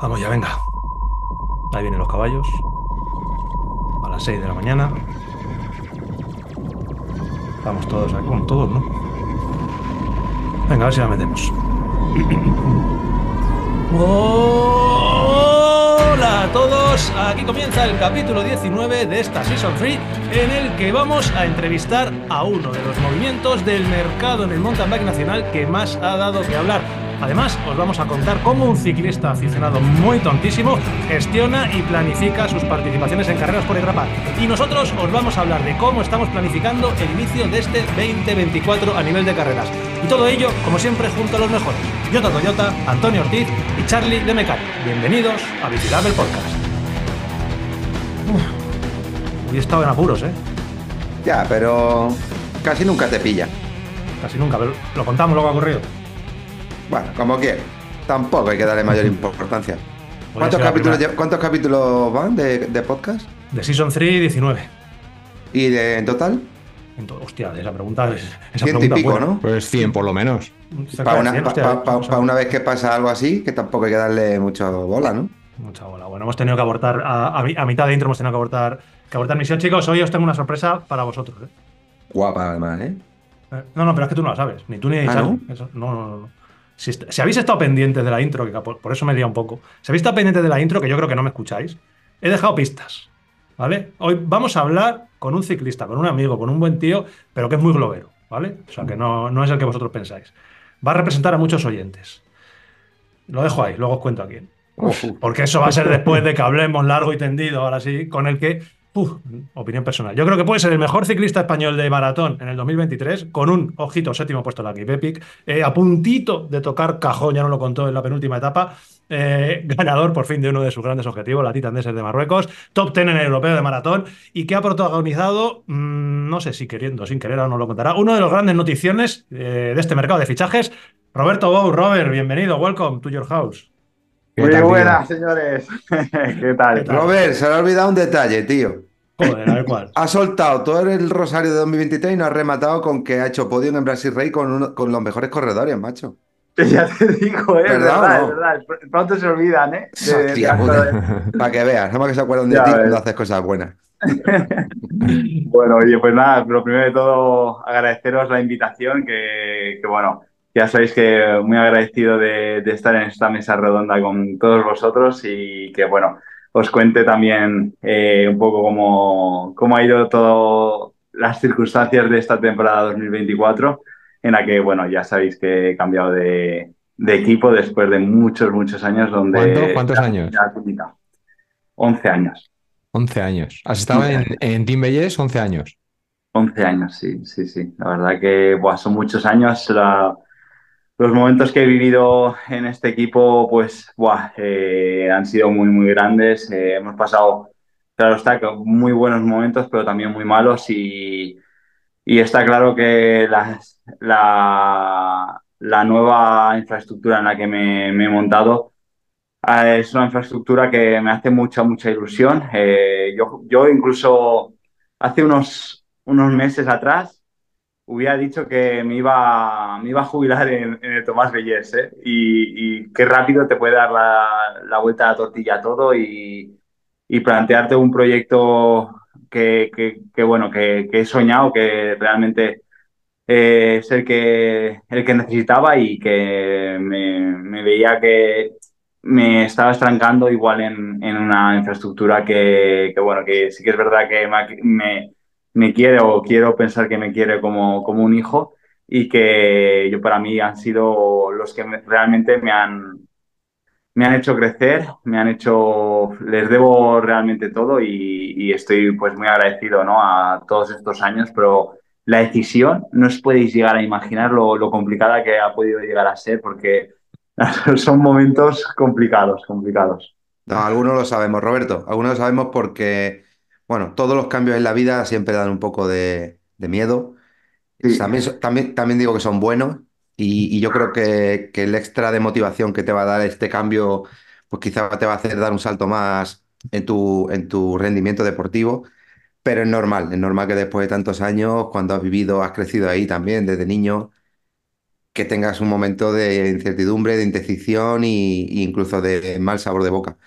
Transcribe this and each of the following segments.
Vamos ya, venga. Ahí vienen los caballos. A las 6 de la mañana. Vamos todos aquí. Bueno, todos, ¿no? Venga, a ver si la metemos. Hola a todos, aquí comienza el capítulo 19 de esta Season 3 en el que vamos a entrevistar a uno de los movimientos del mercado en el mountain bike nacional que más ha dado que hablar. Además, os vamos a contar cómo un ciclista aficionado muy tontísimo gestiona y planifica sus participaciones en carreras por etapa. Y nosotros os vamos a hablar de cómo estamos planificando el inicio de este 2024 a nivel de carreras. Y todo ello, como siempre, junto a los mejores. Yota Toyota, Antonio Ortiz y Charlie de Mecano. Bienvenidos a Vigilar el Podcast. Uf, hoy he estado en apuros, ¿eh? Ya, pero casi nunca te pilla. Casi nunca, pero lo contamos lo que ha ocurrido. Bueno, como quieras. Tampoco hay que darle mayor importancia. ¿Cuántos capítulos, ¿Cuántos capítulos van de, de podcast? De Season 3, 19. ¿Y de, en total? Entonces, hostia, esa pregunta es. Esa Ciento y pregunta pico, buena. ¿no? Pues 100 por lo menos. Para una, 100, pa- hostia, pa- pa- vamos a- pa una vez que pasa algo así, que tampoco hay que darle mucha bola, ¿no? Mucha bola. Bueno, hemos tenido que abortar, a, a mi- a mitad de intro hemos tenido que abortar, que abortar misión, chicos. Hoy os tengo una sorpresa para vosotros. ¿eh? Guapa, además, ¿eh? Eh, No, no, pero es que tú no la sabes. Ni tú ni Ah, Charlie. Eso- no, no, no, no. Si, habéis estado pendientes de la intro, que por, por eso me lía un poco. Si habéis estado pendientes de la intro, que yo creo que no me escucháis, he dejado pistas. ¿Vale? Hoy vamos a hablar con un ciclista, con un amigo, con un buen tío, pero que es muy globero. ¿Vale? O sea, que no, no es el que vosotros pensáis. Va a representar a muchos oyentes. Lo dejo ahí, luego os cuento a quién. Porque eso va a ser después de que hablemos largo y tendido, ahora sí, con el que. Uf, opinión personal. Yo creo que puede ser el mejor ciclista español de maratón en el 2023, con un ojito séptimo puesto en la Cape Epic, eh, a puntito de tocar cajón, ya no lo contó en la penúltima etapa. eh, ganador por fin de uno de sus grandes objetivos, la Titan Desert de Marruecos, top 10 en el europeo de maratón y que ha protagonizado, mm, no sé si queriendo o sin querer, ahora nos lo contará, uno de los grandes noticiones eh, de este mercado de fichajes. Roberto Bou, Robert, bienvenido, welcome to your house. ¿Qué Muy buenas, señores. ¿Qué tal? ¿Qué tal? Robert, se le ha olvidado un detalle, tío. Joder, a ver cuál. Ha soltado todo el rosario de 2023 y nos ha rematado con que ha hecho podio en Brasil Rey con, uno- con los mejores corredores, macho. Ya te digo, ¿eh? ¿Verdad ¿Verdad? no? verdad. Pr- Pronto se olvidan, ¿eh? De- de Hostia. Para que veas, nada más que se acuerdan de Ya ti cuando haces cosas buenas. Bueno, oye, pues nada, lo primero de todo, agradeceros la invitación, que, que bueno, ya sabéis que muy agradecido de, de estar en esta mesa redonda con todos vosotros y que, bueno, os cuente también eh, un poco cómo, cómo ha ido todo las circunstancias de esta temporada 2024, en la que, bueno, ya sabéis que he cambiado de, de equipo después de muchos, muchos años donde... ¿Cuánto? ¿Cuántos años? Ya, típica. 11 años. 11 años. ¿Has estado en, en Team Bellés 11 años? 11 años, sí, sí, sí. La verdad que buah, son muchos años. La- los momentos que he vivido en este equipo, pues, buah, eh, han sido muy, muy grandes. Eh, hemos pasado, claro está, muy buenos momentos, pero también muy malos. Y, y está claro que la, la nueva infraestructura en la que me, me he montado eh, es una infraestructura que me hace mucha, mucha ilusión. Eh, yo, yo incluso hace unos, unos meses atrás hubiera dicho que me iba, me iba a jubilar en, en el Tomás Bellés, ¿eh? Y, y qué rápido te puede dar la, la vuelta a la tortilla todo y, y plantearte un proyecto que, que- que, bueno, que, que he soñado, que realmente eh, es el que, el que necesitaba y que me, me veía que me estaba estancando igual en, en una infraestructura que, bueno, que sí que es verdad que me- me quiere o quiero pensar que me quiere como, como un hijo y que yo para mí han sido los que me- realmente me han, me han hecho crecer, me han hecho, les debo realmente todo y, estoy pues muy agradecido ¿no? a todos estos años, pero la decisión no os podéis llegar a imaginar lo, lo complicada que ha podido llegar a ser porque son momentos complicados, complicados. No, algunos lo sabemos, Roberto. Algunos lo sabemos porque, bueno, todos los cambios en la vida siempre dan un poco de, de miedo. Sí. También, so- también, también digo que son buenos y, y yo creo que, que el extra de motivación que te va a dar este cambio, pues quizá te va a hacer dar un salto más en tu, en tu rendimiento deportivo. Pero es normal, es normal que después de tantos años, cuando has vivido, has crecido ahí también desde niño, que tengas un momento de incertidumbre, de indecisión y incluso de mal sabor de boca.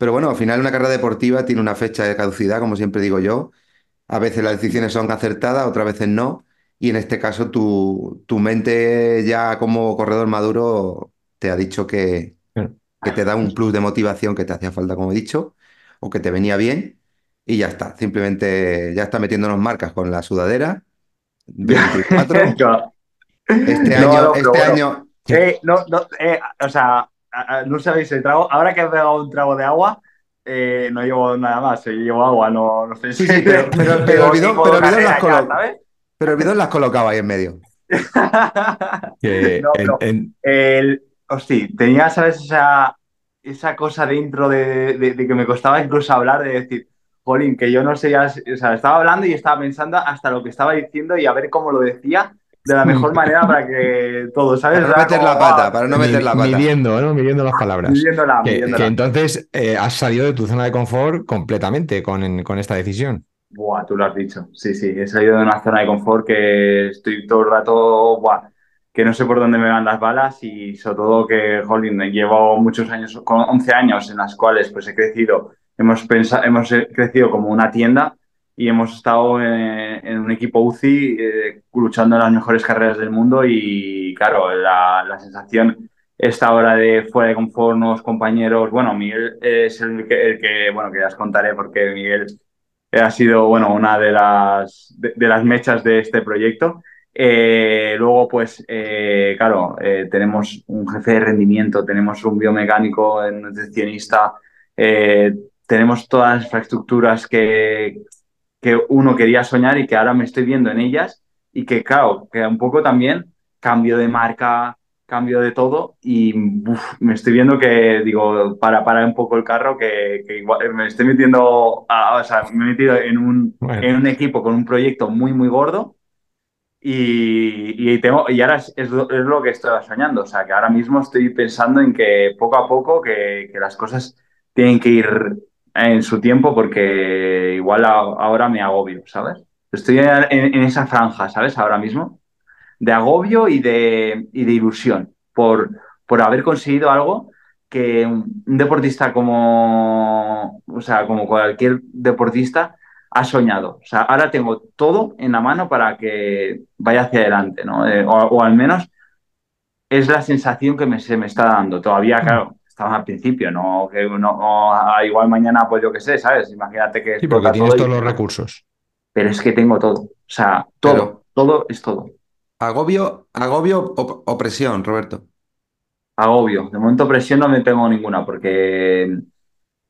Pero bueno, al final una carrera deportiva tiene una fecha de caducidad, como siempre digo yo. A veces las decisiones son acertadas, otras veces no. Y en este caso tu, tu mente ya como corredor maduro te ha dicho que, que te da un plus de motivación que te hacía falta, como he dicho, o que te venía bien. Y ya está. Simplemente ya está metiéndonos marcas con la sudadera. 24. Claro. Este No, año, no, este bueno. año. Eh, no, no, eh, o sea, no sabéis el trago. Ahora que he pegado un trago de agua, eh, no llevo nada más. eh, llevo agua, no, no sé Sí, sí, pero- pero- pero pero el bidón lo has colo- el bidón las colocaba ahí en medio. Que No, en- pero- en- El, hostia, tenía, ¿sabes? Esa, esa cosa dentro de, de- de que me costaba incluso hablar, de decir, Jolín, que yo no sé, ya, o sea, estaba hablando y estaba pensando hasta lo que estaba diciendo y a ver cómo lo decía de la mejor manera para que todo, ¿sabes? Para no meter la pata, "Guau, para no meter la pata. midiendo, ¿no? Midiendo las palabras. midiéndola, Que, midiéndola. que entonces eh, has salido de tu zona de confort completamente con, con esta decisión. Buah, tú lo has dicho. Sí, sí, he salido de una zona de confort que estoy todo el rato, buah, que no sé por dónde me van las balas y sobre todo que, jolín, llevo muchos años, con 11 años en las cuales pues he crecido, hemos, pensa- hemos eh, crecido como una tienda y hemos estado en, en un equipo UCI eh, luchando en las mejores carreras del mundo y claro, la, la sensación esta hora de fuera de confort, nuevos compañeros, bueno, Miguel es el que, bueno, que ya os contaré porque Miguel ha sido, bueno, una de las, de, las mechas de este proyecto. Eh, luego, pues, eh, claro, eh, tenemos un jefe de rendimiento, tenemos un biomecánico, un nutricionista, eh, tenemos todas las infraestructuras que, que uno quería soñar y que ahora me estoy viendo en ellas y que, claro, que un poco también cambio de marca, cambio de todo y uf, me estoy viendo que, digo, para parar un poco el carro, que, que igual me estoy metiendo, a- o sea, me he metido en un, Bueno. en un equipo con un proyecto muy, muy gordo y, y, tengo, y ahora es, es lo, es lo que estoy soñando, o sea, que ahora mismo estoy pensando en que poco a poco que, que las cosas tienen que ir en su tiempo porque igual a- ahora me agobio, ¿sabes? Estoy en, en esa franja, ¿sabes? Ahora mismo de agobio y de, y de ilusión por, por haber conseguido algo que un deportista como, o sea, como cualquier deportista ha soñado. O sea, ahora tengo todo en la mano para que vaya hacia adelante, ¿no? Eh, o, o al menos es la sensación que me, se me está dando. Todavía, claro, estamos al principio, no que no, no, ah, igual mañana, pues yo qué sé, ¿sabes? Imagínate que Sí, porque tienes todo y- todos los recursos. Pero es que tengo todo. O sea, todo, todo es todo. Agobio, agobio o, presión, Roberto. Agobio. De momento presión no me tengo ninguna porque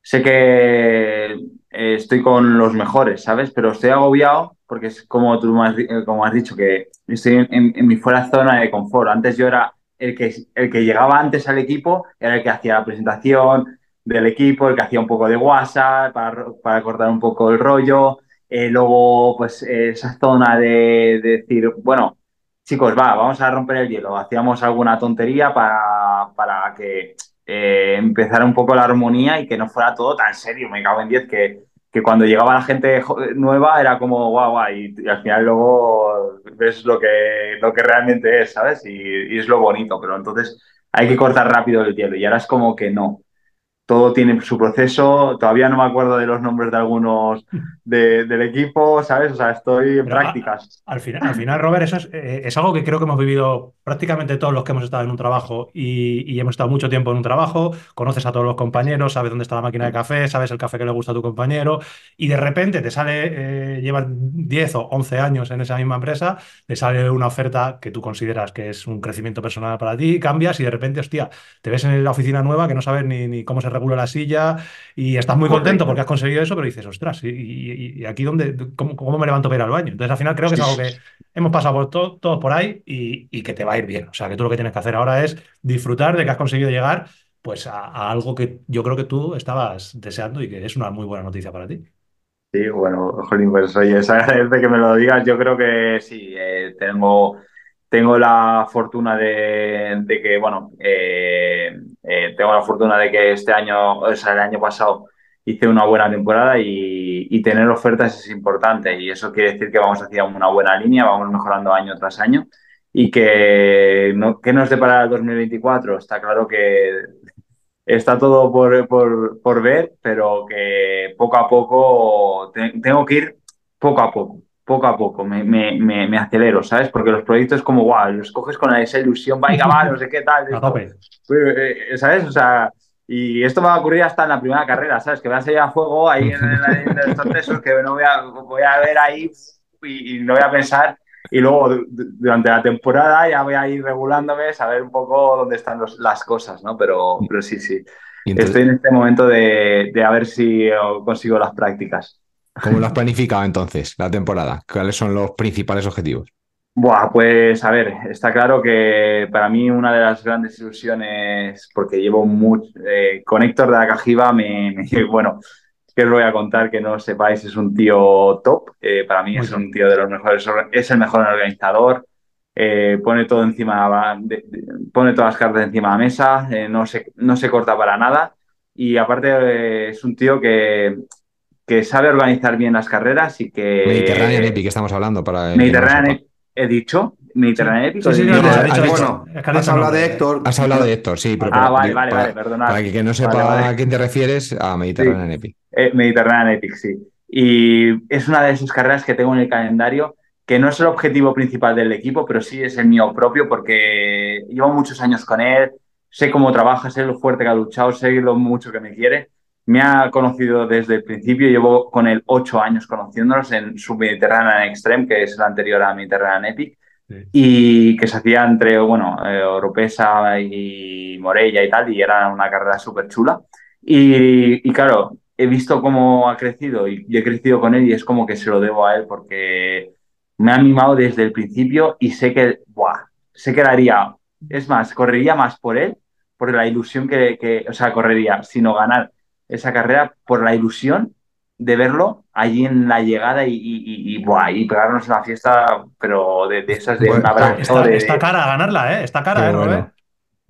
sé que eh, estoy con los mejores, ¿sabes? Pero estoy agobiado porque es como tú has, eh, como has dicho, que estoy en, en- en mi fuera zona de confort. Antes yo era el que, el que llegaba antes al equipo, era el que hacía la presentación del equipo, el que hacía un poco de WhatsApp para, para cortar un poco el rollo. Eh, luego, pues esa zona de, de decir, bueno, chicos, va, vamos a romper el hielo. Hacíamos alguna tontería para, para que eh, empezara un poco la armonía y que no fuera todo tan serio. Me cago en 10 que, que cuando llegaba la gente nueva era como guau, guau, y, al final luego ves lo que, lo que realmente es, ¿sabes? Y, y es lo bonito, pero entonces hay que cortar rápido el hielo y ahora es como que no. Todo tiene su proceso, todavía no me acuerdo de los nombres de algunos de- del equipo, ¿sabes? O sea, estoy en Pero, prácticas. Al final, al final, Robert, eso es, eh, es algo que creo que hemos vivido prácticamente todos los que hemos estado en un trabajo y, y hemos estado mucho tiempo en un trabajo, conoces a todos los compañeros, sabes dónde está la máquina de café, sabes el café que le gusta a tu compañero y de repente te sale, eh, llevas 10 o 11 años en esa misma empresa, te sale una oferta que tú consideras que es un crecimiento personal para ti, cambias y de repente, hostia, te ves en la oficina nueva que no sabes ni, ni cómo se regula la silla y estás muy Correcto. contento porque has conseguido eso, pero dices, ostras, ¿y, y- y aquí dónde, cómo, cómo me levanto para ir al baño? Entonces al final creo que es algo que hemos pasado por to- todos por ahí y, y que te va a ir bien. O sea, que tú lo que tienes que hacer ahora es disfrutar de que has conseguido llegar pues a, a algo que yo creo que tú estabas deseando y que es una muy buena noticia para ti. Sí, bueno, Jolín, pues oye, es agradecerte que me lo digas. Yo creo que sí, eh, tengo, tengo la fortuna de, que, bueno, eh, eh, tengo la fortuna de que este año, o sea, el año pasado hice una buena temporada y, tener ofertas es importante y eso quiere decir que vamos hacia una buena línea, vamos mejorando año tras año y que, no, que nos depara el 2024. Está claro que está todo por, por, por ver, pero que poco a poco te, tengo que ir poco a poco poco a poco, me, me, me, me, acelero, ¿sabes? Porque los proyectos como, wow, los coges con esa ilusión, venga, va, no sé qué tal. A tope. Eh, ¿Sabes? O sea, y esto me va a ocurrir hasta en la primera carrera, ¿sabes? Que voy a salir a fuego ahí en, en, en estos tesos que no voy a, voy a ver ahí y, y, no voy a pensar. Y luego durante la temporada ya voy a ir regulándome, saber un poco dónde están los, las cosas, ¿no? Pero, pero sí, sí. Entonces... Estoy en este momento de, de a ver si consigo las prácticas. ¿Cómo lo has planificado entonces la temporada? ¿Cuáles son los principales objetivos? Buah, pues a ver, está claro que para mí una de las grandes ilusiones, porque llevo mucho, eh, con Héctor de la Cajiva, me, me, bueno, que os voy a contar que no sepáis, es un tío top, eh, para mí Muy es bien. un tío de los mejores, es el mejor organizador, eh, pone todo encima, de, de, pone todas las cartas encima de la mesa, eh, no, se, no se corta para nada y aparte eh, es un tío que que sabe organizar bien las carreras y que... Mediterranean Epic estamos hablando para... Mediterranean Epic, he dicho. Mediterranean Epic. Sí, sí, no, no, has, dicho, bueno, has hablado de Héctor. Has hablado de Héctor, sí. Pero, ah, vale, vale, para, vale, perdonad. Para que no sepa vale, vale. a quién te refieres, a Mediterranean sí. Epic. Eh, Mediterranean Epic, sí. Y es una de esas carreras que tengo en el calendario que no es el objetivo principal del equipo, pero sí es el mío propio porque llevo muchos años con él, sé cómo trabaja, sé lo fuerte que ha luchado, sé lo mucho que me quiere me ha conocido desde el principio, llevo con él ocho años conociéndonos en su Mediterranean Extreme, que es la anterior a Mediterranean Epic, sí. y que se hacía entre, bueno, eh, Oropesa y Morella y tal, y era una carrera súper chula. Y, y, claro, he visto cómo ha crecido y, y, he crecido con él y es como que se lo debo a él porque me ha mimado desde el principio y sé que, buah, sé que daría, es más, correría más por él, por la ilusión que, que o sea, correría, sino ganar esa carrera por la ilusión de verlo allí en la llegada y, y, y, y, buah, y pegarnos una fiesta, pero de, de esas de bueno, un abrazo. Está, de, está, cara a ganarla, ¿eh? Está cara, ¿eh, bueno.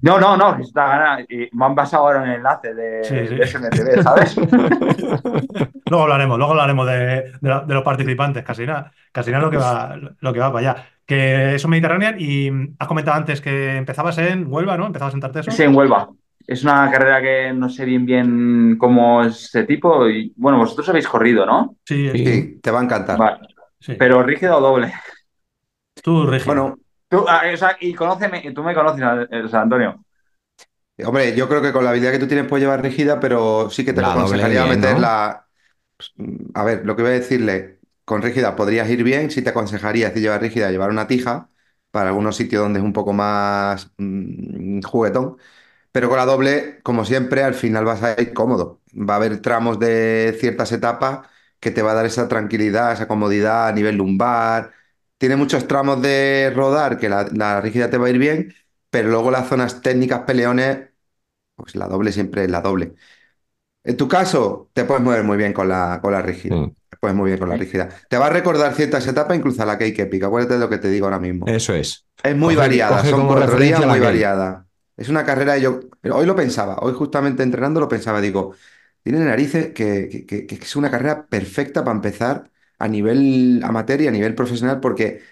No, no, no, está gana. Y me han pasado ahora un enlace de, sí, sí. de SMTV, ¿sabes? luego hablaremos, luego hablaremos de, de, de, los participantes, casi nada, casi nada lo que va, lo que va para allá. Que eso Mediterráneo y has comentado antes que empezabas en Huelva, ¿no? Empezabas en Tarteso. Sí, en Huelva. Es una carrera que no sé bien bien cómo es ese tipo. Y bueno, vosotros habéis corrido, ¿no? Sí, sí te va a encantar. Vale. Sí. Pero rígido o doble. Tú, rígido. Bueno, tú, ah, o sea, y conóceme, tú me conoces, o sea, Antonio. Hombre, yo creo que con la habilidad que tú tienes puedes llevar rígida, pero sí que te la aconsejaría bien, meter ¿no? la. A ver, lo que voy a decirle, con rígida podrías ir bien, sí te aconsejaría si llevar rígida, llevar una tija para algunos sitios donde es un poco más mmm, juguetón. Pero con la doble, como siempre, al final vas a ir cómodo. Va a haber tramos de ciertas etapas que te va a dar esa tranquilidad, esa comodidad a nivel lumbar. Tiene muchos tramos de rodar que la, la rígida te va a ir bien, pero luego las zonas técnicas peleones, pues la doble siempre es la doble. En tu caso, te puedes mover muy bien con la, con la rígida. Mm. Te puedes muy bien con la rígida. Te va a recordar ciertas etapas, incluso a la Cake Epic. Acuérdate de lo que te digo ahora mismo. Eso es. Es muy coge, variada, coge son cuatro días muy variada. Es una carrera, yo hoy lo pensaba, hoy justamente entrenando lo pensaba, digo, tiene narices que, que, que, que, es una carrera perfecta para empezar a nivel amateur y a nivel profesional porque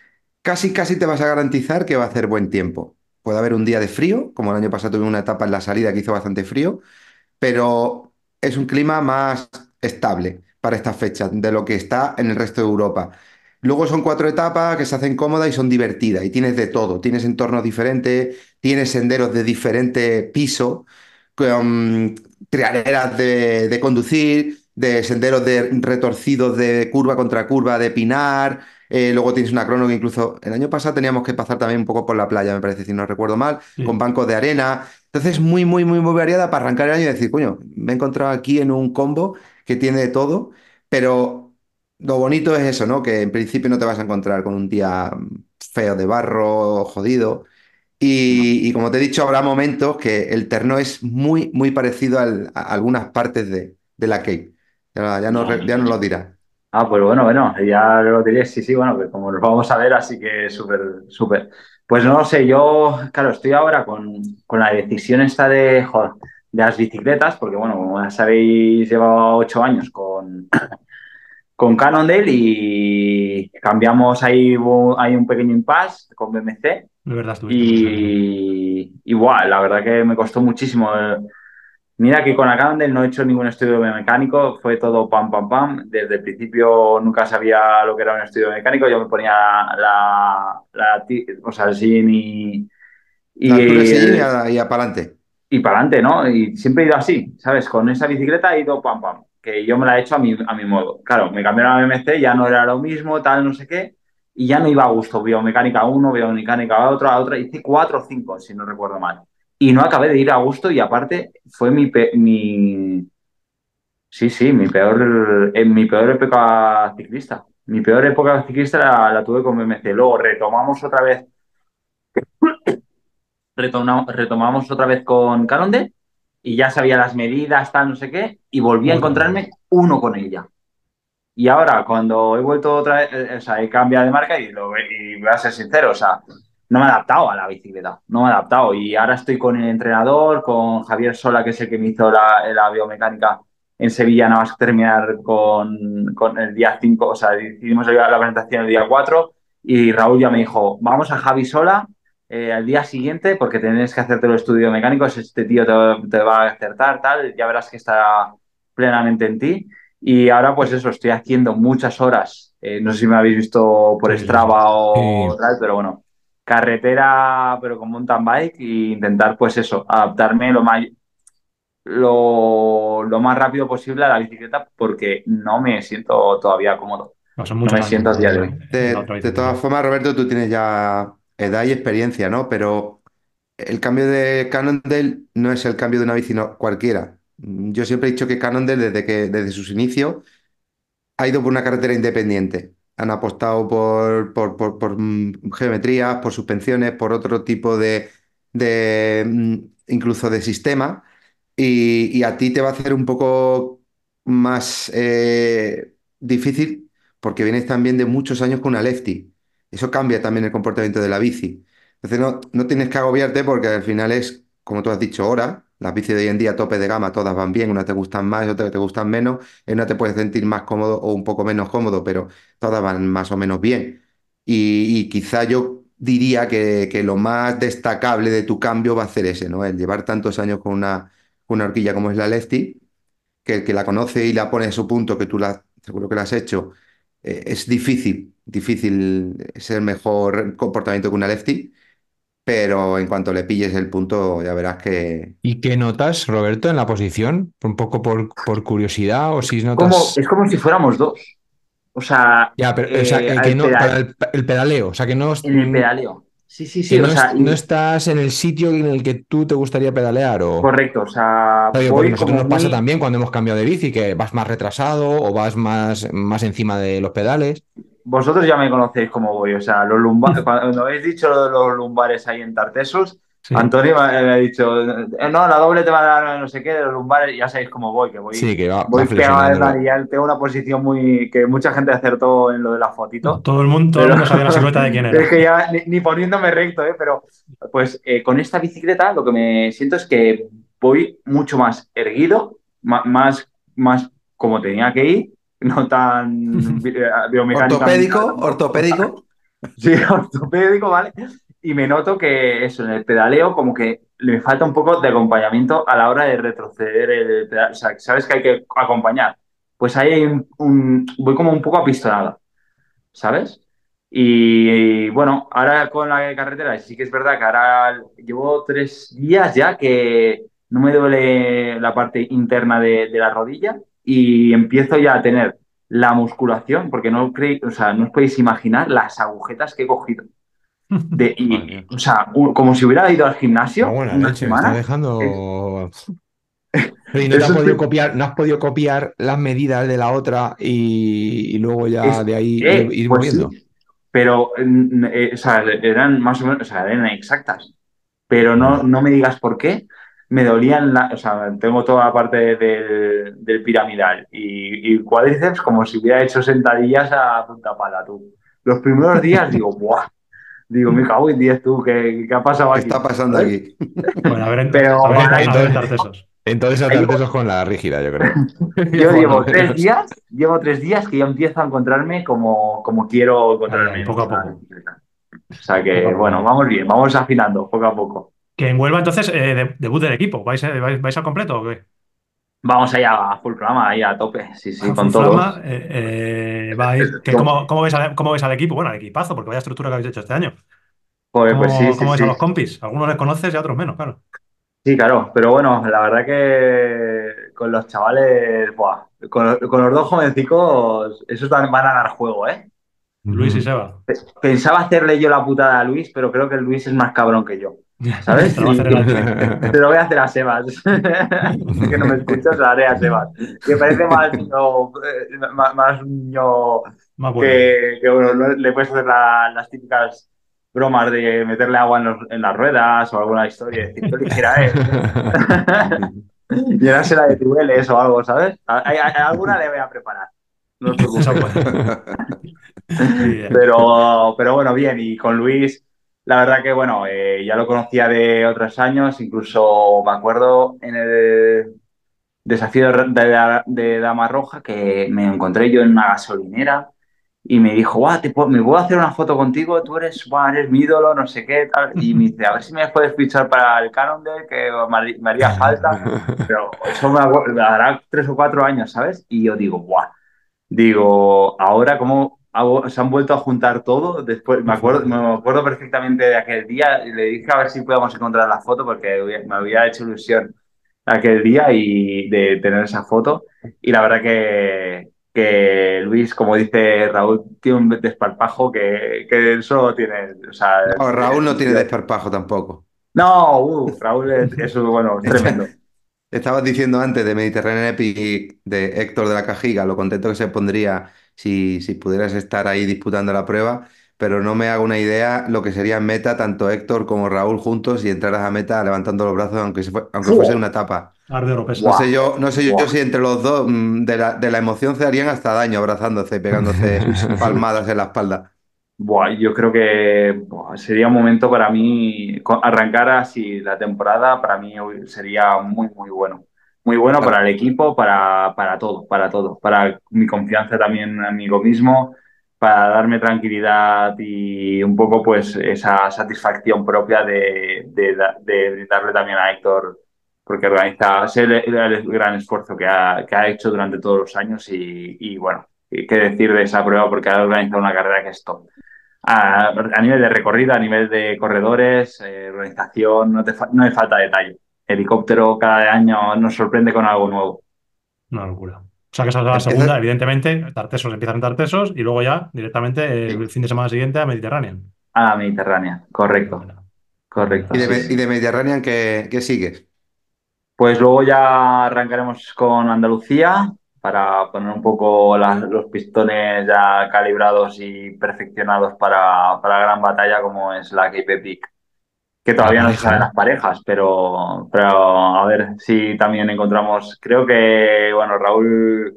casi, casi te vas a garantizar que va a hacer buen tiempo. Puede haber un día de frío, como el año pasado tuve una etapa en la salida que hizo bastante frío, pero es un clima más estable para esta fecha de lo que está en el resto de Europa. Luego son cuatro etapas que se hacen cómodas y son divertidas y tienes de todo, tienes entornos diferentes, tienes senderos de diferente piso, con trialeras de, de, conducir, de senderos de retorcidos de curva contra curva de pinar, eh, luego tienes una crono que incluso el año pasado teníamos que pasar también un poco por la playa, me parece, si no recuerdo mal, sí. con bancos de arena. Entonces, muy, muy, muy, muy variada para arrancar el año y decir, coño, me he encontrado aquí en un combo que tiene de todo, pero lo bonito es eso, ¿no? Que en principio no te vas a encontrar con un día feo de barro, jodido. Y, y como te he dicho, habrá momentos que el terno es muy, muy parecido al, a algunas partes de, de la Cape. Ya, ya, no, ya nos lo dirá. Ah, pues bueno, bueno, ya lo diré, sí, sí, bueno, pues como nos vamos a ver, así que súper, súper. Pues no sé, yo, claro, estoy ahora con, con la decisión esta de, joder, de las bicicletas, porque bueno, como ya sabéis, llevo ocho años con, con Cannondale y cambiamos ahí, hay un pequeño impasse con BMC De verdad. Y igual, la verdad que me costó muchísimo. Mira que con la Cannondale no he hecho ningún estudio mecánico, fue todo pam, pam, pam. Desde el principio nunca sabía lo que era un estudio mecánico, yo me ponía la, la o sea, el SIN y, y, La y, a- y a pa'lante. y para adelante, ¿no? Y siempre he ido así, ¿sabes? Con esa bicicleta he ido pam, pam, que yo me la he hecho a mi, a mi modo. Claro, me cambiaron a BMC, ya no era lo mismo, tal, no sé qué, y ya no iba a gusto. Biomecánica 1, biomecánica otra, a otra, hice 4 o 5, si no recuerdo mal. Y no acabé de ir a gusto y aparte fue mi... mi... Sí, sí, mi peor, en mi peor época ciclista. Mi peor época ciclista la, tuve con BMC. Luego retomamos otra vez retoma- retomamos otra vez con Caronde y ya sabía las medidas, tal, no sé qué, y volví a encontrarme uno con ella. Y ahora, cuando he vuelto otra vez, eh, o sea, he cambiado de marca y, lo, y voy a ser sincero, o sea, no me he adaptado a la bicicleta, no me he adaptado. Y ahora estoy con el entrenador, con Javier Sola, que es el que me hizo la, la biomecánica en Sevilla, nada más terminar con, con el día 5, o sea, decidimos la la presentación el día 4 y Raúl ya me dijo, vamos a Javi Sola eh, al día siguiente porque tenés que hacerte el estudio mecánico, este tío te, te va a acertar, tal, ya verás que está plenamente en ti. Y ahora, pues eso, estoy haciendo muchas horas. eh, no sé si me habéis visto por sí, Strava o Sí. tal, pero bueno, carretera, pero con mountain bike e intentar, pues eso, adaptarme lo más, lo, lo más rápido posible a la bicicleta porque no me siento todavía cómodo. No, son No muchos me siento a día de hoy. la De, todas formas, Roberto, tú tienes ya edad y experiencia, ¿no? Pero el cambio de Cannondale no es el cambio de una bici cualquiera. Yo siempre he dicho que Cannondale, desde que, desde sus inicios, ha ido por una carretera independiente. Han apostado por, por, por- mm, geometrías, por suspensiones, por otro tipo de, mm, incluso de sistema. Y, y a ti te va a hacer un poco más eh, difícil porque vienes también de muchos años con una lefty. Eso cambia también el comportamiento de la bici. Entonces no, no tienes que agobiarte porque al final es, como tú has dicho, hora. Las bicis de hoy en día, tope de gama, todas van bien, unas te gustan más, otras te gustan menos. En una te puedes sentir más cómodo o un poco menos cómodo, pero todas van más o menos bien. Y, y quizá yo diría que, que lo más destacable de tu cambio va a ser ese, ¿no? El llevar tantos años con una, una horquilla como es la Lefty, que el que la conoce y la pone a su punto, que tú la, seguro que la has hecho, eh, es difícil, difícil ser mejor comportamiento que una Lefty, pero en cuanto le pilles el punto, ya verás que... ¿Y qué notas, Roberto, en la posición? Un poco por, por curiosidad o si Como, notas... es como si fuéramos dos. O sea, Ya, pero o sea, eh, eh, que no, para el, el pedaleo, o sea, que no, en el pedaleo. Sí, sí, sí. o no, sea, es- y- no estás en el sitio en el que tú te gustaría pedalear o... correcto. O sea, Oye, porque nosotros como nos pasa muy- también cuando hemos cambiado de bici, que vas más retrasado o vas más, más encima de los pedales. Vosotros ya me conocéis cómo voy, o sea, los lumbares, cuando habéis dicho lo de los lumbares ahí en Tartesos, Sí. Antonio me, me ha dicho, eh, no, la doble te va a dar no sé qué de los lumbares, ya sabéis cómo voy, que voy, Sí, que va, voy va ya tengo una posición muy, que mucha gente acertó en lo de la fotito. Todo el mundo, todo el mundo sabía la silueta de quién era. Es que ya ni, ni poniéndome recto, ¿eh? pero pues eh, con esta bicicleta lo que me siento es que voy mucho más erguido, más, más como tenía que ir, no tan eh, biomecánicamente. Ortopédico, ortopédico. Sí, ortopédico, ¿vale? Y me noto que eso, en el pedaleo, como que le falta un poco de acompañamiento a la hora de retroceder el pedal. O sea, sabes que hay que acompañar. Pues ahí un, un- voy como un poco apistonado, ¿sabes? Y, bueno, ahora con la carretera, sí que es verdad que ahora llevo tres días ya que no me duele la parte interna de, de la rodilla y empiezo ya a tener la musculación, porque no, creí, o sea, no os podéis imaginar las agujetas que he cogido. De, y- o sea, como si hubiera ido al gimnasio No, una leche, me está semana. dejando. ¿y no, te has podido que- copiar, no has podido copiar las medidas de la otra y, y luego ya Es- de ahí Eh, ir, pues moviendo? sí, pero eh, o sea, eran más o menos, o sea, eran exactas. Pero no, no me digas por qué. Me dolían, la, o sea, tengo toda la parte del, del piramidal y, y cuádriceps como si hubiera hecho sentadillas a punta pala, tú. Los primeros días digo, ¡buah! Digo, me cago en 10 tú, ¿qué, qué ha pasado ¿Qué aquí? está pasando ¿Sabes? aquí? Bueno, a ver, en- Pero- a ver, a ver, Entonces- Tartesos. Entonces atartesos con la rígida, yo creo. Yo llevo tres días, llevo tres días que yo empiezo a encontrarme como, como quiero encontrarme. Poco a poco. O sea que, bueno, vamos bien, vamos afinando poco a poco. Que en Huelva, entonces, eh, de- debut del equipo. ¿Vais, eh, vais, vais al completo o qué? Vamos allá a full programa, ahí a tope, sí, sí, A con flama, eh, eh, ¿cómo, cómo ves al, cómo ves al equipo? Bueno, al equipazo, porque vaya estructura que habéis hecho este año. Pues, ¿Cómo, pues sí, sí, cómo ves sí. a los compis? Algunos les conoces y a otros menos, claro. Sí, claro, pero bueno, la verdad que con los chavales, buah, con, con los dos jovencicos, esos van a dar juego, ¿eh? Luis y Seba. Pensaba hacerle yo la putada a Luis, pero creo que Luis es más cabrón que yo, ¿sabes? Te lo voy a hacer a Sebas. que no me escuchas, lo haré a Sebas. Que parece más niño, eh, más, más niño que, que, bueno, le puedes hacer la- las típicas bromas de meterle agua en, los- en las ruedas o alguna historia, decir, ligera es. Llenársela de tubeles o algo, ¿sabes? A- a- a- alguna le voy a preparar. No os preocupéis. Pero, pero bueno, bien. Y con Luis, la verdad que bueno, eh, ya lo conocía de otros años, incluso me acuerdo en el desafío de, de, Dama Roja que me encontré yo en una gasolinera y me dijo, guau, te puedo- ¿me puedo hacer una foto contigo? Tú eres, guau, eres mi ídolo, no sé qué, tal. Y me dice, a ver si me puedes fichar para el Cannondale, que me haría- falta. Pero eso me, me dará tres o cuatro años, ¿sabes? Y yo digo, guau. Digo, ahora cómo se han vuelto a juntar todo. Después me acuerdo, me acuerdo perfectamente de aquel día. Le dije a ver si podíamos encontrar la foto porque me había hecho ilusión aquel día y de tener esa foto. Y la verdad que, que Luis, como dice Raúl, tiene un desparpajo que, que solo tiene. O sea, No, Raúl no tiene desparpajo tampoco. No, uh, Raúl es, es, bueno, es tremendo. Estabas diciendo antes de Mediterranean Epic de Héctor de la Cajiga, lo contento que se pondría si, si pudieras estar ahí disputando la prueba, pero no me hago una idea lo que sería en meta tanto Héctor como Raúl juntos y entraras a meta levantando los brazos aunque, se fue- aunque fuese una etapa. Arde. No sé yo, no sé yo, si entre los dos mm, de la, de la emoción se harían hasta daño abrazándose, pegándose palmadas en la espalda. Buah, yo creo que buah, sería un momento para mí, arrancar así la temporada, para mí sería muy, muy bueno. Muy bueno para el equipo, para, para todo, para todo. Para mi confianza también mí mismo, para darme tranquilidad y un poco pues esa satisfacción propia de, de, de darle también a Héctor, porque organiza, sé el, el gran esfuerzo que ha, que ha hecho durante todos los años y, y bueno, qué decir de esa prueba porque ha organizado una carrera que es top a, a nivel de recorrido, a nivel de corredores, eh, organización, no, te fa- no me falta detalle. Helicóptero cada año nos sorprende con algo nuevo. Una locura. O sea que esa es la Empieza- segunda, evidentemente, Tartesos empiezan en Tartesos y luego ya directamente Sí. el fin de semana siguiente a Mediterranean. A Mediterránea, correcto, correcto. ¿Y de, sí, y de Mediterranean qué, qué sigues? Pues luego ya arrancaremos con Andalucía para poner un poco las- los pistones ya calibrados y perfeccionados para, para la gran batalla como es la KP Peak. Que todavía no se saben ¿no? las parejas, pero, pero a ver si también encontramos. Creo que, bueno, Raúl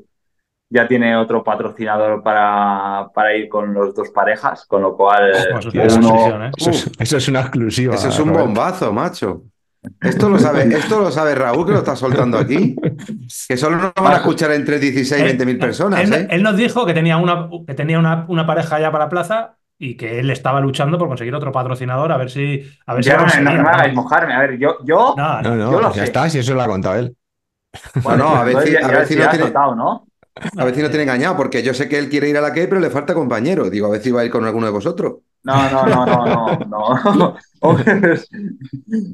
ya tiene otro patrocinador para, para ir con los dos parejas, con lo cual eso es uno, exclusión, ¿eh? Eso es, eso es una exclusiva. Eso es un Roberto. bombazo, macho. Esto lo sabe, esto lo sabe Raúl que lo está soltando aquí. Que solo nos van a escuchar entre 16 y 20 mil personas, él, ¿eh? él nos dijo que tenía, una, que tenía una, una pareja ya para plaza y que él estaba luchando por conseguir otro patrocinador a ver si, a ver si ya lo no, me- no hagáis ¿no? mojarme. A ver, yo, yo, No, No, no, Yo lo ya sé. está, si eso lo ha contado él. Bueno, a ver si- a ver si no has tiene- soltado, ¿no? A ver si no tiene engañado, porque yo sé que él quiere ir a la que, pero le falta compañero. Digo, a ver si va a ir con alguno de vosotros. No, no, no, no, no, no.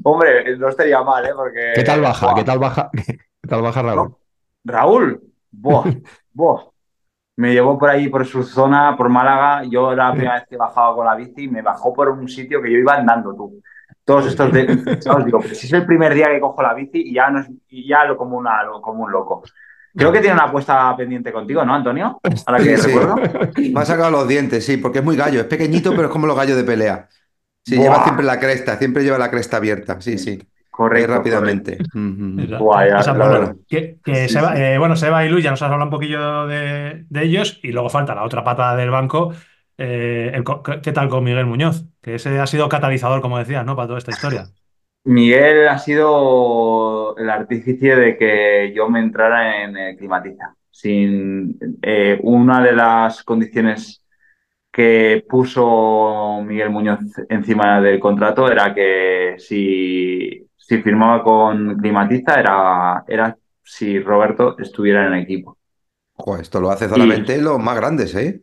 Hombre, no estaría mal, ¿eh? Porque. ¿Qué tal baja? Buah. ¿Qué tal baja? ¿Qué tal baja Raúl? Raúl, buah, buah. Me llevó por ahí, por su zona, por Málaga. Yo la primera vez que bajaba con la bici, me bajó por un sitio que yo iba andando, tú. Todos estos de, ¿sabes? Digo, pero si es el primer día que cojo la bici y ya, no es, y ya lo como, una, lo como un loco. Creo que tiene una apuesta pendiente contigo, ¿no, Antonio? Ahora que Sí, recuerdo. Me ha sacado los dientes, sí, porque es muy gallo. Es pequeñito, pero es como los gallos de pelea. Sí, Buah. lleva siempre la cresta, siempre lleva la cresta abierta. Sí, sí. Correcto. rápidamente. Mm. Bueno, verdad. que, que Sí, Seba, sí. eh, bueno, Seba y Luis ya nos has hablado un poquillo de, de ellos y luego falta la otra pata del banco. eh, el ¿Qué tal con Miguel Muñoz? Que ese ha sido catalizador, como decías, ¿no? Para toda esta historia. Miguel ha sido el artífice de que yo me entrara en eh, Climatiza. Sin eh, una de las condiciones que puso Miguel Muñoz encima del contrato era que si, si firmaba con Climatiza era, era si Roberto estuviera en el equipo. Esto lo hace solamente los más grandes, ¿eh?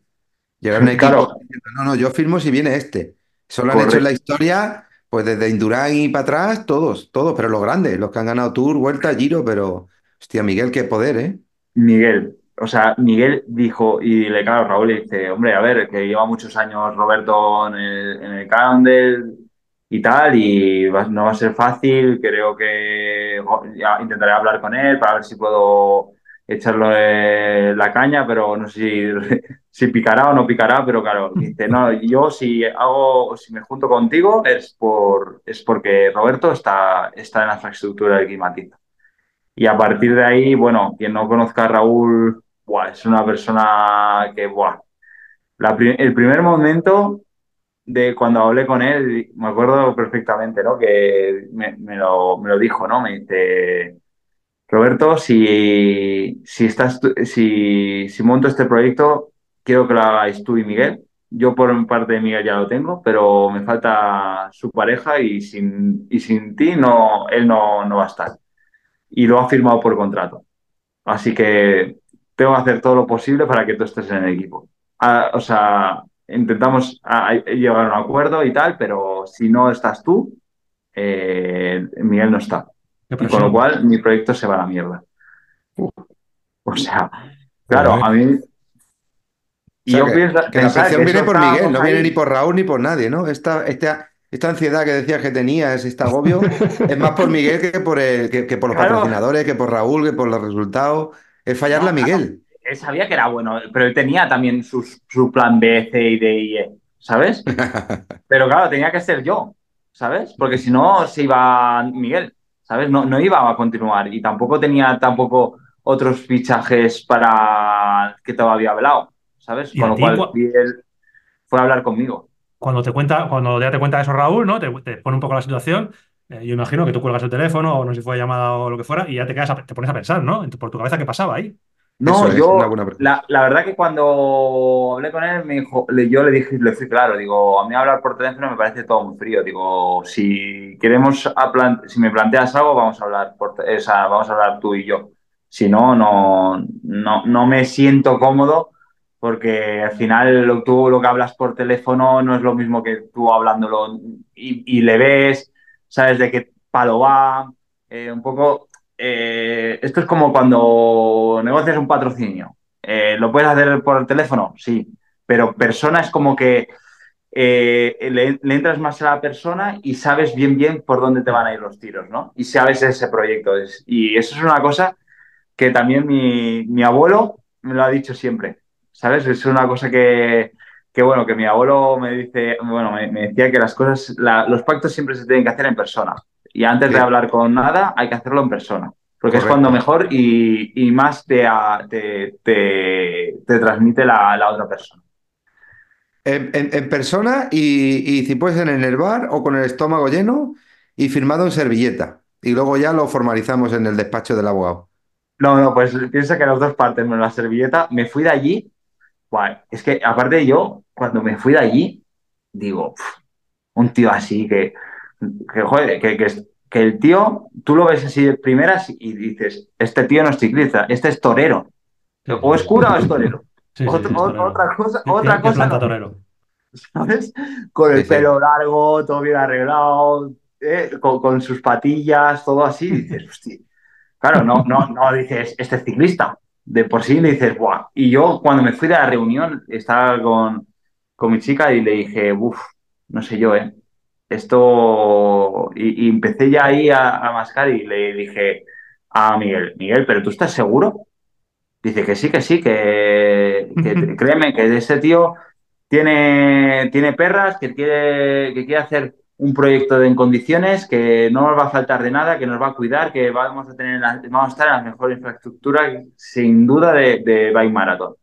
Llegar a un equipo Claro. diciendo, no, no, yo firmo si viene este. Eso lo han hecho en la historia, pues desde Indurain y para atrás, todos, todos, pero los grandes, los que han ganado Tour, Vuelta, Giro, pero, hostia, Miguel, qué poder, ¿eh? Miguel, o sea, Miguel dijo, y le claro, Raúl le dice, hombre, a ver, que lleva muchos años Roberto en el, en el Cannondale y tal, y no va a ser fácil, creo que intentaré hablar con él para ver si puedo echarle la caña, pero no sé si, si picará o no picará, pero claro, dice, no, yo si hago, si me junto contigo es por, es porque Roberto está, está en la infraestructura de Climatiza. Y a partir de ahí, bueno, quien no conozca a Raúl, buah, es una persona que, buah, la el primer momento de cuando hablé con él, me acuerdo perfectamente, ¿no? Que me, me lo, me lo dijo, ¿no? Me dice, Roberto, si, si, estás, si, si monto este proyecto, quiero que lo hagáis tú y Miguel. Yo por parte de Miguel ya lo tengo, pero me falta su pareja y sin, y sin ti no, él no, no va a estar y lo ha firmado por contrato. Así que tengo que hacer todo lo posible para que tú estés en el equipo. Ah, o sea, intentamos ah, llegar a un acuerdo y tal, pero si no estás tú, eh, Miguel no está. Y con lo cual mi proyecto se va a la mierda. O sea, claro, a mí... O Y sea, yo que, pienso, que la presión que viene por Miguel, no viene ni por Raúl ni por nadie, ¿no? Esta, esta, esta ansiedad que decías que tenías, este agobio, es más por Miguel que por, el, que, que por los Claro. patrocinadores, que por Raúl, que por los resultados. Es fallarle a No, Miguel. Él sabía que era bueno, pero él tenía también sus- su plan B, C y D y E, ¿sabes? Pero claro, tenía que ser yo, ¿sabes? Porque si no, se iba Miguel, ¿sabes? No, no iba a continuar y tampoco tenía tampoco otros fichajes para que todavía hablado, ¿sabes? ¿Y Con lo cual cua- Miguel fue a hablar conmigo. Cuando te cuenta, cuando ya te cuenta eso Raúl, ¿no? Te, te pone un poco la situación. eh, yo imagino que tú cuelgas el teléfono o no sé si fue llamada o lo que fuera y ya te quedas a- te pones a pensar, ¿no? Por tu cabeza qué pasaba ahí. No, es, yo, la, la verdad que cuando hablé con él, me dijo, le- yo le dije, le fui claro, digo, a mí hablar por teléfono me parece todo muy frío, digo, si queremos, si me planteas algo, vamos a hablar, por, o sea, vamos a hablar tú y yo. Si no, no, no, no me siento cómodo porque al final lo, tú lo que hablas por teléfono no es lo mismo que tú hablándolo y, y le ves, sabes de qué palo va, eh, un poco eh, esto es como cuando negocias un patrocinio. Eh, ¿Lo puedes hacer por el teléfono? Sí, pero persona es como que eh, le, entras más a la persona y sabes bien bien por dónde te van a ir los tiros, ¿no? Y sabes ese proyecto. Es- y eso es una cosa que también mi, mi abuelo me lo ha dicho siempre, ¿sabes? Es una cosa que, que bueno, que mi abuelo me dice, bueno, me, decía que las cosas, los pactos siempre se tienen que hacer en persona. Y antes de hablar con nada, hay que hacerlo en persona. Porque es cuando mejor y, y más te, te, te- te transmite la, la otra persona. En, en- en persona y, y si puedes en el bar o con el estómago lleno y firmado en servilleta. Y luego ya lo formalizamos en el despacho del abogado. No, no, pues piensa que las dos partes, menos la servilleta, me fui de allí. Es que aparte de yo, cuando me fui de allí, digo, "Uf, un tío así que, que joder, que, que, que el tío, tú lo ves así de primeras y dices, este tío no es ciclista, este es torero. O es cura o es torero. Sí, sí, Otra- sí, es torero. otra cosa, otra cosa no. torero. ¿sabes? Con el Sí, sí. pelo largo, todo bien arreglado, ¿eh? con, con sus patillas, todo así, dices, hostia. Claro, no, no, no dices, este es ciclista. De por sí le dices, ¡buah! Y yo cuando me fui de la reunión, estaba con, con mi chica y le dije, uff, no sé yo, ¿eh? Esto. Y, y empecé ya ahí a, a mascar y le dije a Miguel, Miguel, ¿pero tú estás seguro? Dice que sí, que sí, que, que créeme que ese tío tiene, tiene perras, que quiere, que quiere hacer un proyecto de, en condiciones, que no nos va a faltar de nada, que nos va a cuidar, que vamos a, tener la- vamos a estar en la mejor infraestructura, sin duda, de, de Bike Marathon.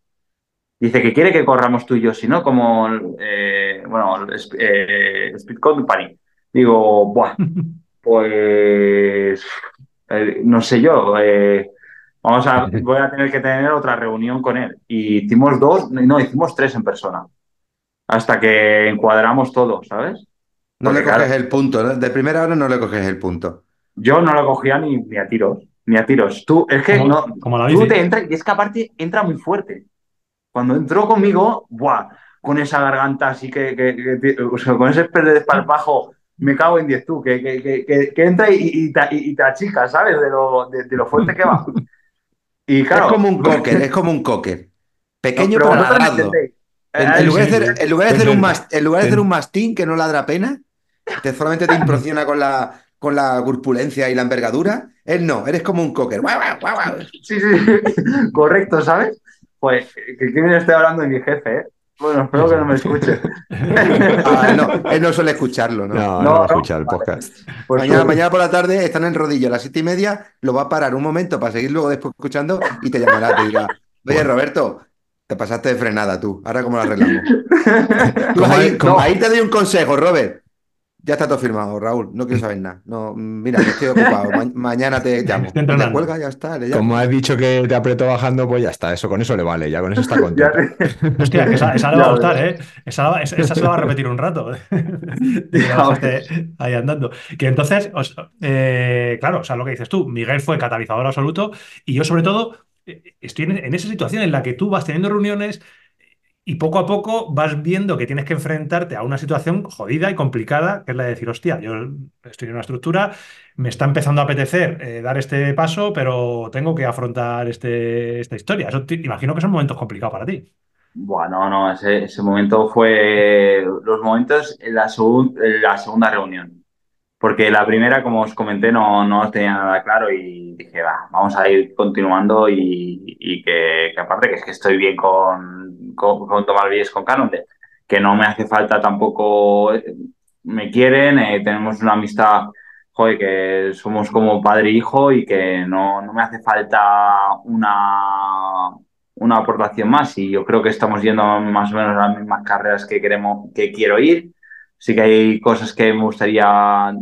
Dice que quiere que corramos tú y yo, si no, como, eh, bueno, eh, Speed Company. Digo, buah, pues, eh, no sé yo, eh, vamos a, voy a tener que tener otra reunión con él. Y hicimos dos, no, hicimos tres en persona. hasta que encuadramos todo, ¿sabes? No Porque, le coges claro, el punto, ¿no? De primera hora no le coges el punto. yo no lo cogía ni, ni a tiros, ni a tiros. Tú, es que Como- no, como la tú te entras, y es que aparte entra muy fuerte. Cuando entró conmigo, ¡buah! Con esa garganta así que, que- que- o sea, con ese desparpajo, me cago en diez tú, que, que, que, que- que entra y, y, te, y te achica, ¿sabes? De lo, de, de lo fuerte que va. Y claro, es como un cocker, es como un cocker. Pequeño pero pero entendéis. En, lugar de hacer, sí. en lugar de hacer un mas- en lugar de hacer Ten- un mastín que no ladra pena, que solamente te impresiona con la, con la corpulencia y la envergadura, él no, eres como un cocker. Guau, guau, guau, guau. Sí, sí, correcto, ¿sabes? Pues que, que me estoy hablando de mi jefe, ¿eh? Bueno, espero que no me escuche. Ah, él, no, él no suele escucharlo, ¿no? No, no, No, va a no. escuchar el podcast. Pues mañana, tú- mañana por la tarde están en rodillo a las siete y media, lo va a parar un momento para seguir luego después escuchando y te llamará, te dirá, oye Roberto, te pasaste de frenada tú, ahora cómo lo arreglamos. ¿Cómo ahí, ahí te doy un consejo, Robert. Ya está todo firmado, Raúl. No quiero saber nada. No, mira, estoy ocupado. Ma- mañana te llamo. Entrenando. cuelga, ya está. Le llamo. Como has dicho que te apretó bajando, pues ya está, eso con eso le vale, ya con eso está contento. te- Hostia, que esa, esa le va a gustar. ¿eh? Esa, la- esa- esa se la va a repetir un rato. Ahí andando. Que entonces, os- eh, claro, o sea, lo que dices tú, Miguel fue catalizador absoluto y yo sobre todo eh, estoy en, en esa situación en la que tú vas teniendo reuniones y poco a poco vas viendo que tienes que enfrentarte a una situación jodida y complicada, que es la de decir, hostia, yo estoy en una estructura, me está empezando a apetecer eh, dar este paso, pero tengo que afrontar este, esta historia. Eso te- imagino que son momentos complicados para ti. Bueno, no, ese, ese momento fue los momentos en la, en la segunda reunión. Porque la primera, como os comenté, no, no tenía nada claro y dije, va, vamos a ir continuando y, y que, aparte que es que estoy bien con, con, con Villes con Canon, que no me hace falta tampoco, eh, me quieren, eh, tenemos una amistad, joder, que somos como padre e hijo y que no, no me hace falta una, una aportación más y yo creo que estamos yendo más o menos a las mismas carreras que queremos, que quiero ir. Sí que hay cosas que me gustaría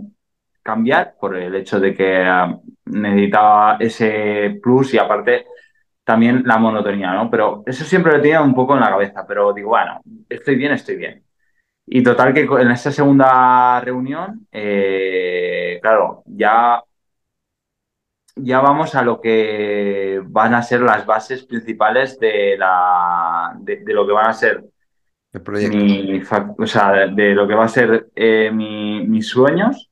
cambiar por el hecho de que eh, necesitaba ese plus y aparte también la monotonía, ¿no? Pero eso siempre lo tenía un poco en la cabeza, pero digo, bueno, estoy bien, estoy bien. Y total que en esta segunda reunión, eh, claro, ya, ya vamos a lo que van a ser las bases principales de, la, de lo que van a ser El proyecto. mi, o sea, de, lo que va a ser eh, mi- mis sueños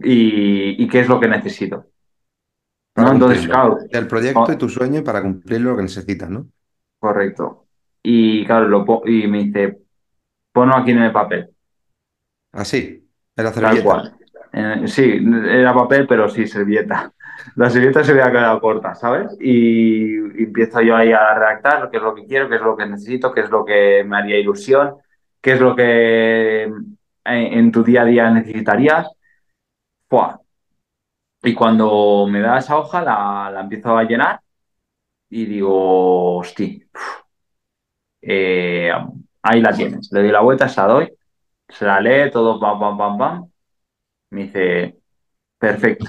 y, y qué es lo que necesito. Para ¿no? Entonces, cumplirlo. claro, Del proyecto Oh. y tu sueño para cumplirlo lo que necesitas, ¿no? correcto. Y claro, lo y me dice, ponlo aquí en el papel, Así, en la tal servilleta. cual. Eh, sí, era papel, pero sí, servilleta. La servilleta se había quedado corta, ¿sabes? Y, empiezo yo ahí a redactar qué es lo que quiero, qué es lo que necesito, qué es lo que me haría ilusión, qué es lo que en, en tu día a día necesitarías. Y cuando me da esa hoja, la, la empiezo a llenar y digo, hostia, eh, ahí la tienes. Le doy la vuelta, se la doy, se la lee, todo, pam, pam, pam, pam. Me dice, perfecto.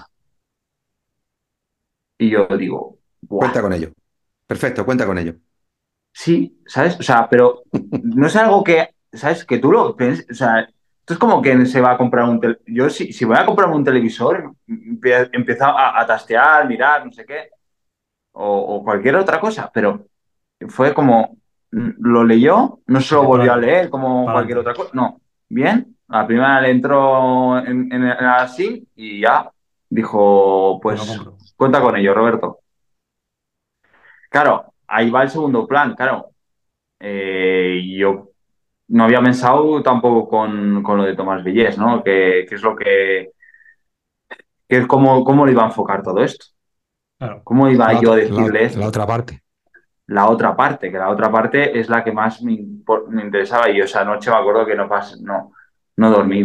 Y yo digo, "Buah". Cuenta con ello. Perfecto, cuenta con ello. Sí, ¿sabes? O sea, pero no es algo que, ¿sabes? Que tú lo pienses, o sea, esto es como que se va a comprar un tel- Yo si, si voy a comprar un televisor, empie- empiezo a, a tastear, mirar, no sé qué, o, o cualquier otra cosa, pero fue como, lo leyó, no se lo volvió a leer como cualquier otra cosa, no, bien, a la primera le entró en, en, en así y ya dijo, pues. Cuenta con ello, Roberto. Claro, ahí va el segundo plan, claro. Eh, yo no había pensado tampoco con, con lo de Tomás Villés, ¿no? Que, que es lo que, que es cómo, cómo le iba a enfocar todo esto. Claro. ¿Cómo iba La yo a la- decirle esto? la otra parte. la otra parte, que la otra parte es la que más me, me interesaba. Y yo esa noche me acuerdo que no pas, no, no dormí,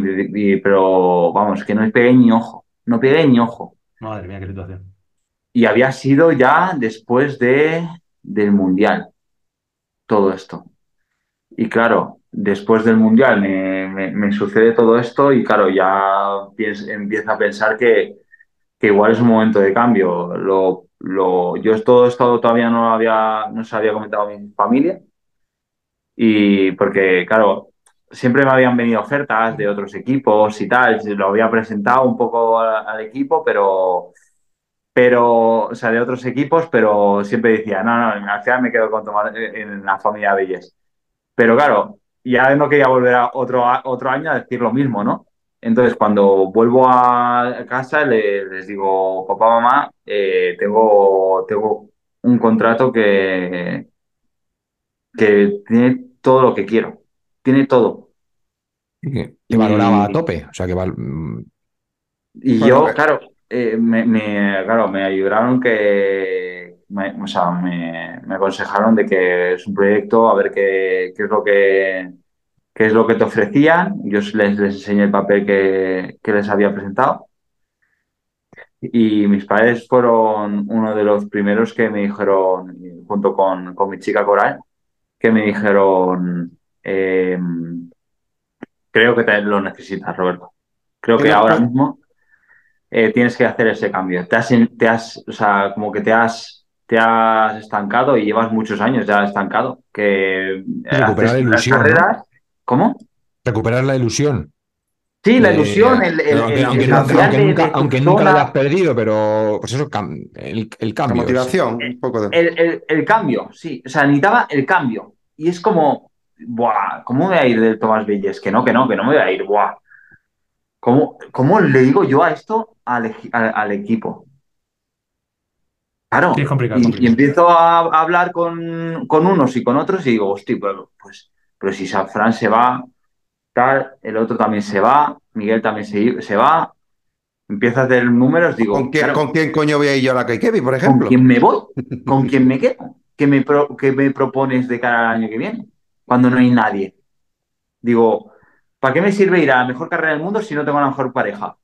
pero vamos, que no pegué ni ojo, no pegué ni ojo. Madre mía, qué situación. Y había sido ya después de, del Mundial, todo esto. Y claro, después del Mundial me, me- sucede todo esto y claro, ya piens- empiezo a pensar que, que igual es un momento de cambio. Lo, lo, yo todo esto todavía no, había, no se había comentado a mi familia Y porque, claro, siempre me habían venido ofertas de otros equipos y tal, lo había presentado un poco al, al equipo, pero, pero, o sea, de otros equipos, pero siempre decía, no, no, al final me quedo con Tomás, en la familia Belles. Pero claro, ya no quería volver a otro, otro año a decir lo mismo, ¿no? Entonces, cuando vuelvo a casa, le- les digo, papá, mamá, eh, tengo, tengo un contrato que, que tiene todo lo que quiero. Tiene todo. Y que, valoraba a tope. O sea, que val- mm, Y Bueno, yo, eh. claro, eh, me, me- claro, me ayudaron que, me, o sea, me, me aconsejaron de que es un proyecto, a ver qué, qué es lo que, qué es lo que te ofrecían. Yo les, les enseñé el papel que, que les había presentado. Y mis padres fueron uno de los primeros que me dijeron, junto con, con mi chica Coral, que me dijeron, eh, creo que te lo necesitas, Roberto. Creo que ahora mismo eh, tienes que hacer ese cambio. Te has, te has, o sea, como que te has, te has estancado y llevas muchos años ya estancado. Que Recuperar haces la ilusión. ¿Cómo? recuperar la ilusión. Sí, la ilusión, el, el, aunque, el- aunque el no- cambiar aunque de- nunca, de tu aunque nunca zona, lo hayas perdido, pero pues eso, el, La cambio. es- motivación, un poco de... el, el- el cambio, sí. O sea, necesitaba el cambio. Y es como, buah, ¿cómo me voy a ir del Tomás Belles? Que no, que no, que no me voy a ir, buah. ¿Cómo, cómo le digo yo a esto al, eji- al- al equipo? Claro, Sí, es complicado, y, complicado. y empiezo a, a hablar con, con unos y con otros y digo, hostia, pero, pues, pero si San Fran se va, tal, el otro también se va, Miguel también se, se va, empiezo a hacer números, digo, ¿Con quién, claro, con quién coño voy a ir yo a la Kevin, por ¿con ejemplo? quién me voy? ¿Con quién me quedo? ¿Qué me, pro- qué me propones de cara al año que viene? Cuando no hay nadie. Digo, ¿para qué me sirve ir a la mejor carrera del mundo si no tengo la mejor pareja?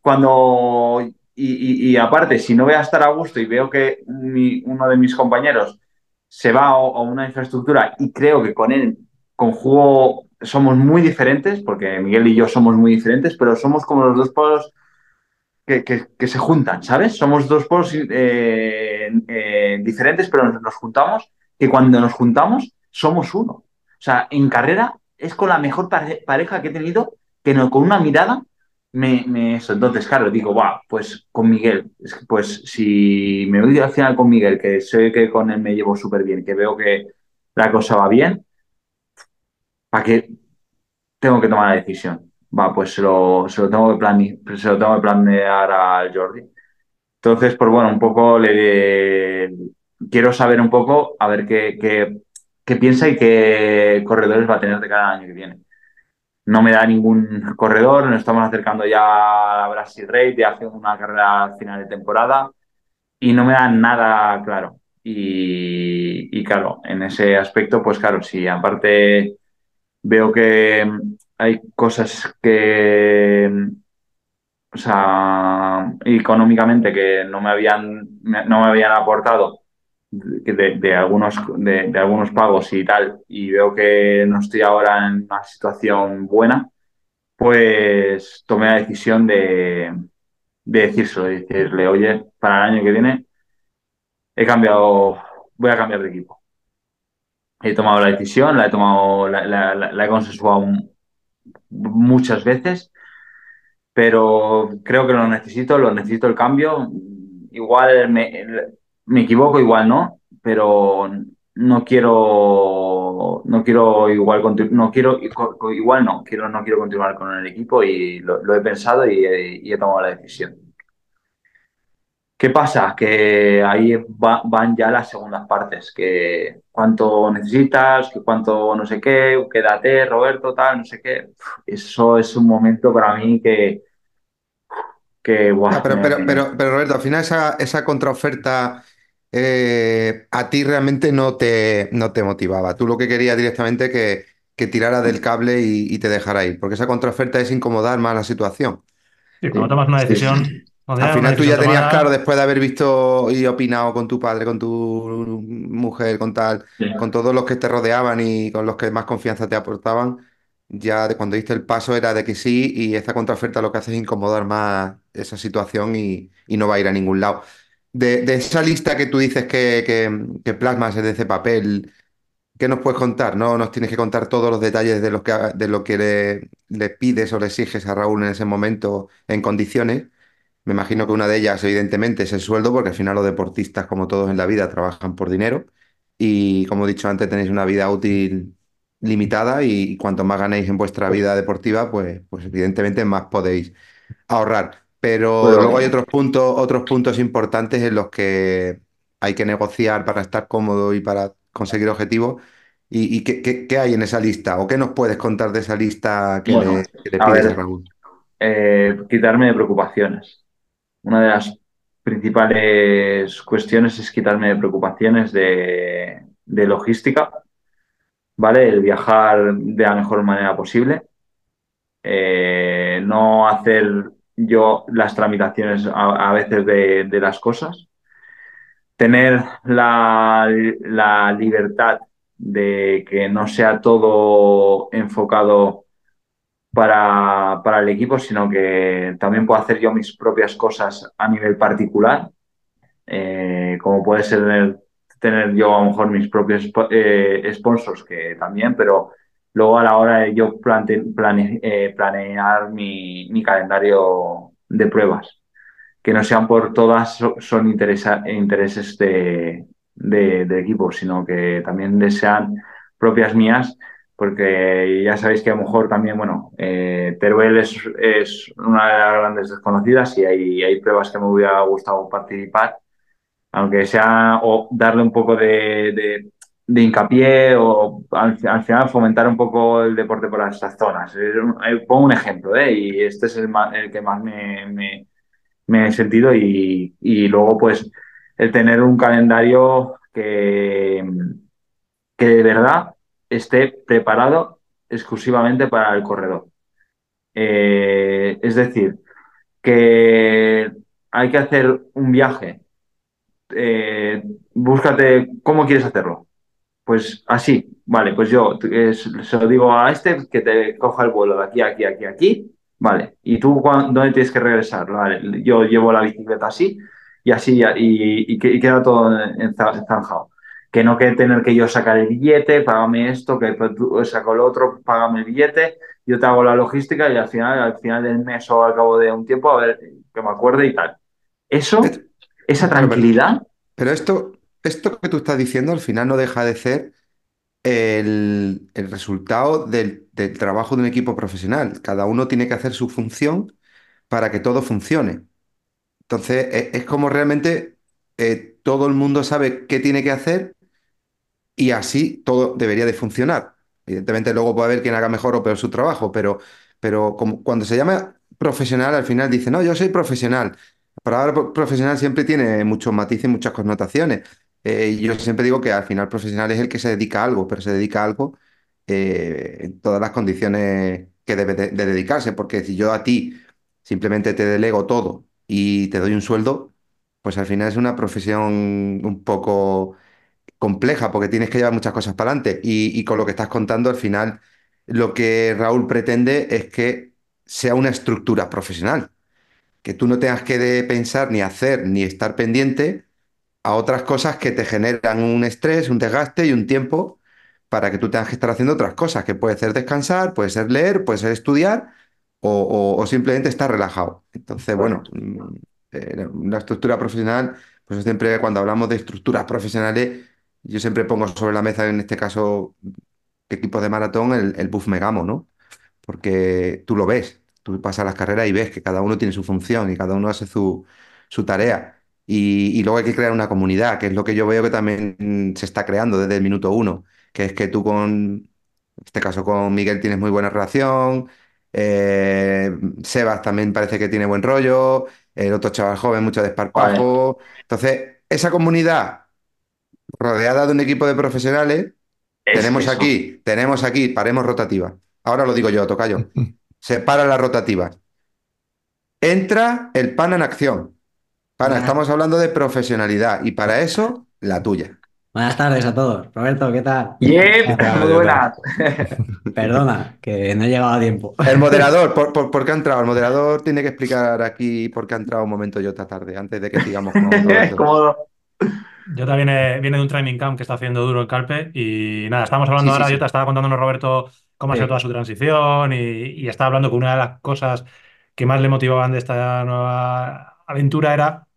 Cuando, y, aparte, si no voy a estar a gusto y veo que mi- uno de mis compañeros se va a, una infraestructura y creo que con él conjugo, somos muy diferentes, porque Miguel y yo somos muy diferentes, pero somos como los dos polos que, que- que se juntan, ¿sabes? Somos dos polos eh, eh, diferentes, pero nos, nos juntamos, que cuando nos juntamos somos uno. O sea, en carrera es con la mejor pare- pareja que he tenido, que no, con una mirada me. Entonces, claro, digo, va, pues con Miguel, pues si me voy al final con Miguel, que sé que con él me llevo súper bien, que veo que la cosa va bien, ¿para qué tengo que tomar la decisión? Va, pues se lo, lo tengo que plane- se lo tengo que planear al Jordi. Entonces, pues bueno, un poco le quiero saber un poco a ver qué, qué, qué piensa y qué corredores va a tener de cada año que viene. No me da ningún corredor, nos estamos acercando ya a Brasil Race, ya hace una carrera al final de temporada y no me da nada claro. Y, claro, en ese aspecto, pues claro, si aparte veo que hay cosas que, o sea, económicamente que no me habían, no me habían aportado de, algunos, de, algunos pagos y tal, y veo que no estoy ahora en una situación buena, pues tomé la decisión de, de decírselo, de decirle, oye, para el año que viene he cambiado, voy a cambiar de equipo. He tomado la decisión, la he tomado, la- la- la he consensuado muchas veces, pero creo que lo necesito, lo necesito el cambio. Igual me, me equivoco, igual no, pero no quiero, no quiero igual, no quiero, igual no, quiero, no quiero continuar con el equipo y lo, lo he pensado y he, y he tomado la decisión. ¿Qué pasa? Que ahí va- van ya las segundas partes, que cuánto necesitas, que cuánto no sé qué, quédate, Roberto, tal, no sé qué. Eso es un momento para mí que, que pero, pero, pero, pero, Roberto, al final esa, esa contraoferta eh, a ti realmente no te, no te motivaba. Tú lo que querías directamente que, que tirara del cable y, y te dejara ir, porque esa contraoferta es incomodar más la situación. Sí, cuando tomas una decisión. sí. Al una final tú ya tenías tomada, claro, después de haber visto y opinado con tu padre, con tu mujer, con tal, Sí. con todos los que te rodeaban y con los que más confianza te aportaban, ya de cuando diste el paso era de que sí y esta contraoferta lo que hace es incomodar más esa situación y, y no va a ir a ningún lado. De, esa lista que tú dices que, que, que plasmas en ese papel, ¿Qué nos puedes contar? No nos tienes que contar todos los detalles de lo que, de lo que le, le pides o le exiges a Raúl en ese momento en condiciones. Me imagino que una de ellas, evidentemente, es el sueldo, porque al final los deportistas, como todos en la vida, trabajan por dinero. Y como he dicho antes, tenéis una vida útil limitada y cuanto más ganéis en vuestra vida deportiva, pues, pues evidentemente más podéis ahorrar. Pero luego hay otros puntos, otros puntos importantes en los que hay que negociar para estar cómodo y para conseguir objetivos. ¿Y, y qué, qué- qué hay en esa lista? ¿O qué nos puedes contar de esa lista que Bueno, le, que le a pides ver. a Raúl? Eh, quitarme de preocupaciones. Una de las principales cuestiones es quitarme de preocupaciones de, de logística, ¿vale? El viajar de la mejor manera posible. Eh, no hacer yo las tramitaciones a, veces de, las cosas. Tener la, la libertad de que no sea todo enfocado para, para el equipo, sino que también puedo hacer yo mis propias cosas a nivel particular, eh, como puede ser tener, tener yo a lo mejor mis propios eh, sponsors, que también, pero luego a la hora de yo eh, planear mi, calendario de pruebas, que no sean por todas son intereses de, de, equipo, sino que también sean propias mías porque ya sabéis que a lo mejor también, bueno, eh, Teruel es, una de las grandes desconocidas y hay, pruebas que me hubiera gustado participar, aunque sea o darle un poco de, de hincapié o al, al, final fomentar un poco el deporte por esas zonas. Pongo un ejemplo, ¿eh? y este es el, más, el que más me, he sentido y, y luego pues el tener un calendario que, que de verdad esté preparado exclusivamente para el corredor. Eh, es decir, que hay que hacer un viaje. Eh, búscate cómo quieres hacerlo. Pues así, vale, pues yo eh, se lo digo a este que te coja el vuelo de aquí, aquí, aquí, aquí, vale. ¿Y tú dónde tienes que regresar? Vale, yo llevo la bicicleta así y así y, y, y queda todo zanjado que no que tener que yo sacar el billete, págame esto, que tú saco el otro, págame el billete, yo te hago la logística y al final, al final del mes o al cabo de un tiempo, a ver, que me acuerde y tal. Eso, esa tranquilidad. Pero, pero esto, esto que tú estás diciendo al final no deja de ser el, el resultado del, del trabajo de un equipo profesional. Cada uno tiene que hacer su función para que todo funcione. Entonces, es, es como realmente eh, todo el mundo sabe qué tiene que hacer y así todo debería de funcionar. Evidentemente luego puede haber quien haga mejor o peor su trabajo, pero, pero como, cuando se llama profesional al final dice, no, yo soy profesional. La palabra profesional siempre tiene muchos matices y muchas connotaciones. Eh, yo siempre digo que al final profesional es el que se dedica a algo, pero se dedica a algo eh, en todas las condiciones que debe de, de dedicarse, porque si yo a ti simplemente te delego todo y te doy un sueldo, pues al final es una profesión un poco compleja porque tienes que llevar muchas cosas para adelante. Y, y, con lo que estás contando, al final, lo que Raúl pretende es que sea una estructura profesional. Que tú no tengas que pensar ni hacer ni estar pendiente a otras cosas que te generan un estrés, un desgaste y un tiempo para que tú tengas que estar haciendo otras cosas, que puede ser descansar, puede ser leer, puede ser estudiar o, o, o simplemente estar relajado. Entonces, bueno, eh, una estructura profesional, pues siempre cuando hablamos de estructuras profesionales, yo siempre pongo sobre la mesa, en este caso, equipos de maratón, el, el Buff Megamo, ¿no? Porque tú lo ves, tú pasas las carreras y ves que cada uno tiene su función y cada uno hace su, su tarea. Y, y, luego hay que crear una comunidad, que es lo que yo veo que también se está creando desde el minuto uno, que es que tú con, en este caso con Miguel tienes muy buena relación, eh, Sebas también parece que tiene buen rollo, el otro chaval joven, mucho desparpajo. Vale. Entonces, esa comunidad rodeada de un equipo de profesionales, es tenemos eso. aquí, tenemos aquí, paremos rotativa. Ahora lo digo yo, Tocayo. Separa las rotativas. Entra el pana en acción. Pana, estamos hablando de profesionalidad y para eso, la tuya. Buenas tardes a todos. Roberto, ¿qué tal? Yep, muy buenas. Perdona, que no he llegado a tiempo. El moderador, ¿por, por, por qué ha entrado? El moderador tiene que explicar aquí por qué ha entrado un momento yo esta tarde, antes de que sigamos con Cómodo. Jota viene, viene de un training camp que está haciendo duro en Calpe y nada, estamos hablando Sí, sí, ahora, sí. Jota estaba contándonos Roberto cómo ha sido Sí. toda su transición y, y estaba hablando que una de las cosas que más le motivaban de esta nueva aventura era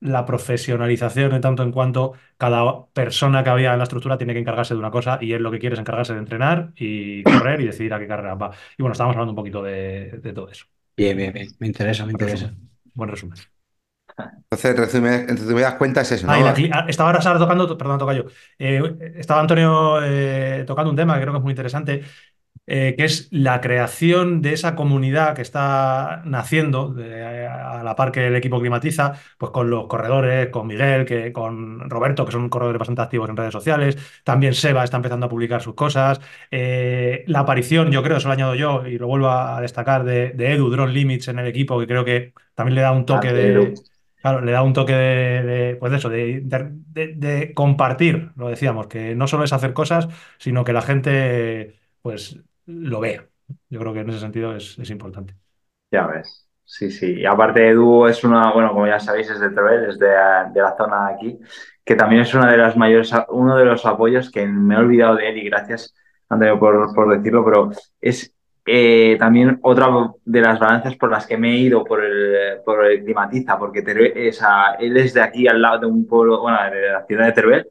la profesionalización en tanto en cuanto cada persona que había en la estructura tiene que encargarse de una cosa y él lo que quiere es encargarse de entrenar y correr y decidir a qué carrera va. Y bueno, estábamos hablando un poquito de, de todo eso. Bien, bien, bien. Me interesa, me Buen interesa. resumen. Buen resumen. Entonces, resume- en resumidas cuentas, es eso, Ah, y ¿no? la ah, estaba ahora Sara tocando, perdón, toca yo. estaba Antonio eh, tocando un tema que creo que es muy interesante, eh, que es la creación de esa comunidad que está naciendo de- a la par que el equipo climatiza, pues con los corredores, con Miguel, que, con Roberto, que son corredores bastante activos en redes sociales. También Seba está empezando a publicar sus cosas. Eh, la aparición, yo creo, eso lo añado yo y lo vuelvo a destacar, de, de Edu, Drone Limits en el equipo, que creo que también le da un toque de. Claro, le da un toque de, de, pues de eso, de- de compartir, lo decíamos, que no solo es hacer cosas, sino que la gente pues lo vea. Yo creo que en ese sentido es, es importante. Ya ves. Sí, sí. Y aparte Edu es una, bueno, como ya sabéis, es de Teruel, es de, de la zona de aquí, que también es una de las mayores, uno de los apoyos que me he olvidado de él y gracias, Andreu, por, por decirlo, pero es eh, también otra de las balanzas por las que me he ido por el, por el Climatiza, porque Teruel, es a- él es de aquí al lado de un pueblo, bueno, de la ciudad de Teruel,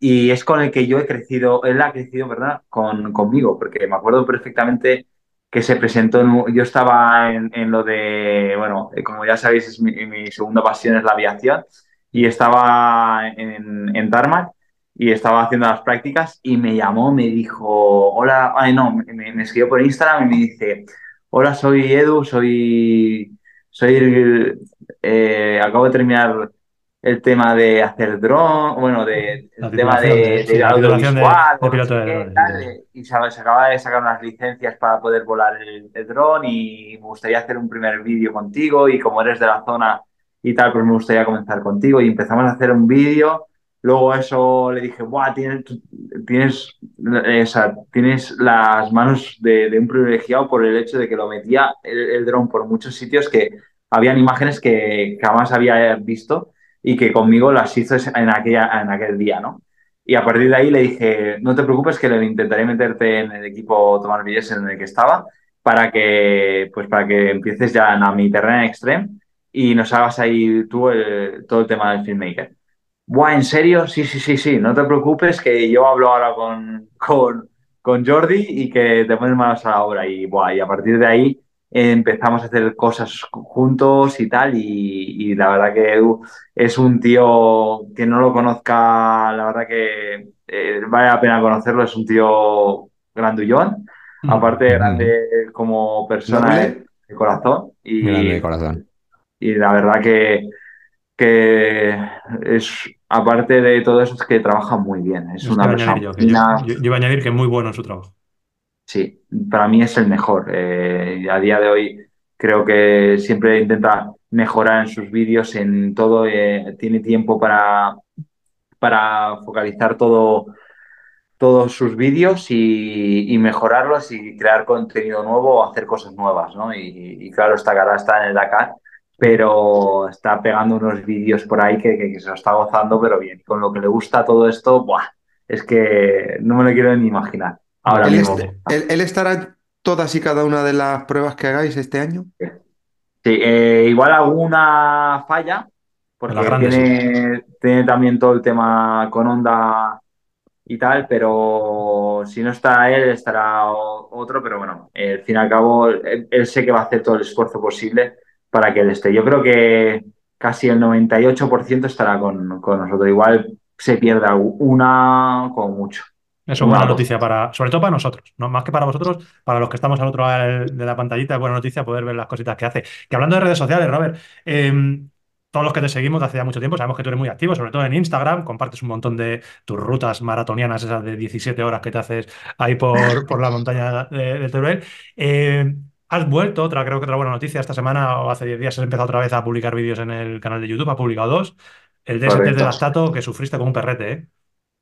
y es con el que yo he crecido, él ha crecido, ¿verdad?, con, conmigo, porque me acuerdo perfectamente que se presentó, en yo estaba en, en lo de, bueno, eh, como ya sabéis, es mi, mi segunda pasión es la aviación, y estaba en, en Tarmac y estaba haciendo las prácticas y me llamó, me dijo, hola, ay no, me, me escribió por Instagram y me dice, hola, soy Edu, soy, soy, eh, acabo de terminar el tema de hacer dron, bueno, de, el tema de, de- de audiovisual, de piloto qué, tal, y se, se acaba de sacar unas licencias para poder volar el, el dron y me gustaría hacer un primer vídeo contigo y como eres de la zona y tal, pues me gustaría comenzar contigo y empezamos a hacer un vídeo. Luego eso le dije, Buah, tienes, tienes, eh, o sea, tienes las manos de, de un privilegiado por el hecho de que lo metía el, el dron por muchos sitios que habían imágenes que jamás había visto y que conmigo las hizo en, aquella, en aquel día, ¿no? Y a partir de ahí le dije, no te preocupes que le intentaré meterte en el equipo tomar vídeos en el que estaba para que, pues para que empieces ya en mi terreno extreme y nos hagas ahí tú el- todo el tema del filmmaker. Buah, ¿en serio? Sí, sí, sí, sí, no te preocupes que yo hablo ahora con, con, con Jordi y que te pones manos a la obra y, buah, y a partir de ahí eh, empezamos a hacer cosas juntos y tal y, y la verdad que es un tío que no lo conozca, la verdad que eh, vale la pena conocerlo, es un tío grandullón, Mm. aparte de grande como persona Noble. de, de corazón y, Grande de corazón. y la verdad que, que es, aparte de todo eso, es que trabaja muy bien, es una persona añadir yo, que yo, yo- yo iba a añadir que es muy bueno en su trabajo. Sí, para mí es el mejor. Eh, a día de hoy creo que siempre intenta mejorar en sus vídeos, en todo. eh, tiene tiempo para, para focalizar todo, todos sus vídeos y, mejorarlos y crear contenido nuevo o hacer cosas nuevas, ¿no? Y, claro, esta cara está en el Dakar, pero está pegando unos vídeos por ahí que, que- que se lo está gozando, pero bien. Con lo que le gusta todo esto, ¡buah! Es que no me lo quiero ni imaginar. Ahora ¿Él, mismo. est- él- él estará en todas y cada una de las pruebas que hagáis este año? Sí, eh, igual alguna falla, porque tiene, tiene también todo el tema con onda y tal, pero si no está él, estará otro, pero bueno, eh, al fin y al cabo, él, él sé que va a hacer todo el esfuerzo posible para que él esté. Yo creo que casi el 98% estará con, con nosotros. Igual se pierde una como mucho. Eso es buena noticia para, sobre todo para nosotros, ¿no? Más que para vosotros, para los que estamos al otro lado de la pantallita, es buena noticia poder ver las cositas que hace. Que hablando de redes sociales, Robert, eh, todos los que te seguimos de hace ya mucho tiempo sabemos que tú eres muy activo, sobre todo en Instagram, compartes un montón de tus rutas maratonianas, esas de 17 horas que te haces ahí por, por la montaña de, de Teruel. Eh, has vuelto, otra, creo que otra buena noticia, esta semana o hace 10 días has empezado otra vez a publicar vídeos en el canal de YouTube, ha publicado dos. El de ese de lactato que sufriste con un perrete, ¿eh?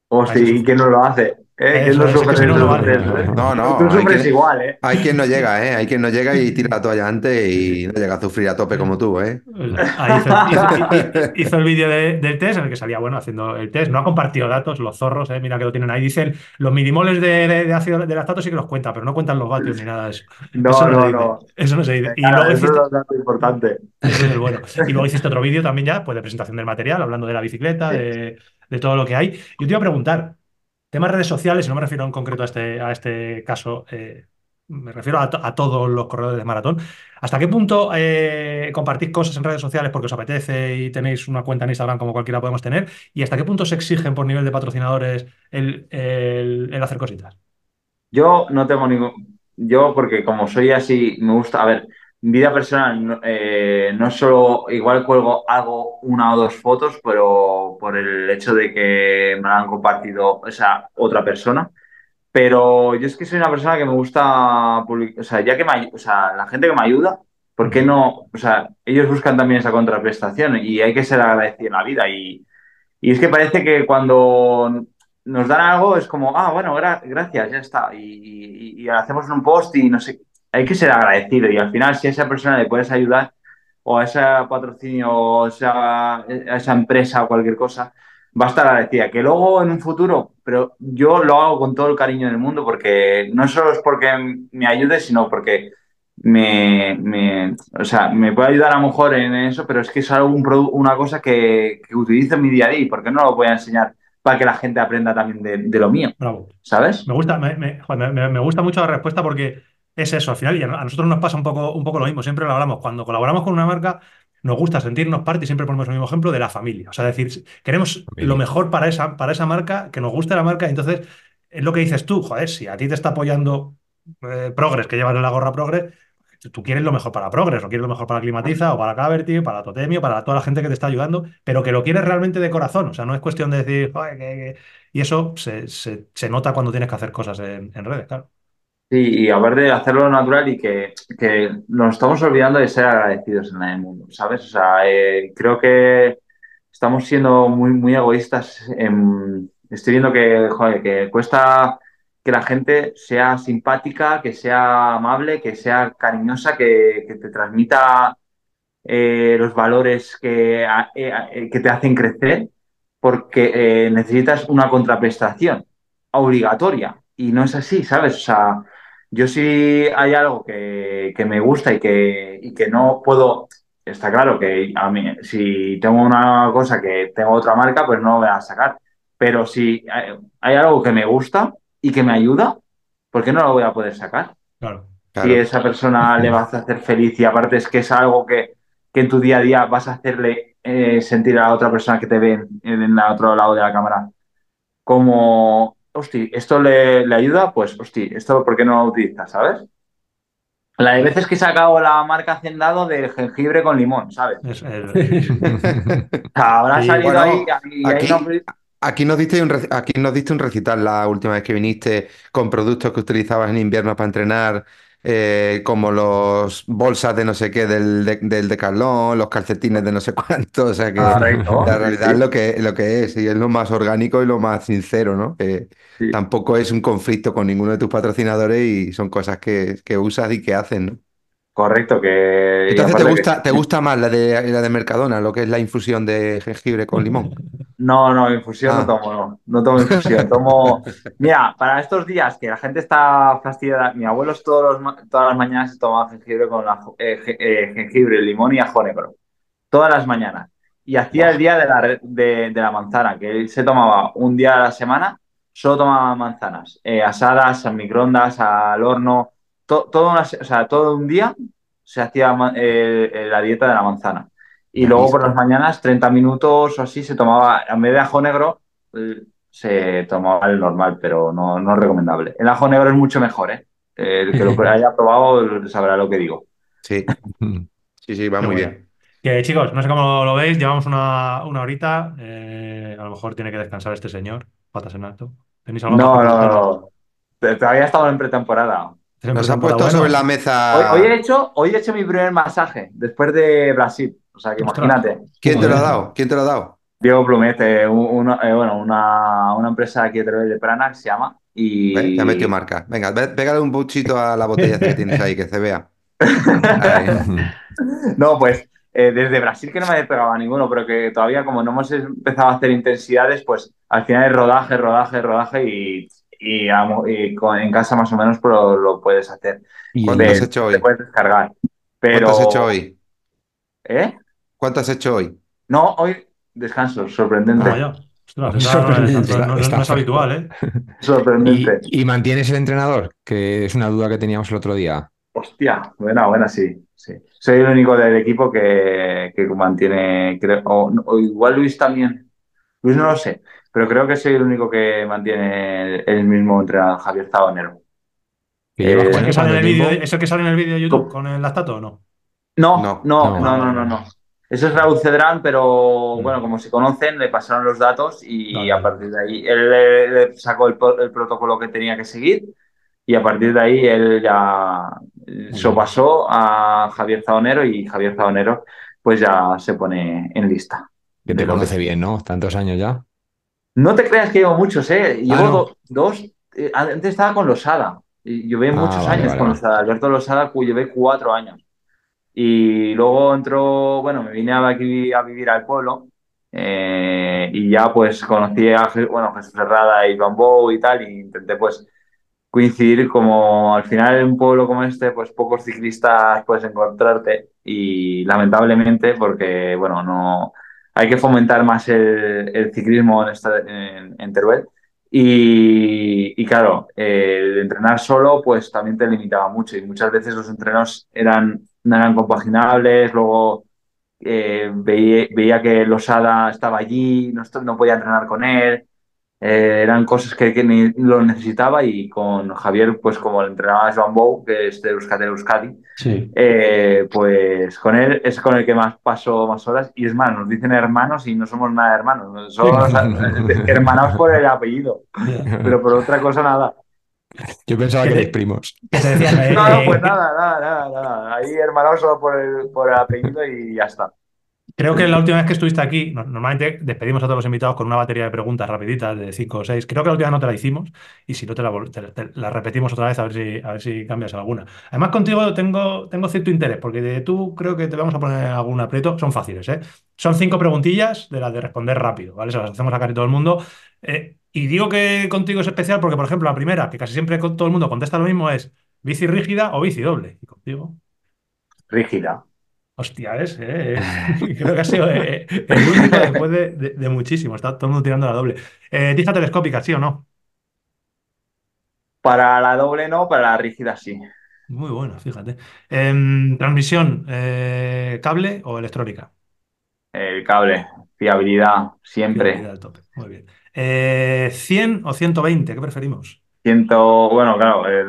Hostia, ¿y quién no lo hace? ¿Eh? ¿Quién Eso no es, que vale. estrés, eh? No, no, Tú hay sufres igual, ¿eh? Hay quien no llega, ¿eh? Hay quien no llega y tira la toalla antes y no llega a sufrir a tope como tú, ¿eh? Ahí hizo, hizo- hizo el vídeo de- del test en el que salía, bueno, haciendo el test. No ha compartido datos, los zorros, eh, mira que lo tienen ahí. Dicen los milimoles de, de, de ácido de lactato sí que los cuenta, pero no cuentan los vatios ni nada de eso. No, eso no, no. Eso no se dice. Y Claro, luego eso hiciste, es dato importante. eso es bueno. Y luego hiciste otro vídeo también ya, pues de presentación del material, hablando de la bicicleta, Sí. de, de todo lo que hay. Yo te iba a preguntar, temas redes sociales, y no me refiero en concreto a este, a este caso, eh, me refiero a, a todos los corredores de maratón. ¿Hasta qué punto eh, compartís cosas en redes sociales porque os apetece y tenéis una cuenta en Instagram como cualquiera podemos tener? ¿Y hasta qué punto se exigen por nivel de patrocinadores el, el- el hacer cositas? Yo no tengo ningún. Yo, porque como soy así, me gusta. A ver, vida personal, no, eh, no solo. Igual cuelgo, hago una o dos fotos, pero por el hecho de que me la han compartido esa otra persona. Pero yo es que soy una persona que me gusta publicar. O sea, ya que me, ay- o sea, la gente que me ayuda, ¿por qué no? O sea, ellos buscan también esa contraprestación y hay que ser agradecido en la vida. Y, y es que parece que cuando nos dan algo es como, ah, bueno, gra- gracias, ya está. Y, y- y hacemos un post y no sé, hay que ser agradecido. Y al final, si a esa persona le puedes ayudar, o a ese patrocinio, o a esa, a esa empresa o cualquier cosa, va a estar agradecida. Que luego en un futuro, pero yo lo hago con todo el cariño del mundo, porque no solo es porque me ayude, sino porque me, me, o sea, me puede ayudar a lo mejor en eso, pero es que es algo, un una cosa que, que utilizo en mi día a día y ¿por qué no lo voy a enseñar para que la gente aprenda también de, de lo mío? Bravo. ¿Sabes? Me gusta, me- me gusta mucho la respuesta porque es eso, al final, y a nosotros nos pasa un poco, un poco lo mismo, siempre lo hablamos, cuando colaboramos con una marca, nos gusta sentirnos parte y siempre ponemos el mismo ejemplo de la familia. O sea, decir, queremos Familia. lo mejor para esa, para esa marca, que nos guste la marca, y entonces es lo que dices tú, joder, si a ti te está apoyando eh, Progress, que llevas en la gorra Progress, tú quieres lo mejor para Progress, o quieres lo mejor para Climatiza, o para Caverty, para Totemio, para toda la gente que te está ayudando, pero que lo quieres realmente de corazón. O sea, no es cuestión de decir, joder, que- que- y eso se, se- se nota cuando tienes que hacer cosas en, en redes, claro. Sí, y hablar de hacerlo natural y que, que nos estamos olvidando de ser agradecidos en el mundo, ¿sabes? O sea, eh, creo que estamos siendo muy, muy egoístas. estoy viendo que, que cuesta que la gente sea simpática, que sea amable, que sea cariñosa, que, que te transmita eh, los valores que, a- eh, a- que te hacen crecer, porque necesitas una contraprestación obligatoria. Y no es así, ¿sabes? O sea, yo sí hay algo que, que me gusta y que, y que no puedo. Está claro que a mí, si tengo una cosa que tengo otra marca, pues no lo voy a sacar. Pero si hay, hay algo que me gusta y que me ayuda, ¿por qué no lo voy a poder sacar? Claro. Claro. si esa persona le vas a hacer feliz y aparte es que es algo que, que en tu día a día vas a hacerle eh, sentir a la otra persona que te ve en, en el otro lado de la cámara como, hosti, esto le, le ayuda, pues, hosti, esto ¿por qué no lo utilizas, sabes? La de veces que he sacado la marca Hacendado de jengibre con limón, ¿sabes? Es- es- O sea, habrá Sí, salido bueno, ahí, ahí- ahí aquí- no- Aquí nos diste un, aquí nos diste un recital la última vez que viniste con productos que utilizabas en invierno para entrenar, eh, como los bolsas de no sé qué del, de- del Decathlon, los calcetines de no sé cuánto. O sea que Correcto, la realidad es lo que, lo que es y es lo más orgánico y lo más sincero, ¿no? Que Sí. tampoco es un conflicto con ninguno de tus patrocinadores y son cosas que, que usas y que hacen, ¿no? Correcto, que... Entonces, ¿te que- gusta, te gusta más la de, la de Mercadona, lo que es la infusión de jengibre con limón? No, no, infusión Ah. no tomo, no. No tomo infusión. Tomo. Mira, para estos días que la gente está fastidiada, mi abuelo todos los todas las mañanas se tomaba jengibre con ajo- eh, eh, jengibre, limón y ajo negro. Todas las mañanas. Y hacía el día de la, de, de la manzana, que él se tomaba un día a la semana, solo tomaba manzanas, eh, asadas, al microondas, al horno, to- todo, una se- o sea, todo un día se hacía eh, la dieta de la manzana. Y luego visto. por las mañanas, 30 minutos o así, se tomaba, en vez de ajo negro, eh, se tomaba el normal, pero no, no es recomendable. El ajo negro es mucho mejor, ¿eh? El que lo haya probado sabrá lo que digo. Sí, sí, sí, va muy bueno. bien. Que chicos, no sé cómo lo veis, llevamos una, una horita. eh, a lo mejor tiene que descansar este señor. Patas en alto. ¿Tenéis algo No, no, no. Te- Todavía estamos en pretemporada. Nos ha temporada puesto sobre la Hoy, mesa. hoy he hecho, hoy he hecho mi primer masaje después de Brasil. O sea que Ostras. imagínate. ¿Quién te lo ha dado? ¿Quién te lo ha dado? Diego Plumet, eh, un- eh, bueno, una, una empresa aquí de de Prana que se llama. ¿Ves? Ya metió Y marca. Venga, ve- pégale un buchito a la botella que tienes ahí, que se vea. No, pues eh, desde Brasil que no me he pegado a ninguno, pero que todavía como no hemos empezado a hacer intensidades, pues al final es rodaje, rodaje, rodaje y, y, amo- y con- en casa más o menos pues, lo, puedes hacer. Y- ¿Cuánto De- has hecho te hoy? puedes descargar. Pero, ¿Cuánto has hecho hoy? ¿Eh? ¿Cuánto has hecho hoy? No, hoy descanso, sorprendente. Ah. Ostras, no, Sorprendente. no- no- no Está- es habitual, ¿eh? Sorprendente. ¿Y, y mantienes el entrenador? Que es una duda que teníamos el otro día. Hostia, buena, buena, sí, sí. Soy el único del equipo que, que mantiene, creo, o, o igual Luis también. Luis no lo sé, pero creo que soy el único que mantiene el, el mismo entrenador, Javier Zabonero. Que Eh, ¿Eso que él sale en el tiempo. ¿Eso que sale en el vídeo de YouTube ¿Cómo? con el lactato o no? No, No, no, no. no, no, no, no. Eso es Raúl Cedrán, pero Mm. bueno, como se conocen, le pasaron los datos y Vale, a partir de ahí él le, le sacó el, protocolo que tenía que seguir y a partir de ahí él ya se pasó a Javier Zaonero y Javier Zaonero pues ya se pone en lista. Que te conoce bien, ¿no? Tantos años ya. No te creas que llevo muchos, ¿eh? Llevo Ah, no. do- dos. eh, antes estaba con Losada. Y llevé Ah, muchos vale, años vale, con. Losada. Alberto Losada, llevé cuatro años. Y luego entró, bueno, me vine aquí a vivir al pueblo. eh, y ya pues conocí a bueno, Jesús Herrada y Bambó y tal. Y intenté pues coincidir como al final en un pueblo como este, pues pocos ciclistas puedes encontrarte y lamentablemente porque, bueno, no hay que fomentar más el, el ciclismo en, esta- en, en Teruel. Y, y claro, el entrenar solo pues también te limitaba mucho. Y muchas veces los entrenos eran, no eran compaginables, luego eh, veía, veía que Losada estaba allí, no, no podía entrenar con él, eh, eran cosas que, que ni lo necesitaba y con Javier, pues como le entrenaba Joan Bou, que es de Euskadi, Euskadi, Sí. eh, pues con él es con el que más paso más horas y es más, nos dicen hermanos y no somos nada hermanos, somos hermanados por el apellido, pero por otra cosa nada. Yo pensaba Que erais primos. No, no, eh, pues nada, nada, nada, nada. Ahí hermanados solo por el, por el apellido y ya está. Creo que la última vez que estuviste aquí, no- normalmente despedimos a todos los invitados con una batería de preguntas rapiditas de 5 o 6. Creo que la última no te la hicimos y si no te la, te- la repetimos otra vez a ver si, a ver si cambias alguna. Además contigo tengo, tengo cierto interés porque de tú creo que te vamos a poner algún aprieto. Son fáciles, ¿eh? Son cinco preguntillas de las de responder rápido, ¿vale? Se las hacemos a casi todo el mundo. Eh, y digo que contigo es especial porque, por ejemplo, la primera, que casi siempre todo el mundo contesta lo mismo, es bici rígida o bici doble. Y contigo... Rígida. Hostia, es, eh, es- creo que ha sido eh, el único después de, de- de muchísimo. Está todo el mundo tirando la doble. Eh, telescópica, ¿sí o no? Para la doble no, para la rígida sí. Muy bueno, fíjate. Em, transmisión, eh, cable o electrónica. El cable, fiabilidad, siempre. Fiabilidad al tope. Muy bien. Eh, 100 o 120, ¿qué preferimos? Ciento, bueno, claro, eh,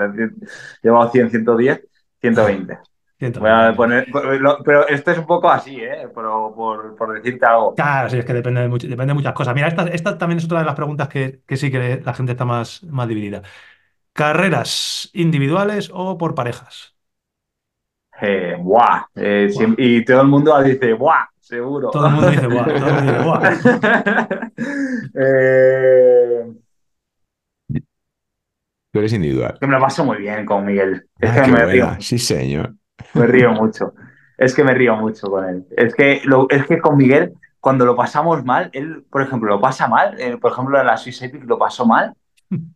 he llevado 100, 110, 120. 120. Voy a poner, lo- pero esto es un poco así, ¿eh? Pero por, por decirte algo. Claro, sí, es que depende de, much- depende de muchas cosas. Mira, esta, esta también es otra de las preguntas que, que sí que la gente está más, más dividida. ¿Carreras individuales o por parejas? Eh, ¡buah! Eh, y todo el mundo dice, ¡buah! Seguro. Todo el mundo dice, "Buah", todo el mundo dice, "Buah". Eh, Tú eres individual. que me lo paso muy bien con Miguel. Es Ah, que me buena. río, Sí, señor. Me río mucho. Es que me río mucho con él. Es que, lo- es que con Miguel, cuando lo pasamos mal, él, por ejemplo, lo pasa mal. eh, por ejemplo, en la Swiss Epic lo pasó mal.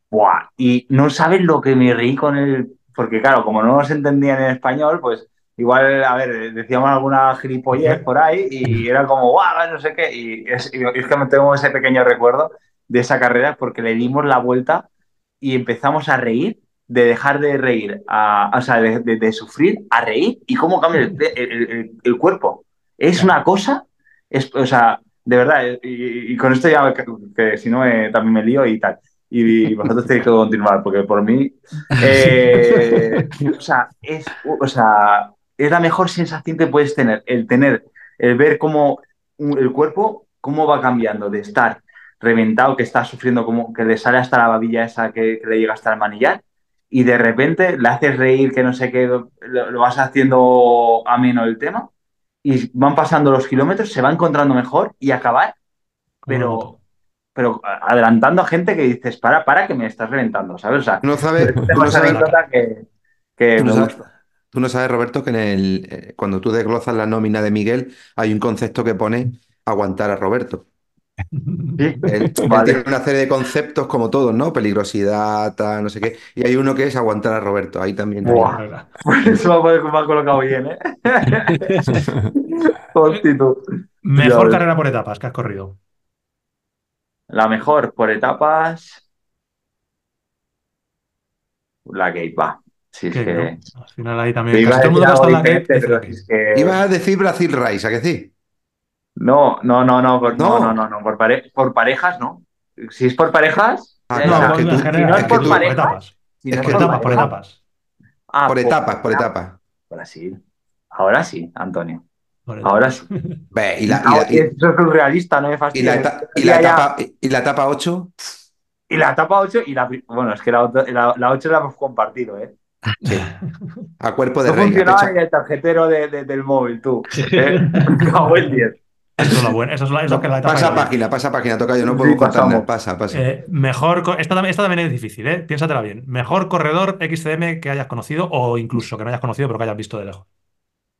¡Buah! Y no sabes lo que me reí con él. Porque, claro, como no nos entendían en español, pues igual, a ver, decíamos alguna gilipollez por ahí y era como, ¡guau! No sé qué. Y es, y es que me tengo ese pequeño recuerdo de esa carrera porque le dimos la vuelta y empezamos a reír, de dejar de reír, a, o sea, de, de- de sufrir a reír y cómo cambia el, el- el- el cuerpo. Es una cosa, es, o sea, de verdad, y, y con esto ya, que, que si no eh, también me lío y tal. Y, vosotros tenéis que continuar, porque por mí, eh, o, sea, es, o sea, es la mejor sensación que puedes tener, el tener, el ver cómo el cuerpo, cómo va cambiando de estar reventado, que está sufriendo, como que le sale hasta la babilla esa que, que le llega hasta el manillar, y de repente le haces reír, que no sé qué, lo, lo vas haciendo ameno el tema, y van pasando los kilómetros, se va encontrando mejor y acabar ¿Cómo lo pero, noto? pero adelantando a gente que dices, para, para que me estás reventando, ¿sabes? O sea, Tú no sabes, tú no sabes, que, que tú no me sabes- gusta. tú no sabes, Roberto, que en el, eh, cuando tú desglosas la nómina de Miguel, hay un concepto que pone aguantar a Roberto. Sí, Él, Vale. tiene una serie de conceptos como todos, ¿no? Peligrosidad, tal, no sé qué. Y hay uno que es aguantar a Roberto. Ahí también. Buah. Por eso me ha, colocado bien, ¿eh? Ya Mejor carrera por etapas que has corrido. La mejor por etapas. La Gate va. Sí, es Que. Al final ahí también. iba si a decir Brasil Rice, ¿a que sí? No, no, no, no, por, no, No. no, no, no, por, pare- por parejas, no. Si es por parejas, Ah, ya No, que tú- si no es es por parejas, etapas. Si Es que Por etapas, por etapas. Ah, Por etapas, por etapas. Ahora sí. Ahora sí, Antonio. Ahora sí. Ve, y la, y No, la- y- Eso es surrealista, no me y la y la etapa, y la etapa 8, Y la etapa 8 y la. Bueno, es que la, la, la 8 la hemos compartido, ¿eh? sí. A cuerpo de No rey. funcionaba ni el tarjetero de, de- del móvil, tú. ¿eh? Cago en 10. Eso es lo bueno. Eso es, la- eso es que la etapa Pasa página, pasa página, toca yo, no Sí, puedo nada. Pasa, pasa. Eh, mejor, esta, también- esta también es difícil, ¿eh? Piénsatela bien. Mejor corredor XCM que hayas conocido o incluso que no hayas conocido pero que hayas visto de lejos.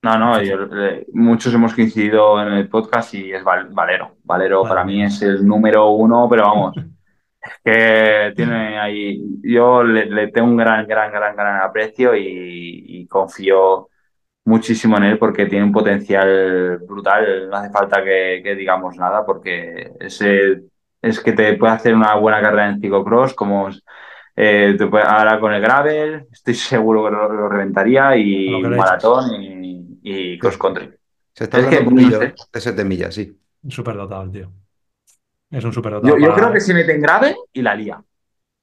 No, no, yo, eh, muchos hemos coincidido en el podcast y es Val- Valero. Valero para mí es el número uno, pero vamos, es que tiene ahí, yo le, le tengo un gran, gran, gran, gran aprecio y, y confío muchísimo en él porque tiene un potencial brutal. No hace falta que, que digamos nada porque ese, es que te puede hacer una buena carrera en ciclocross, como eh, te puede, ahora con el gravel, estoy seguro que lo, lo reventaría y maratón y, y cross country. Se está es que, hablando un poquillo no sé. de 7 millas, sí. Un superdotado el tío. Es un superdotado. Yo, yo para- creo que se mete en gravel y la lía.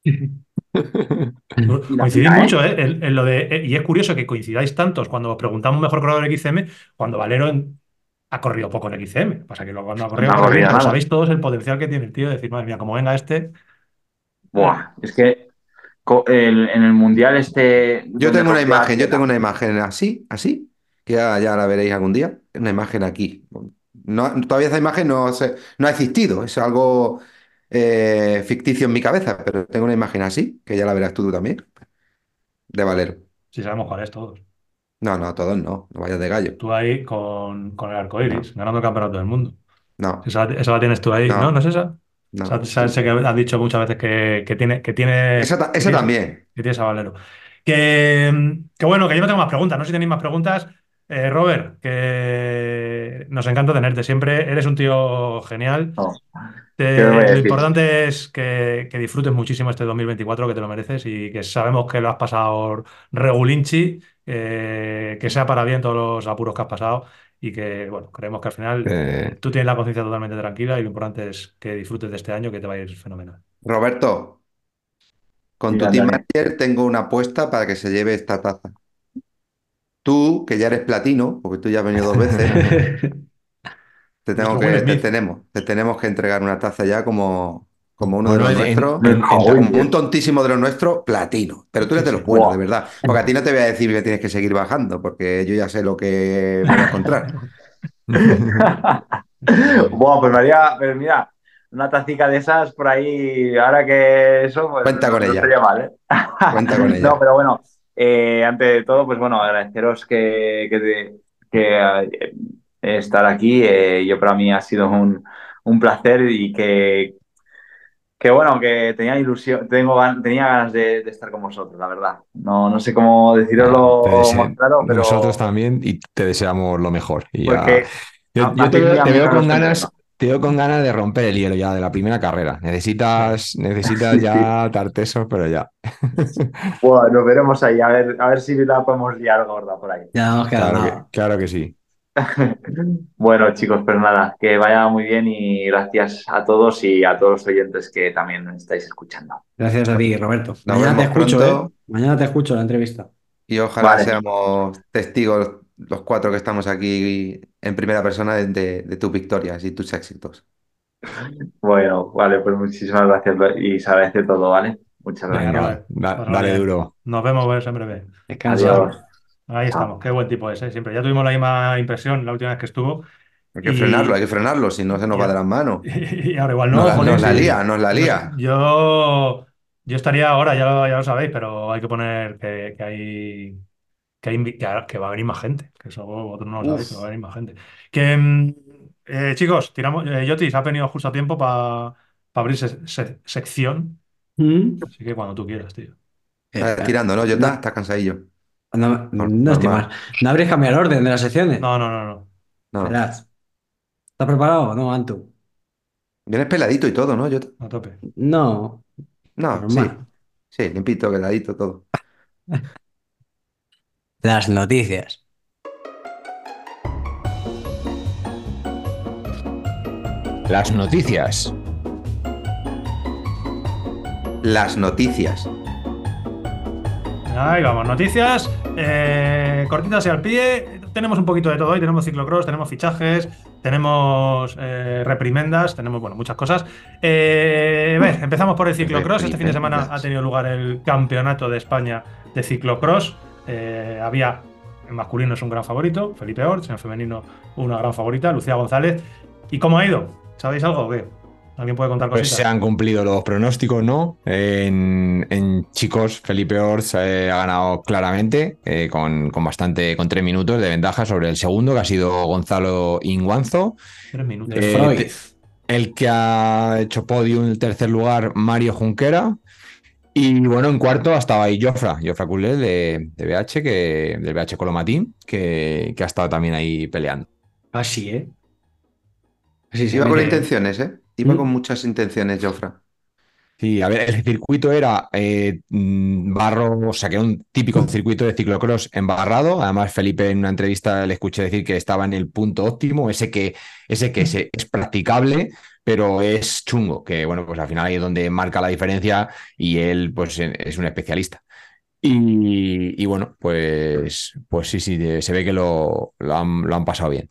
Coincidís ¿eh? mucho, ¿eh? En, en lo de, eh, y es curioso que coincidáis tantos cuando os preguntamos mejor corredor XCM, cuando Valero en- ha corrido poco en XCM. Pasa que luego no ha corrido, No ha corrido nada. sabéis todos el potencial que tiene el tío de decir, madre mía, como venga este. Buah, es que el- en el mundial este. Yo tengo una imagen, yo tengo una imagen así, así, que ya, ya la veréis algún día. Una imagen aquí. No, todavía esa imagen no, se- no ha existido, es algo eh, ficticio en mi cabeza, pero tengo una imagen así, que ya la verás tú también, de Valero. Si sabemos cuál es todos. No, no, todos no, no vayas de gallo. Tú ahí con, con el arco iris, ganando el campeonato del mundo. No, Esa, esa la tienes tú ahí, ¿no? No. ¿No, es esa? no. Esa- sé que has dicho muchas veces que, que tiene, que tiene, Esa, ta- que esa tiene- también. que tienes a Valero. Que, que bueno, que yo no tengo más preguntas. No sé si tenéis más preguntas. Eh, Robert, que nos encanta tenerte siempre. Eres un tío genial. No. Te- ¿Qué os voy a lo importante es que, que disfrutes muchísimo este 2024, que te lo mereces y que sabemos que lo has pasado regulinchi, eh, que sea para bien todos los apuros que has pasado y que, bueno, creemos que al final Eh. tú tienes la conciencia totalmente tranquila y lo importante es que disfrutes de este año, que te va a ir fenomenal. Roberto, con Sí, tu team manager tengo una apuesta para que se lleve esta taza. Tú, que ya eres platino, porque tú ya has venido dos veces, te tengo que, te tenemos, te tenemos que entregar una taza ya como, como uno Bueno, de los en- nuestros, en- en- como un tontísimo de los nuestros, platino. Pero tú eres de los buenos, Buah. de verdad. Porque a ti no te voy a decir que tienes que seguir bajando, porque yo ya sé lo que voy a encontrar. Buah, pues me haría, pero mira, una tacica de esas por ahí, ahora que eso, pues Cuenta con no ella. mal, ¿eh? Cuenta con ella. No, pero bueno, eh, ante de todo, pues bueno, agradeceros que, que, te- que, eh, estar aquí. eh, yo para mí ha sido un, un placer y que, que bueno, que tenía ilusión, tengo, tenía ganas de, de estar con vosotros, la verdad. No, no sé cómo deciroslo más claro, pero Nosotros también y te deseamos lo mejor. Y ya- Yo, te, veo, te con ganas, te veo con ganas de romper el hielo ya de la primera carrera. Necesitas, necesitas ya tartesos, pero ya. bueno, nos veremos ahí, a ver, a ver si la podemos liar gorda por ahí. Ya que, claro que sí. Bueno, chicos, pues nada, que vaya muy bien y gracias a todos y a todos los oyentes que también estáis escuchando. Gracias a ti, Roberto. Nos Mañana te escucho. ¿eh? Mañana te escucho la entrevista. Y ojalá Vale. seamos testigos los cuatro que estamos aquí en primera persona de, de- de tus victorias y tus éxitos. Bueno, vale, pues muchísimas gracias y se agradece todo, ¿vale? Muchas gracias. Venga, Robert. da- Bueno, dale bien. duro. Nos vemos pues, en breve. Descansa. Adiós. Ahí estamos, qué buen tipo es, ¿eh? Siempre. Ya tuvimos la misma impresión la última vez que estuvo Hay que Y- frenarlo, hay que frenarlo, si no se nos va de las manos. Y ahora igual no, Nos la, jolín, nos la lía, nos la lía. Yo, yo estaría ahora, ya, lo- ya lo sabéis, pero hay que poner que, que hay, que, hay que, va a venir más gente. Que eso vosotros no lo sabéis, pero va a venir más gente. Que, mm, eh, chicos, tiramos. Eh, Yotis ha venido justo a tiempo para abrir se- se- sección. ¿Mm? Así que cuando tú quieras, tío. Está Eh, tirando, ¿no? Yo no. está cansadillo. No, no estoy normal. mal. ¿No habréis cambiado el orden de las secciones? No, no, no, no. No. Verás. ¿Estás preparado o no, Antu? Vienes peladito y todo, ¿no? Yo... A tope. No. No, sí. Normal. Sí, limpito, quedadito, todo. Las noticias. Las noticias. Las noticias. Ahí vamos, noticias eh, cortitas y al pie. Tenemos un poquito de todo hoy. Tenemos ciclocross, tenemos fichajes, tenemos eh, reprimendas, tenemos bueno, muchas cosas. Eh, empezamos por el ciclocross. Este fin de semana ha tenido lugar el campeonato de España de ciclocross. Eh, había en masculino es un gran favorito, Felipe Orts, en femenino una gran favorita, Lucía González. ¿Y cómo ha ido? ¿Sabéis algo o qué? ¿Alguien puede contar Pues cositas? se han cumplido los pronósticos, ¿no? En, en chicos, Felipe Ors eh, ha ganado claramente, eh, con, con bastante, con tres minutos de ventaja sobre el segundo, que ha sido Gonzalo Inguanzo. Tres minutos. Eh, El que ha hecho podium en el tercer lugar, Mario Junquera. Y bueno, en cuarto estaba ahí Jofra, Jofra Culé de, de BH, que, del BH Colomatín, que, que ha estado también ahí peleando. Así, ¿eh? Así se Iba con intenciones, ¿eh? Iba ¿Mm? con muchas intenciones, Jofra. Sí, a ver, el circuito era eh, mm, barro, o sea, que era un típico circuito de ciclocross embarrado. Además, Felipe en una entrevista le escuché decir que estaba en el punto óptimo, ese que, ese que se- es practicable, pero es chungo, que bueno, pues al final ahí es donde marca la diferencia y él pues es un especialista. Y, y bueno, pues, pues sí, sí, se ve que lo, lo han, lo han pasado bien.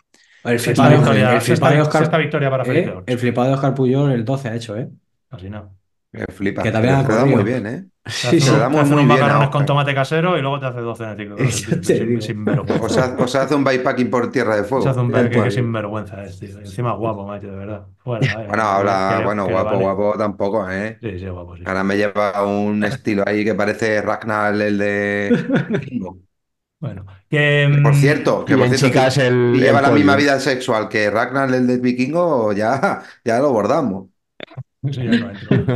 El Sexta flipado, victoria, el sexta- flipado de Oscar, sexta victoria para Felipe ¿eh? El flipado de Oscar Puyol el 12 ha hecho, ¿eh? Así no. Me flipa. Que también ha se da corrido. muy bien, ¿eh? Sí. Se un- da te muy, hace muy unos bien macarrones con tomate casero y luego te hace 12 en el. Eso Sin- sin- digo. sinvergüenza. O sea, o sea, hace un bikepacking por tierra de fuego. Se hace un Tal que, que cual. sinvergüenza es, tío. Encima guapo, macho, de verdad. Fuera, eh, Bueno, que- habla, que- bueno, que guapo, vale. guapo tampoco, ¿eh? Sí, sí, guapo, sí. Ahora me lleva un estilo ahí que parece Ragnar, el de. Bueno, que. Por mm, cierto, que por cierto, chicas si- el- si lleva el la misma vida sexual que Ragnar, el del vikingo, ya, ya lo bordamos. eso ya no entro.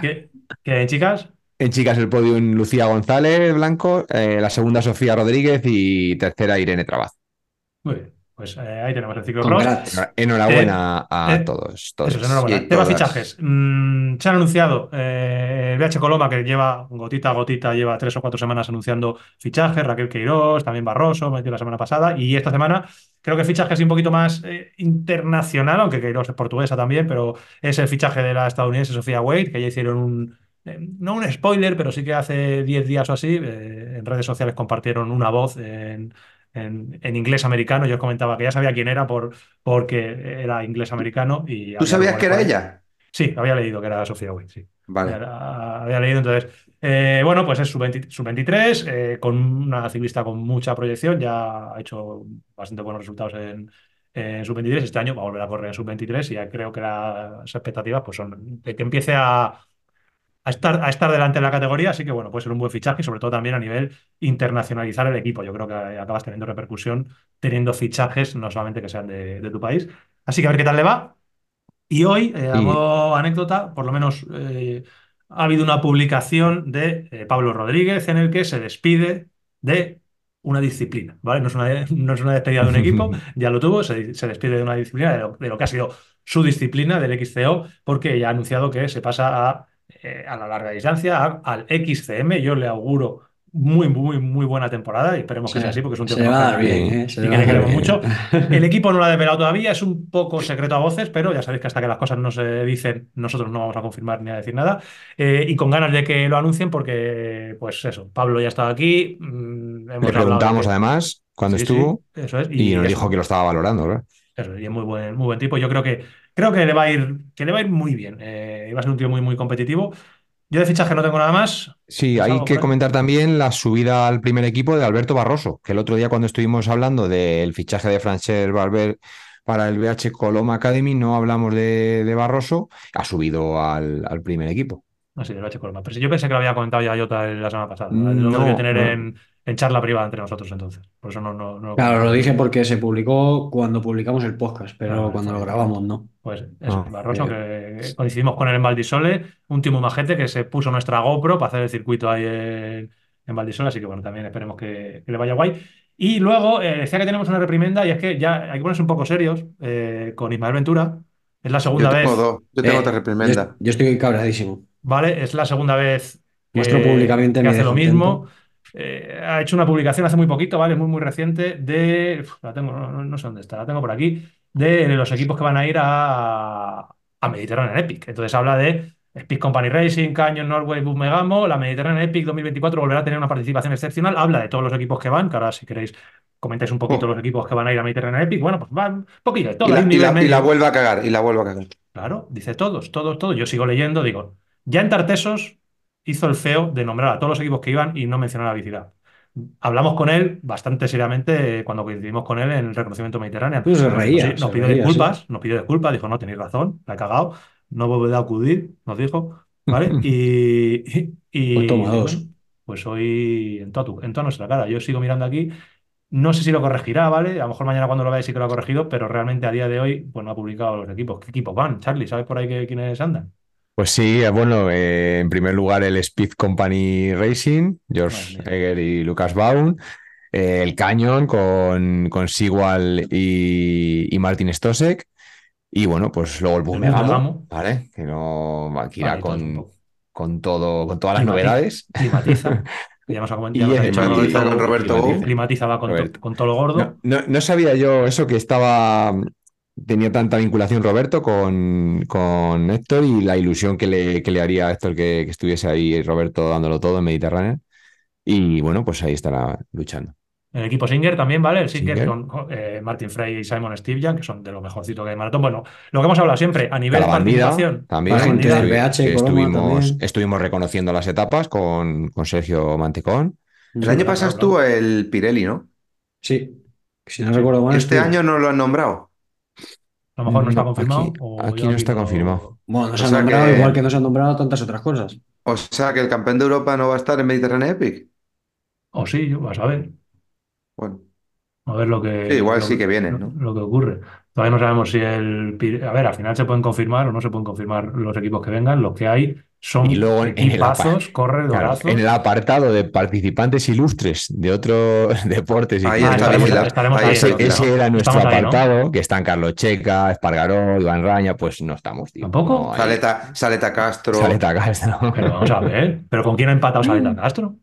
que, que, chicas, En chicas el podio en Lucía González Blanco, eh, la segunda Sofía Rodríguez y tercera Irene Trabaz. muy bien. Pues eh, ahí tenemos el. Congrats. Enhorabuena a eh, todos. todos. Eso es, enhorabuena. Tema todas. fichajes. Mm, se han anunciado eh, el BH Coloma, que lleva gotita a gotita, lleva tres o cuatro semanas anunciando fichajes. Raquel Queiroz, también Barroso, metió la semana pasada. Y esta semana creo que fichaje así un poquito más eh, internacional, aunque Queiroz es portuguesa también, pero es el fichaje de la estadounidense Sofía Wade, que ya hicieron un. eh, no un spoiler, pero sí que hace 10 días o así, eh, en redes sociales compartieron una voz en, en- en inglés americano. Yo os comentaba que ya sabía quién era por, porque era inglés americano. Y ¿Tú sabías que era ella? Sí, había leído que era Sofía Wade, sí. Vale. Había, había leído, entonces. eh, bueno, pues es sub-23, eh, con una ciclista con mucha proyección, ya ha hecho bastante buenos resultados en, en sub-23. Este año va a volver a correr en sub-23 y ya creo que las expectativas pues, son de que empiece a, a estar, a estar delante de la categoría, así que bueno, puede ser un buen fichaje y sobre todo también a nivel internacionalizar el equipo. Yo creo que acabas teniendo repercusión teniendo fichajes, no solamente que sean de, de tu país. Así que a ver qué tal le va. Y hoy, eh, hago anécdota, por lo menos eh, ha habido una publicación de eh, Pablo Rodríguez en el que se despide de una disciplina, ¿vale? No es una, no es una despedida de un equipo, ya lo tuvo, se, se despide de una disciplina, de lo, de lo que ha sido su disciplina, del XCO, porque ya ha anunciado que se pasa a, eh, a la larga distancia, a- al XCM. Yo le auguro muy, muy, muy buena temporada y esperemos que sea así, porque es un tío se que va a dar cae bien, bien. ¿eh? Se y que va a le dar queremos bien. mucho. El equipo no lo ha desvelado todavía, es un poco secreto a voces, pero ya sabéis que hasta que las cosas no se dicen, nosotros no vamos a confirmar ni a decir nada. Eh, y con ganas de que lo anuncien, porque, pues eso, Pablo ya estaba aquí. mm, hemos Le preguntamos de- además cuando Sí, sí, estuvo eso es. y, nos eso, dijo que lo estaba valorando, ¿verdad? eso, y es muy buen, muy buen tipo. Yo creo que, creo que le va a ir, que le va a ir muy bien. Eh, va a ser un tío muy, muy competitivo. Yo de fichaje no tengo nada más. Sí, ¿Tienes hay que comentar también la subida al primer equipo de Alberto Barroso, que el otro día cuando estuvimos hablando del fichaje de Francher Barber para el BH Coloma Academy, no hablamos de, de Barroso, ha subido al, al primer equipo. No sé, del Bache Coloma. Pero yo pensé que lo había comentado ya Jota la semana pasada. Mm, Lo no, debió tener no. en, en charla privada entre nosotros entonces. Por eso no, no, no Claro, lo dije porque se publicó cuando publicamos el podcast, pero Ah, cuando lo grabamos no. Pues Ah, Barroso, eh. que coincidimos con él en Valdisole, un timo majete que se puso nuestra GoPro para hacer el circuito ahí en, en Valdisole, así que bueno, también esperemos que, que le vaya guay. Y luego eh, decía que tenemos una reprimenda y es que ya hay que ponerse un poco serios eh, con Ismael Ventura. Es la Yo segunda tengo vez, dos, yo tengo Eh, otra reprimenda. yo estoy cabreadísimo. ¿vale? Es la segunda vez que, Muestro públicamente que hace lo mismo. Eh, ha hecho una publicación hace muy poquito, ¿vale? Muy, muy reciente, de. uf, la tengo, no, sé dónde está, la tengo por aquí. De los equipos que van a ir a, a Mediterranean Epic. Entonces habla de Speed Company Racing, Canyon, Norway, Bus Megamo. La Mediterranean Epic 2024 volverá a tener una participación excepcional. Habla de todos los equipos que van, que ahora si queréis comentáis un poquito Oh. los equipos que van a ir a Mediterranean Epic. Bueno, pues van un poquito de todo. Y la, un y la- y la medio. vuelve a cagar, y la vuelve a cagar. Claro, dice todos, todos, todos. Yo sigo leyendo, digo, ya en Tartesos hizo el feo de nombrar a todos los equipos que iban y no mencionar a Bicilab. Hablamos con él bastante seriamente cuando coincidimos con él en el reconocimiento mediterráneo. Pues se Nos- reía, nos, pidió reía, disculpas, nos pidió disculpas, dijo, no, tenéis razón, la he cagado, no volveré a acudir, nos dijo, ¿vale? Y, y, y, Pues toma dos. bueno, pues hoy en toda, tu- en toda nuestra cara. Yo sigo mirando aquí, no sé si lo corregirá, ¿vale? A lo mejor mañana cuando lo veáis sí que lo ha corregido, pero realmente a día de hoy pues no ha publicado los equipos. ¿Qué equipos van, Charlie? ¿Sabes por ahí que- quiénes andan? Pues sí, eh, bueno, eh, en primer lugar el Speed Company Racing, George mía. Eger y Lucas Baum, eh, el Canyon con, con Sigual y, y Martin Stosek, y bueno, pues luego el Bus El Bus Megamo, Megamo. ¿vale? Que no aquí Vale, con, poco. con todo, con todas las Climatiza. novedades. Climatiza. ya nos ha comentado, Y Climatiza Roberto, con Roberto Climatiza. Va con, to- Roberto. con todo lo gordo. No, no- no sabía yo eso que estaba, tenía tanta vinculación Roberto con, con Héctor y la ilusión que le, que le haría a Héctor que, que estuviese ahí Roberto dándolo todo en Mediterráneo. Y bueno, pues ahí estará luchando. El equipo Singer también, ¿vale? El Singer, Singer. con eh, Martin Frey y Simon Stivian, que son de lo mejorcito que hay en maratón. Bueno, lo que hemos hablado siempre, a nivel Calabandida participación. también, La gente del BH, que estuvimos, también. estuvimos reconociendo las etapas con, con Sergio Mantecón. El año pasado estuvo el Pirelli, ¿no? Sí, si no recuerdo mal. Este estuvo. año no lo han nombrado. A lo mejor no está No, confirmado. aquí- o aquí yo no está confirmado. Bueno, nos O han nombrado que- igual que nos han nombrado tantas otras cosas. O sea que el campeón de Europa no va a estar en Mediterráneo Epic. O sí, yo, vas a ver. Bueno, A ver lo que. Sí, igual lo sí que vienen, lo- ¿no? Lo que ocurre. Todavía no sabemos si el. Pir- A ver, al final se pueden confirmar o no se pueden confirmar los equipos que vengan. Los que hay son Y luego en- en el. Claro, en apartado de participantes ilustres de otros deportes y Ahí Ah, estaremos, vigilado. estaremos Ahí ese, era nuestro Estamos ahí, ¿no? apartado, que están Carlos Checa, Espargaró, Iván Raña, pues no estamos, tío. ¿Tampoco? No Saleta, Saleta Castro. Saleta Castro. Pero vamos a ver. ¿Pero con quién ha empatado Saleta Castro?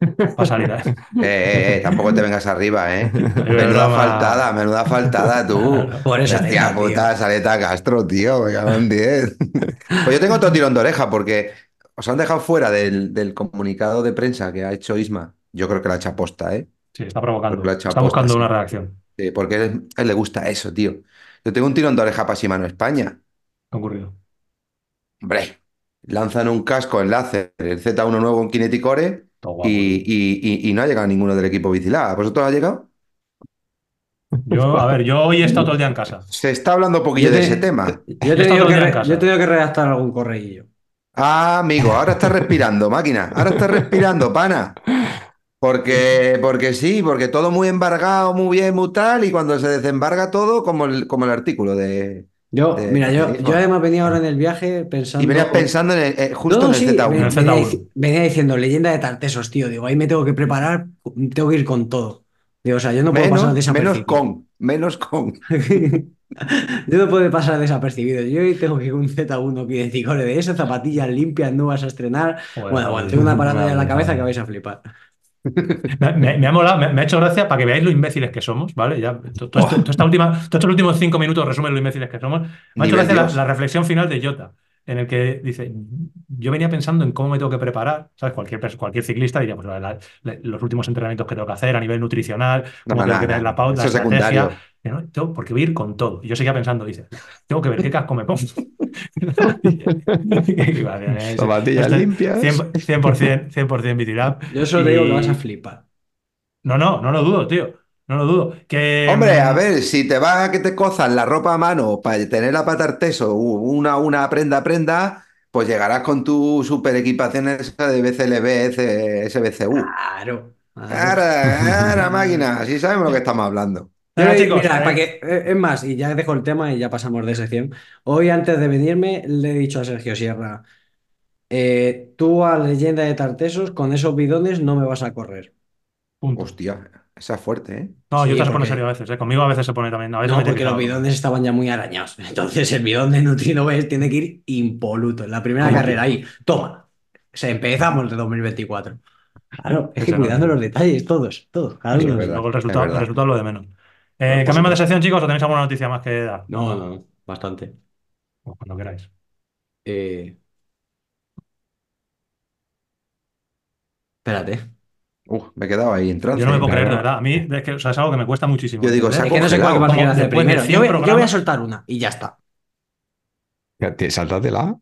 ¿Eh? Eh, eh, eh, tampoco te vengas arriba, ¿eh? Menuda broma. faltada, menuda faltada tú. Por esa Hostia puta, Saleta Castro, tío, me cago en 10. Pues yo tengo otro tirón de oreja porque os han dejado fuera del, del comunicado de prensa que ha hecho Isma. Yo creo que la ha hecho aposta, ¿eh? Sí, está provocando. Está buscando una reacción. Sí, porque a él, a él le gusta eso, tío. Yo tengo un tirón de oreja para Shimano España. ¿Qué ha ocurrido? Hombre, lanzan un casco enlace, el Z1 nuevo en Kineticore Todo guapo. y, y- y- y no ha llegado ninguno del equipo Bicilab. ¿A vosotros ha llegado? Yo, a ver, yo hoy he estado todo el día en casa. Se está hablando un poquillo de ese tema. He tenido que, re- yo he tenido que redactar algún correillo. Ah, amigo, ahora estás respirando, máquina. Ahora estás respirando, pana. Porque, porque sí, porque todo muy embargado, muy bien, muy tal, y cuando se desembarga todo, como el, como el artículo de. Yo, de- mira, yo, de- yo además venía ahora en el viaje pensando. Y venías pensando en el- eh, justo No, en el sí, Z1. ve- En el venía, Z1. dici- venía diciendo leyenda de Tartesos, tío. Digo, ahí me tengo que preparar, tengo que ir con todo. Digo, o sea, yo no puedo pasar Menos, desapercibido. menos con, menos con. Yo no puedo pasar desapercibido. Yo hoy tengo que ir con un Z1 que decir, "Core, de eso, zapatillas limpias, no vas a estrenar. Joder, Bueno, bueno, tengo una paranoia en la cabeza que vais a flipar. Me, me- me ha molado, me, me ha hecho gracia para que veáis lo imbéciles que somos, ¿vale? Ya, todos estos últimos cinco minutos resumen lo imbéciles que somos. Me ha hecho gracia la, la reflexión final de Jota, en el que dice, yo venía pensando en cómo me tengo que preparar, ¿sabes? Cualquier, cualquier ciclista diría, pues la- la- la- los últimos entrenamientos que tengo que hacer a nivel nutricional, cómo no, tengo no, que tener la pauta, la es estrategia. no, porque voy a ir con todo. Y yo seguía pensando, dice, tengo que ver qué casco me pongo. Zapatillas limpias. 100%, 100%, 100% Bitirap. Yo solo digo que vas a flipar. no, no, no lo dudo, tío. No lo dudo. Que, Hombre, mm, a ver, si te vas a que te cozan la ropa a mano para tener la pata arteso, u- una, una prenda, prenda, pues llegarás con tu super equipación esa de BCLB, SBCU. Claro. Claro, claro, máquina, así sabemos lo que estamos hablando. Venga, Pero, chicos, mira, para que, eh, es más, y ya dejo el tema y ya pasamos de sección. Hoy, antes de venirme, le he dicho a Sergio Sierra: eh, Tú a leyenda de Tartesos, con esos bidones no me vas a correr. punto. Hostia, esa es fuerte, ¿eh? No, Sí, yo te se pone porque- serio a veces, ¿eh? Conmigo a veces se pone también. A veces No, porque que los bidones estaban ya muy arañados. Entonces, el bidón de Nutrino ves tiene que ir impoluto. En la primera ¿Cómo? carrera ahí, toma. O sea, empezamos de 2024. Claro, es que cuidando los detalles, todos, todos. cada Sí, uno. es verdad. Luego el resultado, verdad. el resultado es lo de menos. Eh, ¿Cambiamos de sección, chicos, o tenéis alguna noticia más que dar? No, no, no, bastante. Pues cuando queráis. Eh, Espérate. Uf, me he quedado ahí en trance. Yo no me puedo creer, de verdad. A mí es, que, o sea, es algo que me cuesta muchísimo. Yo digo, entender. Es que no sé cuál como quiero hacer primero. 100 Yo, voy- yo voy a soltar una y ya está. Te- Sáltatela.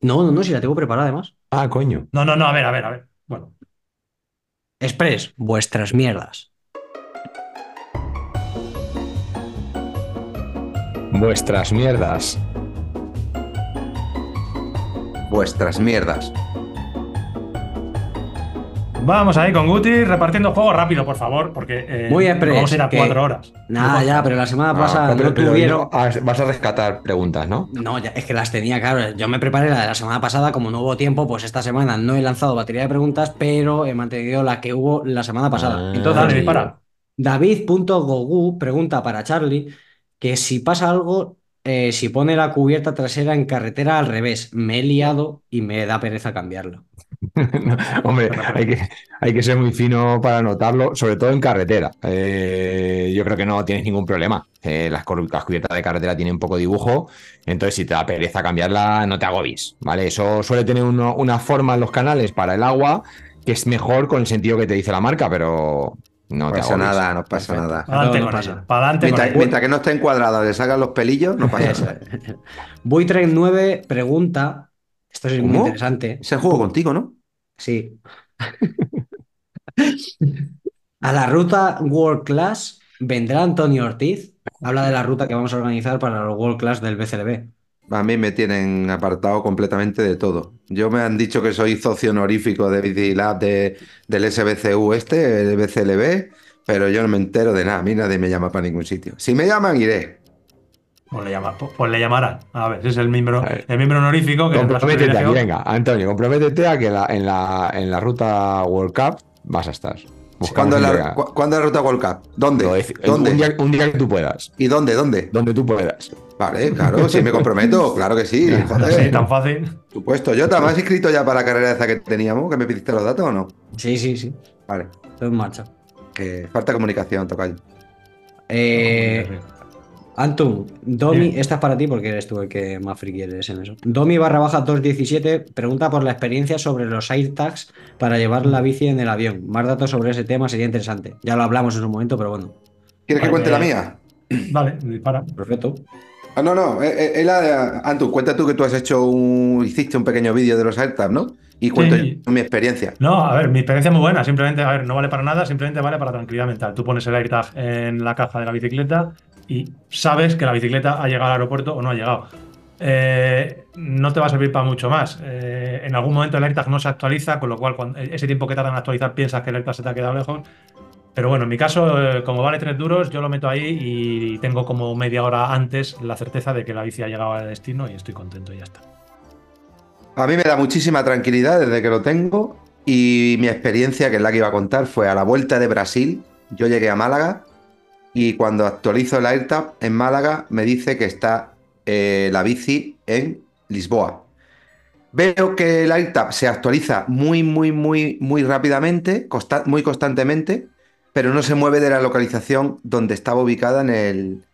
No, no, no, si la tengo preparada además. Ah, coño. No, no, no, a ver, a ver, a ver. Bueno, Express, vuestras mierdas. Vuestras mierdas. Vuestras mierdas. Vamos ahí con Guti repartiendo juego rápido, por favor, porque eh, Muy nos express, vamos a ir a que- cuatro horas. Nada, ya, pero la semana Ah, pasada pero- no pero tuvieron. no- ah, vas a rescatar preguntas, ¿no? No, ya, es que las tenía, claro. Yo me preparé la de la semana pasada, como no hubo tiempo, pues esta semana no he lanzado batería de preguntas, pero he mantenido la que hubo la semana pasada. Ah. Entonces, Dale, dispara. David.gogu pregunta para Charlie que si pasa algo, eh, si pone la cubierta trasera en carretera al revés. Me he liado y me da pereza cambiarlo. No, hombre, hay que, hay que ser muy fino para notarlo, sobre todo en carretera. Eh, yo creo que no tienes ningún problema. Eh, las, cubiertas de carretera tienen poco dibujo, entonces si te da pereza cambiarla, no te agobies, ¿vale? Eso suele tener uno- una forma en los canales para el agua que es mejor con el sentido que te dice la marca, pero no pasa agobies. nada, no pasa Perfecto. nada. Para adelante No, no con pasa. ella. Para adelante Mientras, mientras que no esté encuadrada, le salgan los pelillos, no pasa nada. Buitrain9 pregunta, esto es muy interesante, Es el juego contigo, ¿no? sí. A la ruta World Class vendrá Antonio Ortiz. Habla de la ruta que vamos a organizar para los World Class del BCLB. A mí me tienen apartado completamente de todo. Yo me han dicho que soy socio honorífico de Bicilab de, del SBCU este, el BCLB, pero yo no me entero de nada. A mí nadie me llama para ningún sitio. Si me llaman, iré. Pues le, llama- pues le llamarán. A ver, ese es el miembro, el miembro honorífico que Comprométete aquí, venga, Antonio, comprométete a que la- en, la, en la ruta World Cup vas a estar. ¿Cuándo es, la, cu- cuándo es la ruta World Cup? ¿Dónde? ¿Dónde? Un, día, un día que tú puedas. ¿Y dónde? ¿Dónde? Donde tú puedas. Vale, claro, si me comprometo, claro que sí. Joder, tan fácil. supuesto. ¿Yo te has inscrito ya para la carrera esa que teníamos? ¿Que me pidiste los datos o no? Sí, sí, sí. Vale, Todo en marcha. falta comunicación, tocayo. Eh, Antun, Domi, esta es para ti porque eres tú el que más friki eres en eso. Domi barra baja 217 pregunta por la experiencia sobre los AirTags para llevar la bici en el avión. Más datos sobre ese tema sería interesante. Ya lo hablamos en un momento, pero bueno. ¿Quieres que cuente la mía? Vale, dispara. Perfecto. Ah, no, no. eh, eh, la cuenta tú que tú has hecho un. Hiciste un pequeño vídeo de los AirTags, ¿no? Y cuento Sí. yo mi experiencia. No, a ver, mi experiencia es muy buena. Simplemente, a ver, no vale para nada, simplemente vale para tranquilidad mental. Tú pones el AirTag en la caja de la bicicleta y sabes que la bicicleta ha llegado al aeropuerto o no ha llegado. Eh, no te va a servir para mucho más. Eh, en algún momento el AirTag no se actualiza, con lo cual cuando, ese tiempo que tarda en actualizar piensas que el AirTag se te ha quedado lejos. Pero bueno, en mi caso, eh, como vale 3 duros, yo lo meto ahí y tengo como media hora antes la certeza de que la bici ha llegado al destino y estoy contento y ya está. A mí me da muchísima tranquilidad desde que lo tengo. Y mi experiencia, que es la que iba a contar, fue a la vuelta de Brasil. Yo llegué a Málaga y cuando actualizo el AirTag en Málaga me dice que está eh, la bici en Lisboa. Veo que el AirTag se actualiza muy, muy, muy, muy rápidamente, muy constantemente, pero no se mueve de la localización donde estaba ubicada en el,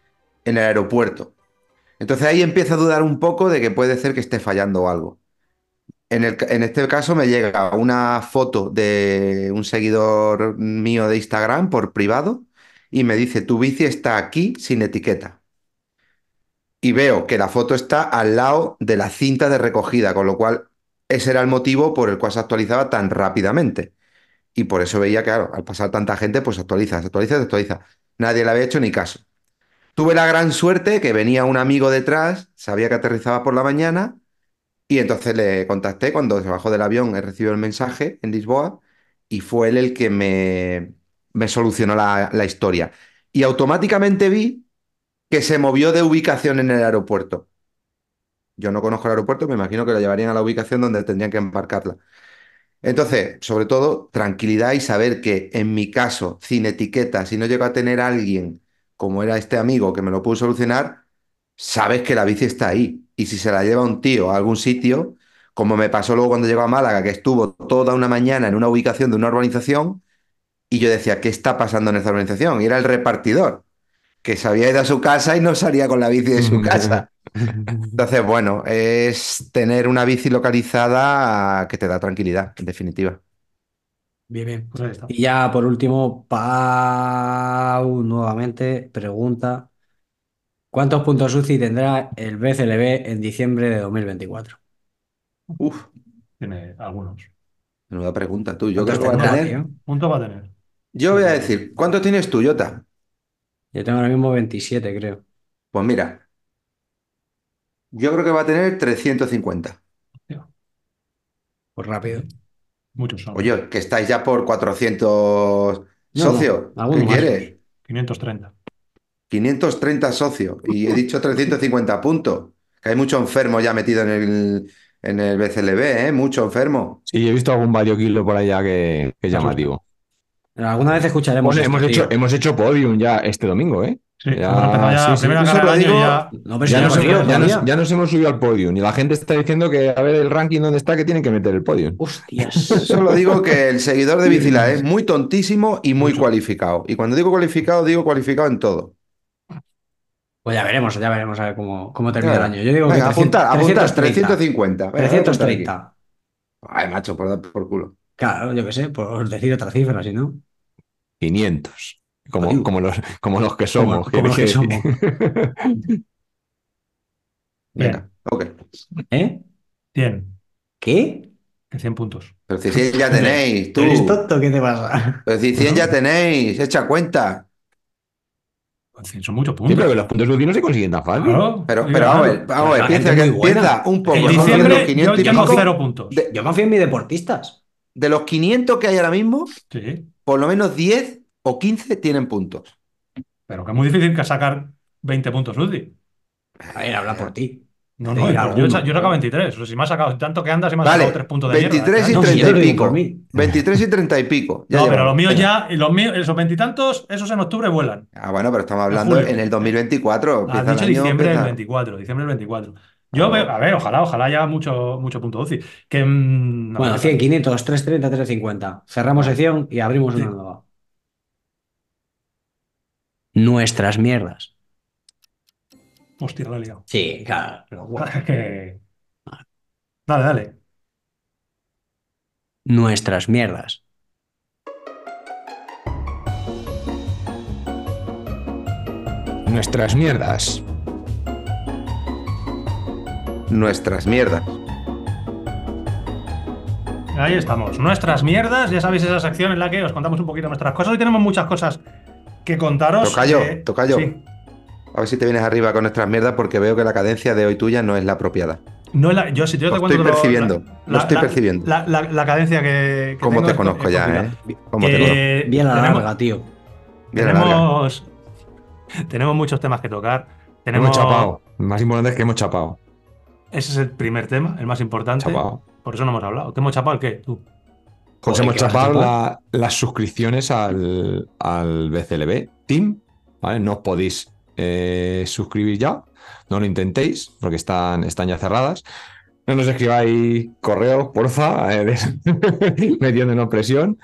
en el aeropuerto. Entonces ahí empiezo a dudar un poco de que puede ser que esté fallando algo. En este caso me llega una foto de un seguidor mío de Instagram por privado y me dice, tu bici está aquí sin etiqueta. Y veo que la foto está al lado de la cinta de recogida, con lo cual ese era el motivo por el cual se actualizaba tan rápidamente. Y por eso veía que, claro, al pasar tanta gente, pues actualiza, se actualiza, se actualiza. Nadie le había hecho ni caso. Tuve la gran suerte que venía un amigo detrás, sabía que aterrizaba por la mañana, y entonces le contacté cuando se bajó del avión, he recibido el mensaje en Lisboa, y fue él el que me, me solucionó la, historia. Y automáticamente vi que se movió de ubicación en el aeropuerto. Yo no conozco el aeropuerto, me imagino que lo llevarían a la ubicación donde tendrían que embarcarla. Entonces, sobre todo, tranquilidad y saber que en mi caso, sin etiqueta, si no llego a tener alguien como era este amigo que me lo pudo solucionar, sabes que la bici está ahí. Y si se la lleva un tío a algún sitio, como me pasó luego cuando llegó a Málaga, que estuvo toda una mañana en una ubicación de una urbanización, y yo decía, ¿qué está pasando en esta urbanización? Y era el repartidor, que se había ido a su casa y no salía con la bici de su casa. Entonces, bueno, es tener una bici localizada que te da tranquilidad, en definitiva. Bien, bien. Pues ahí está. Y ya por último, Pau nuevamente pregunta: ¿Cuántos puntos UCI tendrá el BCLB en diciembre de 2024? Uf, Tiene algunos. menuda pregunta tú. Yo ¿Cuántos creo que va a tener. tío? Punto va a tener. Yo voy a decir, ¿cuántos tienes tú, Jota? Yo tengo ahora mismo 27, creo. Pues mira, yo creo que va a tener 350. Pues rápido. Muchos son. Oye, que estáis ya por 400 No, socios. no, alguno ¿Qué más. quieres? 530. 530 socios. Y he dicho 350 puntos. Que hay mucho enfermo ya metido en el, en el BCLB, ¿eh? Mucho enfermo. Sí, he visto algún variokilo por allá que, que es asusta. llamativo. Alguna vez escucharemos Bueno, esto, hemos hecho, tío. hemos hecho podium ya este domingo, ¿eh? Sí, Ya, nos, no hemos, subido al podium y la gente está diciendo que a ver el ranking donde está que tienen que meter el podium. Hostias. Solo digo que el seguidor de Bicila es muy tontísimo y muy Mucho. cualificado. Y cuando digo cualificado, digo cualificado en todo. Pues ya veremos, ya veremos a ver cómo, cómo termina el año. Yo digo que Venga, 300, apuntar, apuntar, 330. 350. Venga, voy a apuntar aquí. 330. Ay, macho, por dar por culo. Claro, yo qué sé, por decir otra cifra, si no. 500. Como, como, los, como los que somos. como los que somos. Venga, ok. ¿Eh? 100. ¿Qué? Que 100 puntos. Pero si 100 ya tenéis, tú. ¿Eres tonto? ¿Qué te pasa? Pero si 100 ya tenéis, echa cuenta. En fin, son muchos Sí, puntos. pero que los puntos UCI no se consiguen tan fácil. Claro. Pero, pero vamos a ver, vamos a ver, La piensa, que, piensa un poco. En son de los diciembre 500 yo tengo cero puntos. De, Yo confío en mis deportistas. de los 500 que hay ahora mismo, Sí, por lo menos 10 o 15 tienen puntos. pero que es muy difícil que sacar 20 puntos UCI. A ver, habla por ti. No, no, yo, alguno, yo he sacado pero- 23. O sea, si me has sacado tanto que andas y me has Vale, sacado 3 puntos de mierda. 23 y ¿eh? No, si yo 30 lo y pico. por mí. 23 y 30 y pico. Ya No, pero llevamos. los míos ya, y los míos, esos veintitantos, esos en octubre vuelan. Ah, bueno, pero estamos hablando en el 2024. Has empieza el dicho año, diciembre del empieza- 24, diciembre del 24. Yo veo, a ver, ojalá, ojalá haya mucho, mucho punto UCI. Que, mm, no, Bueno, no, 100, 500, 330, 350. Cerramos sección y abrimos una Sí. nueva. Nuestras mierdas. Hostia, la he liado. Sí, claro. pero bueno. Es que... Dale, dale. Nuestras mierdas. Nuestras mierdas. Nuestras mierdas. Ahí estamos. Nuestras mierdas, ya sabéis esa sección en la que os contamos un poquito nuestras cosas. Hoy tenemos muchas cosas que contaros. Tocayo, eh, tocayo. sí. A ver si te vienes arriba con nuestras mierdas porque veo que la cadencia de hoy tuya no es la apropiada. No la- yo, si yo te Lo estoy lo- percibiendo, lo estoy percibiendo. La, la- la cadencia que. que ¿Cómo tengo te conozco es ya, eh? ¿Cómo te conozco? Eh, Bien a la tenemos, larga, tío. Bien a la larga. tenemos, tenemos muchos temas que tocar. Tenemos, Hemos chapado. Lo más importante es que hemos chapado. Ese es el primer tema, el más importante. Por eso no hemos hablado. ¿Te hemos chapado el qué? Tú. Pues hemos ¿qué chapado la- las suscripciones al, al BCLB Team. ¿vale? No os podéis eh, suscribir ya. No lo intentéis porque están, están ya cerradas. No nos escribáis correos, porfa, eh, metiéndonos presión.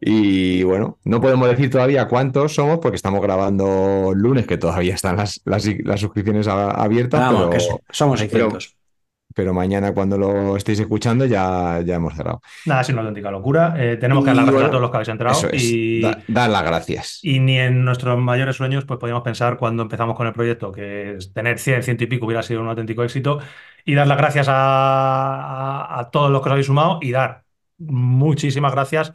Y bueno, no podemos decir todavía cuántos somos porque estamos grabando lunes, que todavía están las, las, las suscripciones abiertas. Vamos, pero, que somos 600. Pero mañana cuando lo estéis escuchando ya, ya hemos cerrado. Nada, es una auténtica locura. Eh, tenemos que dar las gracias a todos los que habéis entrado. Eso es. y, Da- dar las gracias. y ni en nuestros mayores sueños pues podíamos pensar cuando empezamos con el proyecto que tener 100, 100 y pico hubiera sido un auténtico éxito. Y dar las gracias a, a- a todos los que os habéis sumado y dar muchísimas gracias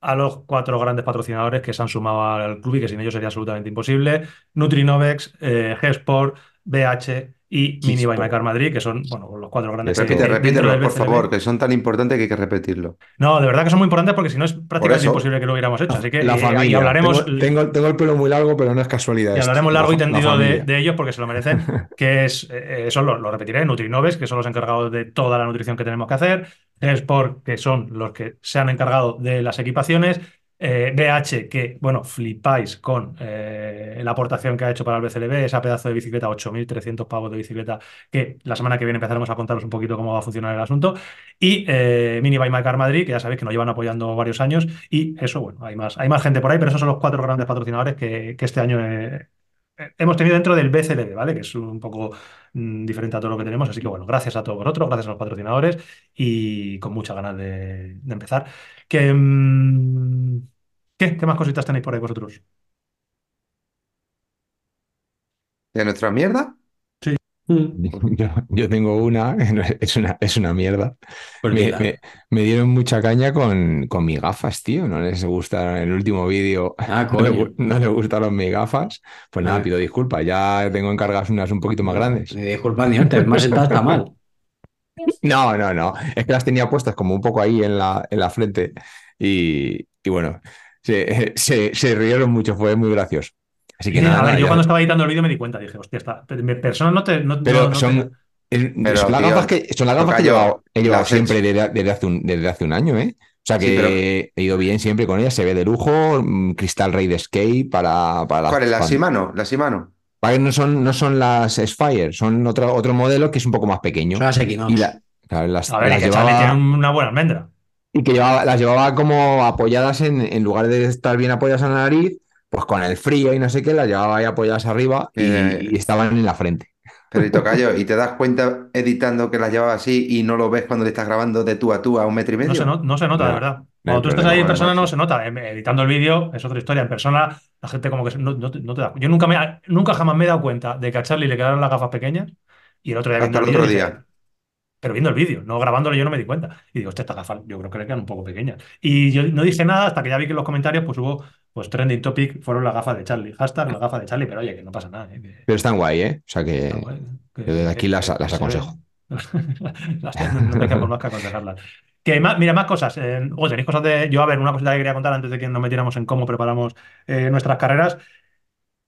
a los cuatro grandes patrocinadores que se han sumado al club y que sin ellos sería absolutamente imposible. Nutrinovex, eh, G-Sport, BH y Mini by Macar Madrid, que son bueno, los cuatro grandes. Repite, repítelo, por favor, que son tan importantes que hay que repetirlo. No, de verdad que son muy importantes porque si no es prácticamente eso. imposible que lo hubiéramos hecho. Así que La eh, y familia. hablaremos. Tengo, tengo- tengo el pelo muy largo, pero no es casualidad. Y hablaremos largo y La- tendido de, ellos porque se lo merecen, que es, eh, eso lo, lo repetiré, Nutrinoves, que son los encargados de toda la nutrición que tenemos que hacer, Sport, que son los que se han encargado de las equipaciones, eh, BH, que, bueno, flipáis con eh, la aportación que ha hecho para el BCLB, esa pedazo de bicicleta, 8.300 pavos de bicicleta, que la semana que viene empezaremos a contaros un poquito cómo va a funcionar el asunto, y eh, Mini by Macar Madrid, que ya sabéis que nos llevan apoyando varios años, y eso, bueno, hay más, hay más gente por ahí, pero esos son los cuatro grandes patrocinadores que, que este año eh, eh, hemos tenido dentro del BCLB, ¿vale? Que es un poco mm, diferente a todo lo que tenemos. Así que bueno, gracias a todos vosotros, gracias a los patrocinadores y con muchas ganas de, empezar. Mm. ¿Qué más cositas tenéis por ahí vosotros? ¿De nuestra mierda? Mm. Yo, yo tengo una, es una, es una mierda. Pues Me, me- me dieron mucha caña con, con mis gafas, tío. No les gustaron el último vídeo. Ah, No le, no les gustaron mis gafas. Pues nada, Ah. pido disculpas. Ya tengo encargadas unas un poquito más grandes. Ni disculpa ni antes, más sentado está mal. No, no, no. Es que las tenía puestas como un poco ahí en la, en la frente. Y, y bueno, se, se, se rieron mucho, fue muy gracioso. Así que Sí, nada, a ver, nada, yo ya- cuando estaba editando el vídeo me di cuenta, dije, hostia, está, en persona no te... no- Pero no- no son, te- es- Pero, son las tío, gafas que, son las gafas que he llevado, he llevado las siempre desde, desde hace un, desde hace un año, ¿eh? O sea que Sí, pero- he ido bien siempre con ellas, se ve de lujo, mm, cristal Ray de skate para, para las- ¿Cuál es? ¿La Shimano? ¿La Shimano? para que no son, no son las Spire, son otro, otro modelo que es un poco más pequeño. Son las Equinox. Y la- claro, las, A ver, las que llevaba- tiene una buena almendra. y que llevaba- las llevaba como apoyadas en, en lugar de estar bien apoyadas en la nariz, pues con el frío y no sé qué, las llevaba ahí apoyadas arriba y, Eh. y estaban en la frente. Pero y tocayo, ¿y te das cuenta editando que las llevaba así y no lo ves cuando le estás grabando de tú a tú a un metro y medio? No se, no, no se nota, No, de verdad. Cuando tú estás ahí en persona no se nota. Em- Editando el vídeo es otra historia. En persona la gente como que no, no te, no te da. Yo nunca, me, nunca jamás me he dado cuenta de que a Charlie le quedaron las gafas pequeñas y el otro día Hasta el otro dije, día. pero viendo el vídeo, no grabándolo yo no me di cuenta. Y digo, estas gafas yo creo que le quedan un poco pequeñas. Y yo no dije nada hasta que ya vi que en los comentarios pues hubo pues trending topic fueron las gafas de Charlie. Hashtag las gafas de Charlie, pero oye, que no pasa nada. ¿eh? Que- Pero están guay, ¿eh? O sea que guay, que- yo desde aquí que- las- las se aconsejo. Las- no, no me queda por más que aconsejarlas. Que más, mira, más cosas. Eh, tenéis cosas de. Yo, a ver, una cosita que quería contar antes de que nos metiéramos en cómo preparamos eh, nuestras carreras.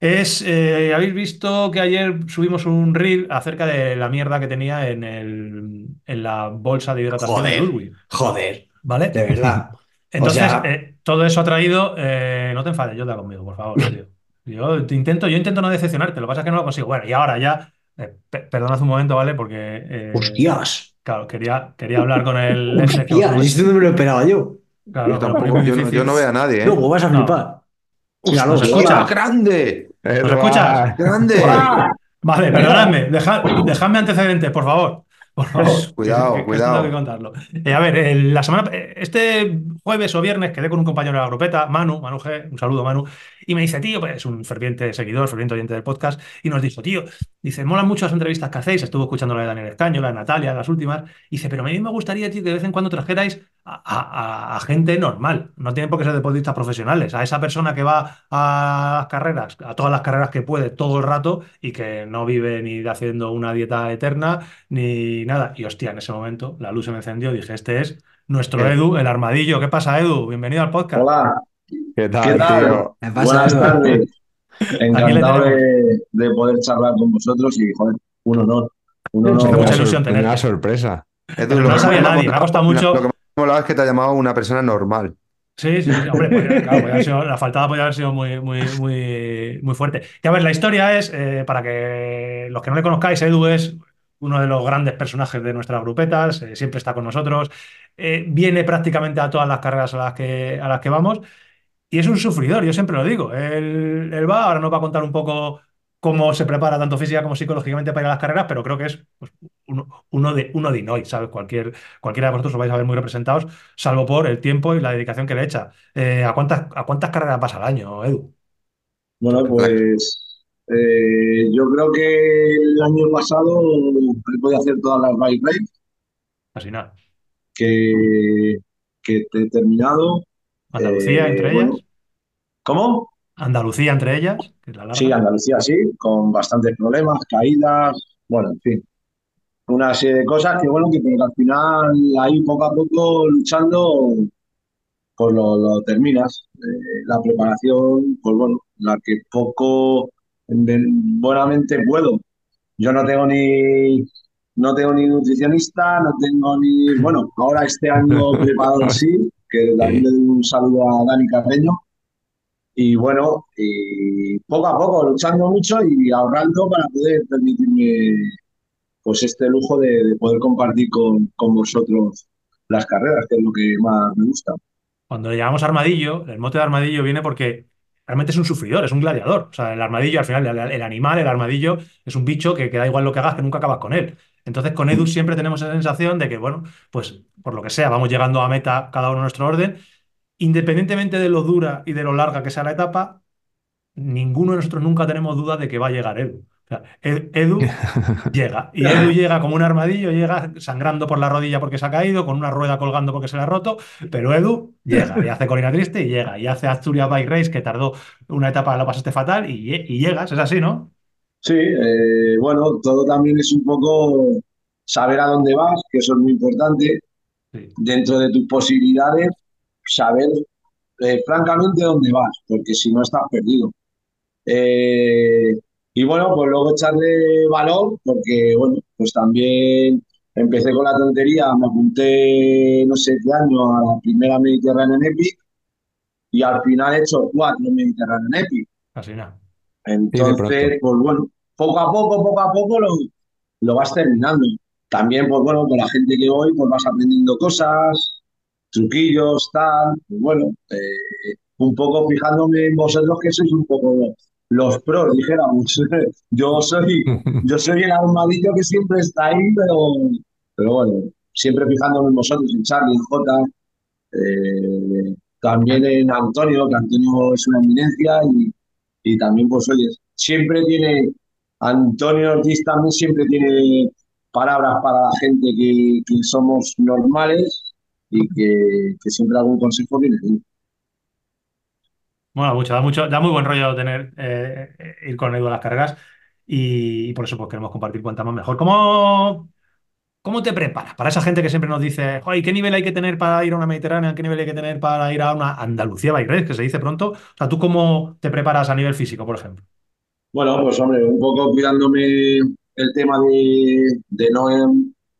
Es, eh, habéis visto que ayer subimos un reel acerca de la mierda que tenía en, el, en la bolsa de hidratación de Joder. Ludwig, Joder, ¿vale? de verdad. Entonces, sea- eh, todo eso ha traído. eh, no te enfades, yo conmigo, por favor, tío. Yo te intento, yo intento no decepcionarte, lo que pasa es que no lo consigo. Bueno, y ahora ya. eh, pe- perdonad un momento, ¿vale? Porque. eh, Hostias. Claro, quería, quería hablar con el. Hostias, os- esto no me lo esperaba yo. Claro, Yo tampoco, yo, no- yo no veo a nadie, ¿eh? Luego vas a No. flipar. ¿Nos hostia. escucha? ¡Grande! ¿Nos escuchas? ¡Grande! Vale, perdonadme, dejad- dejadme antecedentes, por favor. Por favor. Cuidado, que- que- que cuidado. tengo que contarlo. Eh, a ver, el- la semana, eh, este jueves o viernes quedé con un compañero de la grupeta, Manu, Manu G, un saludo, Manu, y me dice, tío, pues es un ferviente seguidor, ferviente oyente del podcast, y nos dijo, tío, dice, molan mucho las entrevistas que hacéis, estuvo escuchando la de Daniel Escaño, la de Natalia, las últimas, y dice, pero a mí me gustaría, tío, que de vez en cuando trajerais a, a- a- a gente normal, no tienen por qué ser deportistas profesionales, a esa persona que va a las carreras, a todas las carreras que puede todo el rato y que no vive ni haciendo una dieta eterna ni nada. Y hostia, en ese momento la luz se me encendió, dije, este es nuestro Eh. Edu, el armadillo. ¿Qué pasa, Edu? Bienvenido al podcast. Hola, ¿Qué tal, ¿qué tal? tío? Me pasa Buenas algo. tardes. Encantado de, de poder charlar con vosotros y, joder, un honor. Un mucha Una ilusión sor- Una sorpresa. Lo no que sabía nadie, me ha costado mucho. Lo que me ha molado es que te ha llamado una persona normal. Sí, sí, sí. Hombre, pues, claro, sido- la faltada podría haber sido muy, muy, muy, muy fuerte. Que a ver, la historia es, eh, para que los que no le conozcáis, Edu es uno de los grandes personajes de nuestras grupetas, eh, siempre está con nosotros, eh, viene prácticamente a todas las carreras a las que, a las que vamos y es un sufridor, yo siempre lo digo. Él, él va, ahora nos va a contar un poco cómo se prepara tanto física como psicológicamente para ir a las carreras, pero creo que es pues, uno, uno de, uno de Inoi, ¿sabes? Cualquier, cualquiera de vosotros os vais a ver muy representados, salvo por el tiempo y la dedicación que le echa. Eh, ¿a cuántas, ¿A cuántas carreras vas al año, Edu? Bueno, pues eh, yo creo que el año pasado he podido hacer todas las bike race Casi nada. que, que he terminado Andalucía Eh, entre bueno, ellas. ¿Cómo? Andalucía entre ellas, que es la larga. Sí, Andalucía sí, con bastantes problemas, caídas, bueno, en fin. Una serie de cosas que, bueno, que, pero que al final ahí poco a poco luchando, pues lo, lo terminas. Eh, la preparación, pues bueno, la que poco buenamente puedo. Yo no tengo ni, no tengo ni nutricionista, no tengo ni, bueno, ahora este año preparador sí, que también le doy un saludo a Dani Carreño. Y bueno, y poco a poco, luchando mucho y ahorrando para poder permitirme pues este lujo de, de poder compartir con, con vosotros las carreras, que es lo que más me gusta. Cuando le llamamos armadillo, el mote de armadillo viene porque realmente es un sufridor, es un gladiador. O sea, el armadillo, al final, el, el animal, el armadillo, es un bicho que, que da igual lo que hagas, que nunca acabas con él. Entonces, con Edu siempre tenemos esa sensación de que, bueno, pues por lo que sea, vamos llegando a meta cada uno a nuestro orden. Independientemente de lo dura y de lo larga que sea la etapa, ninguno de nosotros nunca tenemos dudas de que va a llegar Edu. O sea, Ed- Edu llega. Y Edu llega como un armadillo, llega sangrando por la rodilla porque se ha caído, con una rueda colgando porque se le ha roto, pero Edu llega y hace Colina Triste y llega. Y hace Asturias Bike Race, que tardó una etapa, lo pasaste fatal, y, y llegas, es así, ¿no? Sí, eh, bueno, todo también es un poco saber a dónde vas, que eso es muy importante, Sí. dentro de tus posibilidades, saber eh, francamente dónde vas, porque si no estás perdido. Eh, y bueno, pues luego echarle valor, porque bueno, pues también empecé con la tontería, me apunté no sé qué año a la primera Mediterranean Epic y al final he hecho cuatro Mediterranean Epic. Casi nada. Entonces, pues bueno, poco a poco, poco a poco lo, lo vas terminando. También, pues bueno, con la gente que voy, pues vas aprendiendo cosas, truquillos, tal. Pues bueno, eh, un poco fijándome en vosotros que sois un poco los pros, dijéramos. Yo soy, yo soy el armadillo que siempre está ahí, pero, pero bueno, siempre fijándome en vosotros, en Charlie, en Jota, eh, también en Antonio, que Antonio es una eminencia y, y también, pues oye, siempre tiene, Antonio Ortiz también siempre tiene palabras para la gente que, que somos normales y que, que siempre algún consejo viene bien. Mola mucho, da mucho, da muy buen rollo tener eh, ir con Edu a las carreras y, por eso pues, queremos compartir cuanta más mejor. ¿Cómo, cómo te preparas para esa gente que siempre nos dice, "Joder, ¿qué nivel hay que tener para ir a una Mediterránea? ¿Qué nivel hay que tener para ir a una Andalucía Race, que se dice pronto? O sea, ¿tú cómo te preparas a nivel físico, por ejemplo? Bueno, pues hombre, un poco cuidándome el tema de, de no,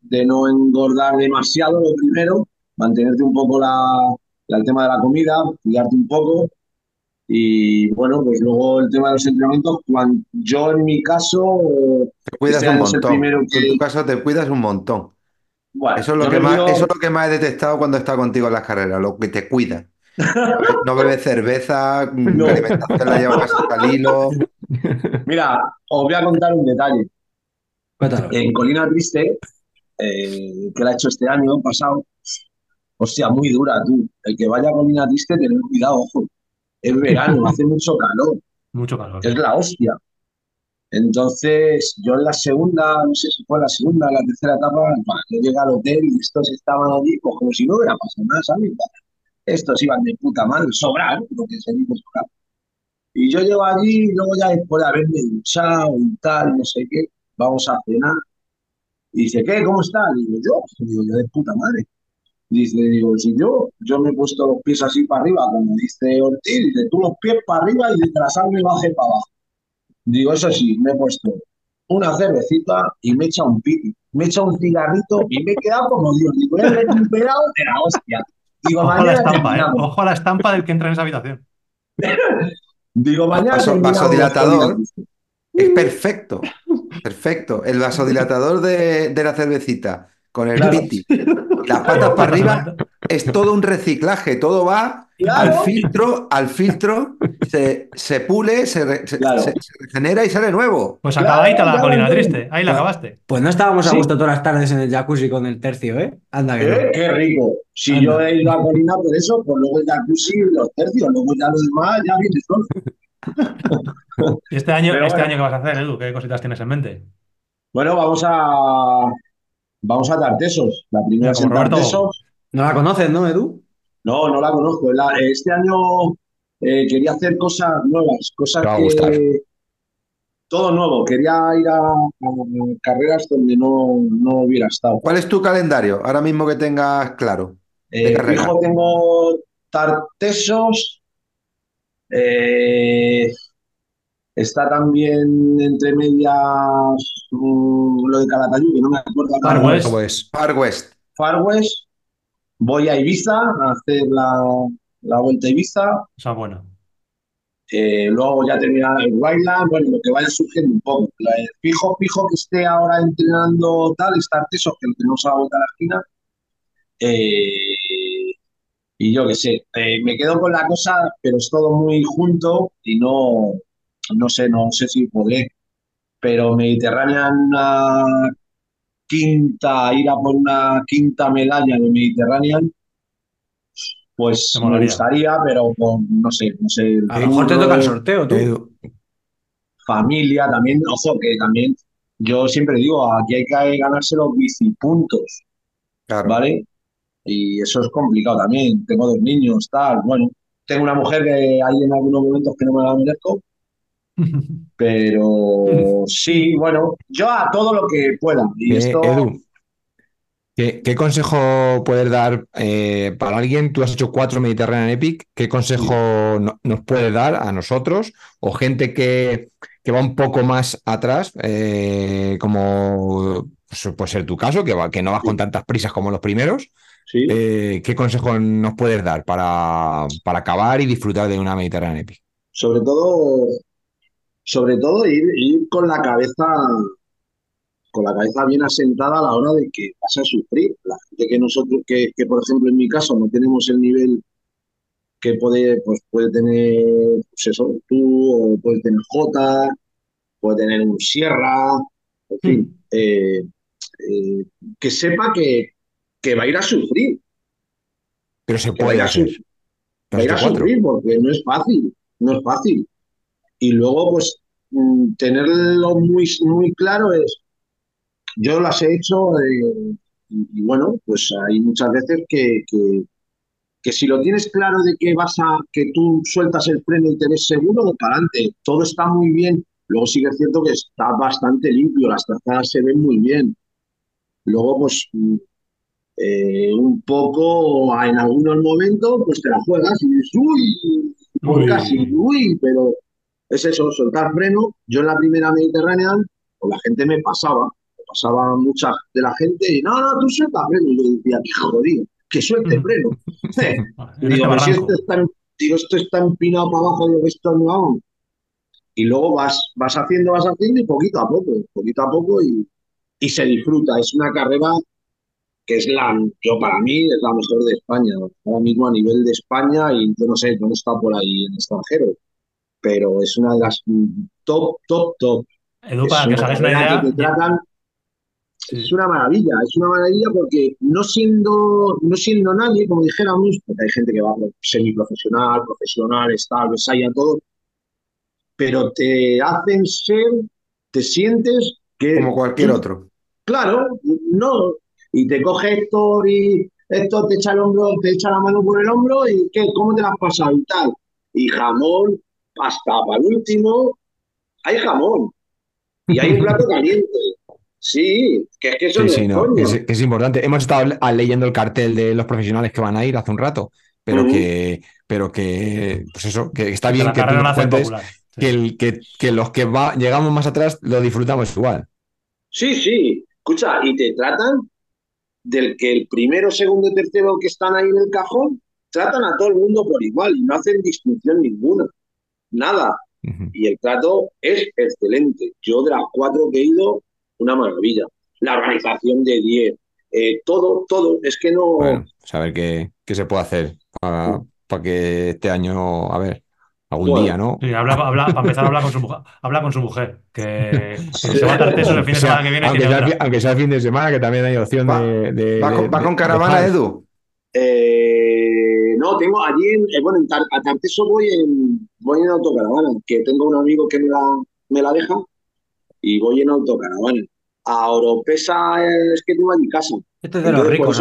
de no engordar demasiado, lo primero, mantenerte un poco la- el tema de la comida, cuidarte un poco. Y bueno, pues luego el tema de los entrenamientos, cuando, yo en mi caso, Te cuidas este un montón. en tu caso te cuidas un montón. bueno, Eso es lo que más, eso es lo que más he detestado cuando he estado contigo en las carreras, lo que te cuida. No be- No bebes cerveza, mm, No. la alimentación la llevas al hilo. Mira, os voy a contar un detalle. Cuéntalo. En Colina Triste, eh, que la he hecho este año pasado, hostia, muy dura, tú. El que vaya a Colina Triste, tener cuidado, ojo. Es verano, hace mucho calor, Mucho calor. es la hostia. Entonces, yo en la segunda, no sé si fue la segunda o la tercera etapa, yo llegué al hotel y estos estaban allí pues, como si no hubiera pasado nada, ¿sabes? Estos iban de puta madre, sobrar, lo que se dice sobrar. Y yo llego allí y luego ya después de haberme duchado y tal, no sé qué, vamos a cenar. Y dice, ¿qué? ¿Cómo estás? Digo, yo, digo, yo de puta madre. Dice, digo, si yo, yo me he puesto los pies así para arriba, como dice Ortiz, dice, tú los pies para arriba y de tras me baje para abajo. Digo, eso sí, me he puesto una cervecita y me echa un piti, me echa un cigarrito y me he quedado como Dios. Digo, he recuperado de la hostia. Digo, Ojo a la estampa, ¿eh? Ojo a la estampa del que entra en esa habitación. Digo, mañana Vaso- terminamos vasodilatador. Es perfecto. Perfecto. El vasodilatador de, de la cervecita con el Claro. piti y las patas para arriba es todo un reciclaje. Todo va Claro. al filtro, al filtro, se, se pule, se, re- se- Claro. se- se regenera y sale nuevo. Pues Claro, acabadita la claro, colina triste. Ahí la acabaste. Pues no estábamos a Sí. gusto todas las tardes en el jacuzzi con el tercio, ¿eh? Anda que no. ¿Eh? Qué rico. Si Anda. yo he ido a Colina por eso, pues luego el jacuzzi y los tercios, luego ya lo demás ya viene solo. ¿Y este año, Pero este bueno. año qué vas a hacer, Edu? ¿Qué cositas tienes en mente? Bueno, vamos a vamos a Tartesos. La primera es en. Tartesos. No la conoces, ¿no, Edu? No, no la conozco. La- este año eh, quería hacer cosas nuevas, cosas Te va a que... gustar. Todo nuevo. Quería ir a, a carreras donde no, no hubiera estado. ¿Cuál es tu calendario ahora mismo que tengas claro? Eh, fijo, tengo Tartesos. eh, está también entre medias lo de Calatayud, que no me acuerdo. Far West. ¿Cómo es? Far West. Far West. Voy a Ibiza a hacer la, la vuelta a Ibiza. Esa es buena. Eh, luego ya terminar el Wildland, bueno, lo que vaya surgiendo un poco. Fijo, fijo que esté ahora entrenando tal, está Artesos, que lo tenemos a la vuelta de la esquina. Eh, y yo qué sé, eh, me quedo con la cosa, pero es todo muy junto y no, no sé, no sé si podré. Pero Mediterránea una quinta, ir a por una quinta medalla de Mediterranean, pues me gustaría, pero no sé, no sé. A lo mejor te toca el sorteo, tú. Familia, también, ojo, que también yo siempre digo, aquí hay que ganarse los bicipuntos, Claro. ¿vale? Y eso es complicado también. Tengo dos niños, tal. Bueno, tengo una mujer que hay en algunos momentos que no me la merezco, pero sí, bueno, yo a todo lo que pueda. Y eh, esto, Edu, ¿qué, qué consejo puedes dar eh, para alguien? Tú has hecho cuatro Mediterranean Epic. ¿Qué consejo no- nos puedes dar a nosotros o gente que, que va un poco más atrás, eh, como pues, puede ser tu caso, que, va- que no vas con tantas prisas como los primeros? sí. ¿qué consejo nos puedes dar para, para acabar y disfrutar de una Mediterranean Epic? sobre todo, sobre todo ir, ir con la cabeza, con la cabeza bien asentada a la hora de que vas a sufrir. La gente que nosotros, que, que por ejemplo en mi caso no tenemos el nivel que puede, pues puede tener, pues eso, tú, o puede tener Jota, puede tener un Sierra, en fin, eh, eh, que sepa que, que va a ir a sufrir, Pero se va a ir puede a, hacer. su- va a ir a sufrir porque no es fácil, no es fácil. Y luego, pues, mm, tenerlo muy, muy claro es, yo las he hecho eh, y, y bueno, pues hay muchas veces que, que, que si lo tienes claro de que vas a, que tú sueltas el freno y te ves seguro, para adelante, todo está muy bien. Luego sí que es cierto que está bastante limpio, las trazadas se ven muy bien. Luego, pues, mm, eh, un poco en algunos momentos, pues te la juegas y dices, uy, por Uy. casi, uy, pero es eso, soltar freno. Yo en la primera Mediterranean, pues la gente me pasaba, me pasaba mucha de la gente y no, no, tú suelta freno. Y yo decía, qué jodido, que suelte freno. En Digo, este pero si esto está, digo, esto está empinado para abajo, digo, esto no vamos. Y luego vas, vas haciendo, vas haciendo y poquito a poco, poquito a poco y, y se disfruta. Es una carrera que es la, yo para mí, es la mejor de España. Ahora mismo a nivel de España y yo no sé, no está por ahí en extranjero, pero es una de las mm, top, top, top. Edu, Es para que os hagáis una carrera idea. que te tratan Sí. es una maravilla, es una maravilla porque no siendo, no siendo nadie, como dijéramos, porque hay gente que va semiprofesional, profesional, estable, a todo, pero te hacen ser, te sientes que Como cualquier otro. Claro, no. Y te coge Héctor y Héctor te echa el hombro, te echa la mano por el hombro y ¿qué? ¿Cómo te la has pasado y tal? Y jamón, hasta para el último, hay jamón. Y hay un plato caliente. Sí, que es que eso Sí, no sí, es no, coño. es, importante. Hemos estado ah, leyendo el cartel de los profesionales que van a ir hace un rato, pero que, pero que, pues eso, que está bien que tú carrera nos nace cuentes popular. Sí. que, el- que, que los que va, llegamos más atrás lo disfrutamos igual. Sí, sí. Escucha, y te tratan del que el primero, segundo y tercero que están ahí en el cajón, tratan a todo el mundo por igual y no hacen distinción ninguna. Nada. Y el trato es excelente. Yo de las cuatro que he ido, una maravilla. La organización de 10, eh, todo, todo, es que no... Bueno, saber qué, qué se puede hacer para, para que este año, a ver, algún Bueno. día, ¿no? Sí, habla, habla- para empezar, habla con su mujer. Habla con su mujer. Que, que se va a Tartesos el fin de O sea, semana que viene. aunque, tiene sea, el otra. fi- aunque sea el fin de semana, que también hay opción Va- de, de- ¿Va, con, de- va con caravana. Edu? Eh, no, tengo allí, en, eh, bueno, en Tar- a Tarteso voy en, voy en autocaravana, que tengo un amigo que me la, me la deja y voy en autocaravana. A Oropesa es que tengo allí casa. Este es de los Entonces, ricos.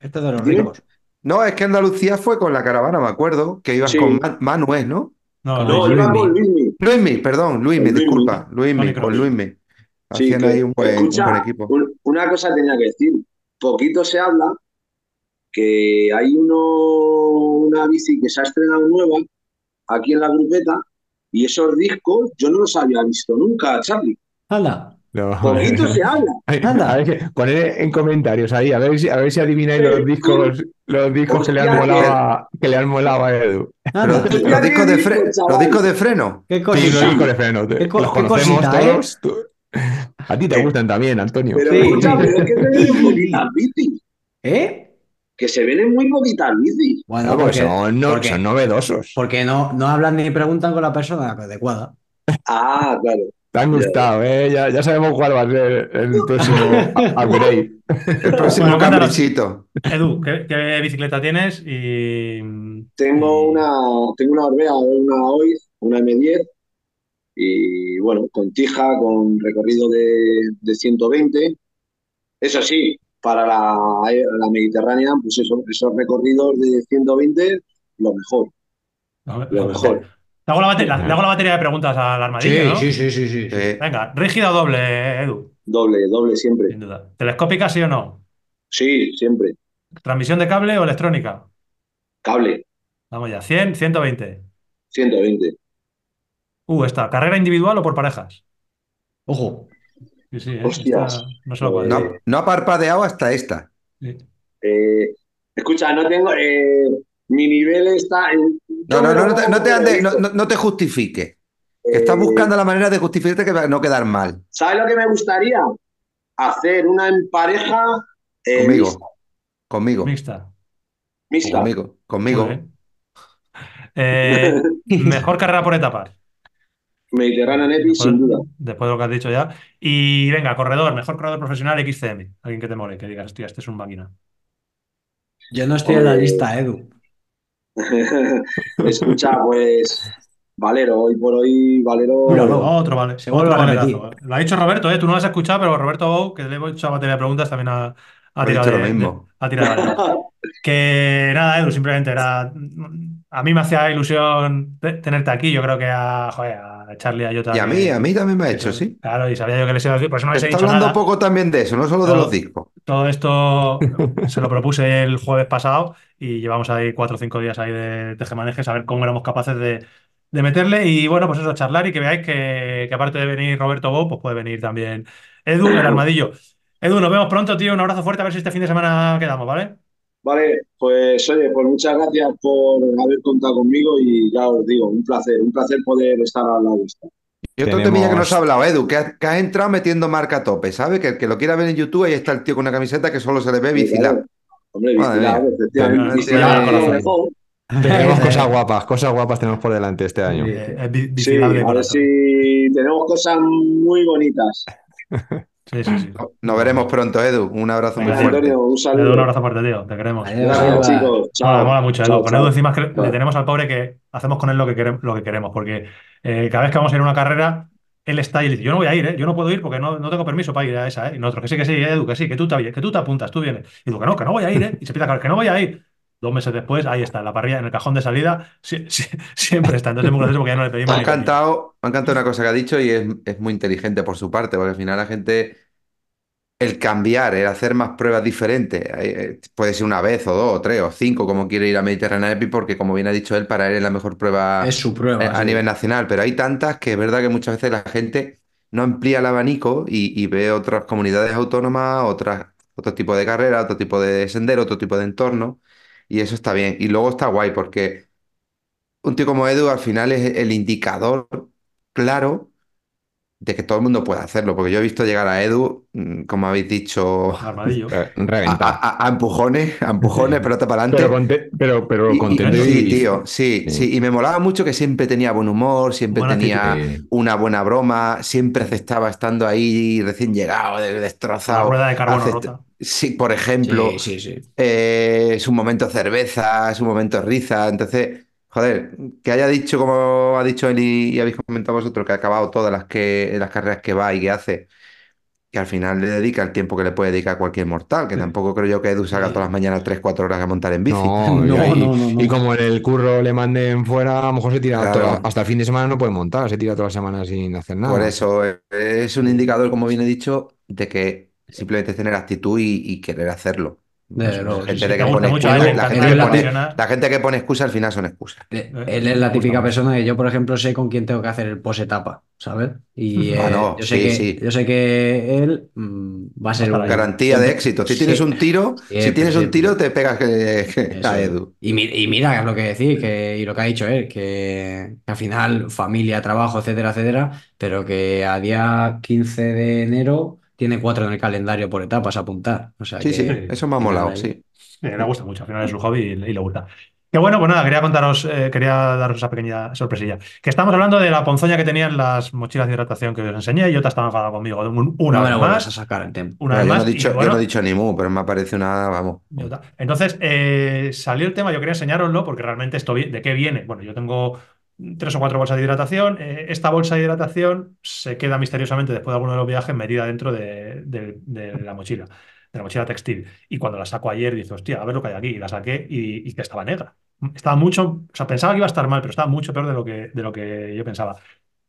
Este es de los Dime. ricos. No, es que Andalucía fue con la caravana, me acuerdo, que ibas Sí. con Man- Manuel, ¿no? No, no, No, Luismi. iba con Luismi. Luismi, perdón, Luismi, Luismi. disculpa, Luismi, con. Luismi. Sí, Hacían que- ahí un buen, un escucha, buen equipo. un- una cosa tenía que decir. Poquito se habla que hay uno, una bici que se ha estrenado nueva aquí en la grupeta y esos discos yo no los había visto nunca, Charlie. Anda, No, Poquito se habla. Anda. a ver, poned en comentarios ahí, a ver si, a ver si adivináis los discos, los discos que le han molado a, que le han molado a Edu. Anda. los discos de, disco, fre- los chaval. discos de freno. Qué Sí, los discos de freno, te- Qué co- los qué conocemos cosita, ¿eh? todos. A ti te gustan también, Antonio. Pero Sí, escucha, pero es que en poquitas bicis. ¿Eh? Que se ven en muy poquitas bicis. Bueno, Claro, porque porque, son, no- porque- son novedosos. porque no, no hablan ni preguntan con la persona adecuada. Ah, claro. Te han Ya. gustado, ¿eh? Ya, ya sabemos cuál va a ser el próximo upgrade. El próximo Bueno, caprichito. Edu, ¿qué, qué bicicleta tienes? Y. Tengo una, tengo una Orbea, una hoy, una M10 y bueno, con tija, con recorrido de, de 120. Eso sí, para la, la Mediterránea, pues eso, esos recorridos de 120, lo mejor. Lo ver. mejor. Le hago, la bate- la- le hago la batería de preguntas al armadillo, ¿no? sí, sí, sí, sí. Venga, rígida o doble, Edu, Doble, doble siempre. sin duda. ¿Telescópica, sí o no? Sí, siempre. ¿Transmisión de cable o electrónica? Cable, Vamos ya, 100, 120. 120. Uh, esta, ¿carrera individual o por parejas? Ojo. Sí, sí, ¿eh? Hostias. Esta no se lo puedo no, decir. no ha parpadeado hasta esta. Sí. Eh, escucha, no tengo. eh, mi nivel está. En, No, no, no, no te, no te no, no- no te justifiques. Que Estás Eh, buscando la manera de justificarte que va- no quedar mal. ¿Sabes lo que me gustaría? Hacer una en pareja eh, Conmigo. mixta. Conmigo. Mixta. mixta. Conmigo. Conmigo. Eh, mejor carrera por etapas. Mediterránea Nepi, Después, sin duda. después de lo que has dicho ya. Y venga, corredor, mejor corredor profesional XCM. Alguien que te mole, que digas, hostia, este es un máquina. Yo no estoy en la lista, Edu. Escucha, pues. Valero, hoy por hoy, Valero. Otro, vale. Se vuelve Otro a valerazo. Lo ha dicho Roberto, ¿eh? Tú no lo has escuchado, pero Roberto Bou, que le hemos hecho a batería de preguntas, también ha, ha tirado dicho de, lo mismo. de- ha tirado. Que nada, Edu, simplemente era. A mí me hacía ilusión te- tenerte aquí. Yo creo que a, joder, a Charlie, a Jota. Y a mí, a mí también me ha hecho, sí. Claro, y sabía yo que les iba a decir, por eso no les he dicho hablando nada. poco también de eso, no solo de los discos. Todo esto se lo propuse el jueves pasado y llevamos ahí cuatro o cinco días ahí de tejemanejes a ver cómo éramos capaces de, de meterle. Y bueno, pues eso, charlar y que veáis que, que aparte de venir Roberto Bo, pues puede venir también Edu, el armadillo. Edu, nos vemos pronto, tío. Un abrazo fuerte, a ver si este fin de semana quedamos, ¿vale? Vale, pues oye, pues muchas gracias por haber contado conmigo y ya os digo, un placer, un placer poder estar al lado de esto. Y otro Tenemos- temilla que nos ha hablado, Edu, que, ha- que has entrado metiendo marca a tope, ¿sabes? Que el que lo quiera ver en YouTube, ahí está el tío con una camiseta que solo se le ve bicilab. Hombre, mía. efectivamente. Tenemos cosas guapas, cosas guapas tenemos por delante este año. Sí, vigilable de a ver corazón. si tenemos cosas muy bonitas. Sí, sí, sí. Nos veremos pronto, Edu. Un abrazo muy fuerte. Antonio, un Edu, un saludo. abrazo fuerte, tío. Te queremos. Adiós. Chicos. Mola, Chao. mola mucho, Edu. Chao, Con chao. Edu encima es que le tenemos al pobre que hacemos con él lo que queremos, lo que queremos porque eh, cada vez que vamos a ir a una carrera, él está y dice, yo no voy a ir, ¿eh? yo no puedo ir porque no, no tengo permiso para ir a esa, ¿eh? y nosotros, que sí, que sí, Edu, que sí, que tú te, que tú te apuntas, tú vienes. Y digo, que no, que no voy a ir, ¿eh? y se empieza a que no voy a ir. Dos meses después, ahí está, en la parrilla, en el cajón de salida, sí- sí- siempre está. Entonces es muy gracioso porque ya no le pedimos Me ha encantado, me ha encantado una cosa que ha dicho y es, es muy inteligente por su parte, porque al final la gente, el cambiar, el hacer más pruebas diferentes, eh, eh, puede ser una vez o dos o tres o cinco, como quiere ir a Mediterránea Epic, porque como bien ha dicho él, para él es la mejor prueba Es su prueba. eh, a sí. nivel nacional, pero hay tantas que es verdad que muchas veces la gente no amplía el abanico y, y ve otras comunidades autónomas, otras, otro tipo de carrera, otro tipo de sendero, otro tipo de entorno, y eso está bien. Y luego está guay porque un tío como Edu al final es el indicador claro de que todo el mundo puede hacerlo, porque yo he visto llegar a Edu, mm, como habéis dicho, Armadillo. Eh, a- Reventar. a- a empujones, a empujones, pelota para Pero, adelante. conte- pero, pero Y- y- contento y- sí, tío, sí, sí. sí. Y me molaba mucho que siempre tenía buen humor, siempre Buena tenía actitud. una buena broma, siempre aceptaba estando ahí recién llegado, de- La destrozado. rueda de carbono Acept- rota. Sí, por ejemplo, Sí, sí, sí. eh, es un momento cerveza, es un momento risa. Entonces, joder, que haya dicho, como ha dicho él y, y habéis comentado vosotros, que ha acabado todas las, que, las carreras que va y que hace, que al final le dedica el tiempo que le puede dedicar cualquier mortal, que tampoco creo yo que Edu salga todas las mañanas 3-4 horas a montar en bici. No, No, y, no, no, no. y como en el curro le manden fuera, a lo mejor se tira Claro. toda- hasta el fin de semana no puede montar, se tira toda la semana sin hacer nada. Por eso eh, es un indicador, como bien he dicho, de que simplemente es tener actitud y, y querer hacerlo. La gente de que pone excusa- la gente que pone- al final son excusas. Eh, Eh, Él es la típica mucho. persona que yo, por ejemplo, sé con quién tengo que hacer el pose etapa, ¿sabes? Y Ah, eh, no, yo, sé sí, que, sí. yo sé que él mm, va a ser estar un- ahí. Garantía de éxito. Si Sí. tienes un tiro, si tienes un tiro, te pegas que, que- Eso a. Edu. Y, mi- y mira lo que decís, que, y lo que ha dicho él, que, que al final familia, trabajo, etcétera, etcétera, pero que a día 15 de enero tiene cuatro en el calendario por etapas a apuntar. O sea Sí, que, sí, eso me ha molado, sí. Le gusta mucho, al final es su hobby y, y le gusta. Que bueno, pues nada, quería contaros, eh, quería daros esa pequeña sorpresilla. Que estamos hablando de la ponzoña que tenían las mochilas de hidratación que os enseñé y otra estaba enfadada conmigo. Un- Una no me vez lo más, a sacar el tema. una vez yo, no más. he y dicho, yo bueno, no he dicho ni mu, pero me parece una, vamos. Entonces, eh, salió el tema, yo quería enseñároslo porque realmente esto de qué viene. Bueno, yo tengo tres o cuatro bolsas de hidratación. eh, esta bolsa de hidratación se queda misteriosamente después de alguno de los viajes metida dentro de, la mochila, de la mochila textil. Y cuando la saco ayer, dice, hostia, a ver lo que hay aquí. Y la saqué y, que estaba negra. Estaba mucho, o sea, pensaba que iba a estar mal, pero estaba mucho peor de lo que, de lo que yo pensaba.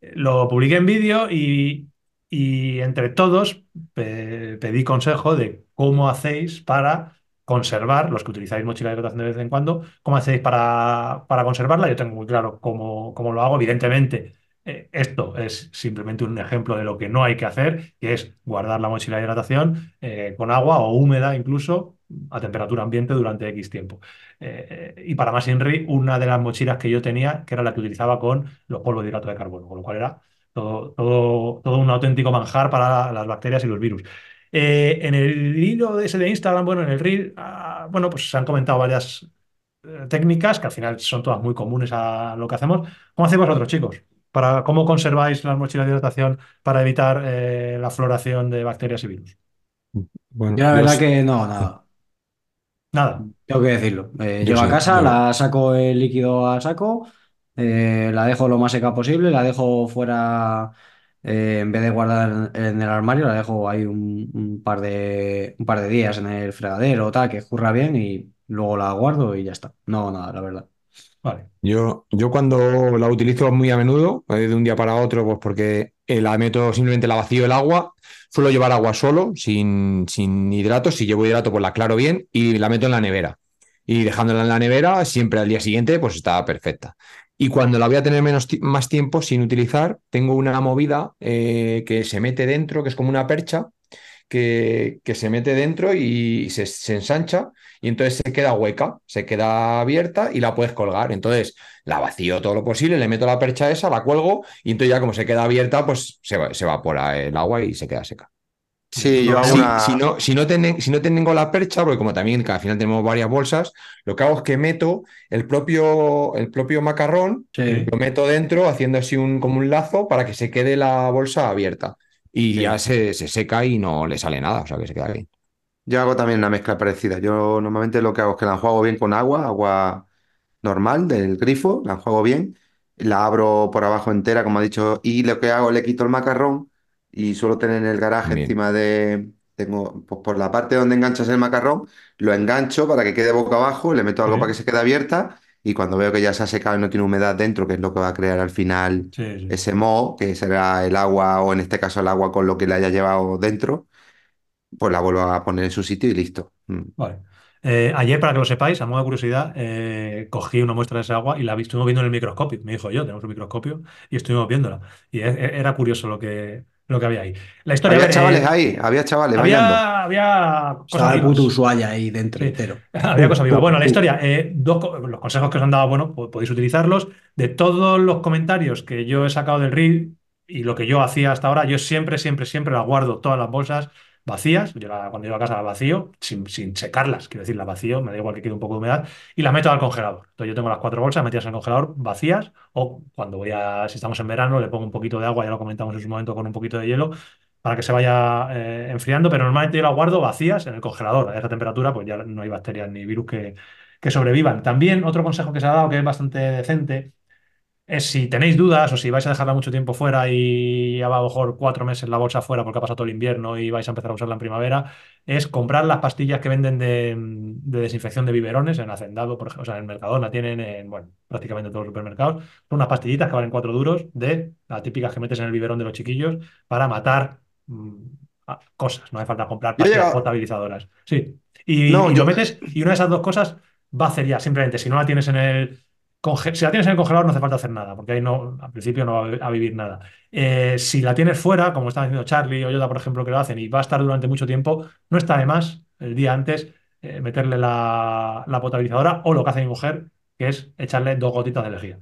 Lo publiqué en vídeo y, y entre todos pe- pedí consejo de cómo hacéis para conservar, los que utilizáis mochila de hidratación de vez en cuando, cómo hacéis para, para conservarla. Yo tengo muy claro cómo, cómo lo hago. Evidentemente, eh, esto es simplemente un ejemplo de lo que no hay que hacer, que es guardar la mochila de hidratación eh, con agua o húmeda incluso a temperatura ambiente durante X tiempo. Eh, y para más INRI, una de las mochilas que yo tenía, que era la que utilizaba con los polvos de hidrato de carbono, con lo cual era todo, todo, todo un auténtico manjar para las bacterias y los virus. Eh, en el hilo de ese de Instagram, bueno, en el reel, ah, bueno, pues se han comentado varias eh, técnicas que al final son todas muy comunes a lo que hacemos. ¿Cómo hacéis vosotros, chicos? Para, ¿Cómo conserváis las mochilas de hidratación para evitar eh, la floración de bacterias y virus? Bueno, Yo la verdad s- que no, nada. Nada. Tengo que decirlo. Eh, llego a casa, yo- la saco el líquido a saco, eh, la dejo lo más seca posible, la dejo fuera, eh, en vez de guardar en, el armario, la dejo ahí un, un par de, un par de días en el fregadero o tal, que escurra bien y luego la guardo y ya está. No, nada, la verdad. Vale. Yo, yo cuando la utilizo muy a menudo, eh, de un día para otro, pues porque eh, la meto simplemente la vacío el agua, suelo llevar agua solo, sin, sin hidratos, si llevo hidrato pues la aclaro bien y la meto en la nevera. Y dejándola en la nevera, siempre al día siguiente pues está perfecta. Y cuando la voy a tener menos más tiempo sin utilizar, tengo una movida eh, que se mete dentro, que es como una percha, que, que se mete dentro y se, ensancha y entonces se queda hueca, se queda abierta y la puedes colgar. Entonces la vacío todo lo posible, le meto la percha esa, la cuelgo y entonces ya como se queda abierta, pues se, se evapora el agua y se queda seca. Sí, yo hago Si, una. si no, si, no ten- si no tengo la percha, porque como también que al final tenemos varias bolsas, lo que hago es que meto el propio, el propio macarrón, Sí. lo meto dentro haciendo así un, como un lazo para que se quede la bolsa abierta. Y Sí. ya se, se seca y no le sale nada, o sea que se queda bien. Yo hago también una mezcla parecida. Yo normalmente lo que hago es que la enjuago bien con agua, agua normal del grifo, la enjuago bien, la abro por abajo entera, como ha dicho, y lo que hago, le quito el macarrón y suelo tener en el garaje Bien. encima de, tengo, pues por la parte donde enganchas el macarrón, lo engancho para que quede boca abajo, le meto algo para que se quede abierta y cuando veo que ya se ha secado y no tiene humedad dentro, que es lo que va a crear al final Sí, sí. ese moho, que será el agua o en este caso el agua con lo que le haya llevado dentro, pues la vuelvo a poner en su sitio y listo. Mm. Vale. Eh, ayer, para que lo sepáis, a modo de curiosidad, eh, cogí una muestra de esa agua y la vi- estuvimos viendo en el microscopio. Me dijo yo, tenemos un microscopio y estuvimos viéndola. Y e- e- era curioso lo que, lo que había ahí. La historia. Había chavales eh, ahí, había chavales bailando. había, había cosas Estaba el vivas. Ushuaia ahí dentro Sí. entero. Había cosas vivas. Bueno, la historia, eh, dos los consejos que os han dado, bueno, po- podéis utilizarlos. De todos los comentarios que yo he sacado del reel y lo que yo hacía hasta ahora, yo siempre, siempre, siempre las guardo todas las bolsas vacías. Yo la- cuando llego a casa las vacío, sin, sin secarlas, quiero decir, las vacío, me da igual que quede un poco de humedad, y las meto al congelador. Entonces yo tengo las cuatro bolsas metidas en el congelador vacías, o cuando voy a, si estamos en verano, le pongo un poquito de agua, ya lo comentamos en su momento con un poquito de hielo, para que se vaya eh, enfriando, pero normalmente yo las guardo vacías en el congelador. A esa temperatura, pues ya no hay bacterias ni virus que, que sobrevivan. También otro consejo que se ha dado, que es bastante decente, es si tenéis dudas o si vais a dejarla mucho tiempo fuera y ya va a lo mejor cuatro meses la bolsa fuera porque ha pasado todo el invierno y vais a empezar a usarla en primavera, es comprar las pastillas que venden de, de desinfección de biberones en Hacendado, por ejemplo, o sea, en el Mercadona tienen en, bueno, prácticamente todos los supermercados. Son unas pastillitas que valen cuatro duros de las típicas que metes en el biberón de los chiquillos para matar mm, cosas. No hace falta comprar pastillas potabilizadoras. Sí. Y, No, y yo- lo metes y una de esas dos cosas va a hacer ya, simplemente, si no la tienes en el conge- si la tienes en el congelador no hace falta hacer nada, porque ahí no, al principio no va a vi- a vivir nada. Eh, si la tienes fuera, como están haciendo Charlie o Yoda, por ejemplo, que lo hacen y va a estar durante mucho tiempo, no está de más el día antes eh, meterle la, la potabilizadora o lo que hace mi mujer, que es echarle dos gotitas de lejía.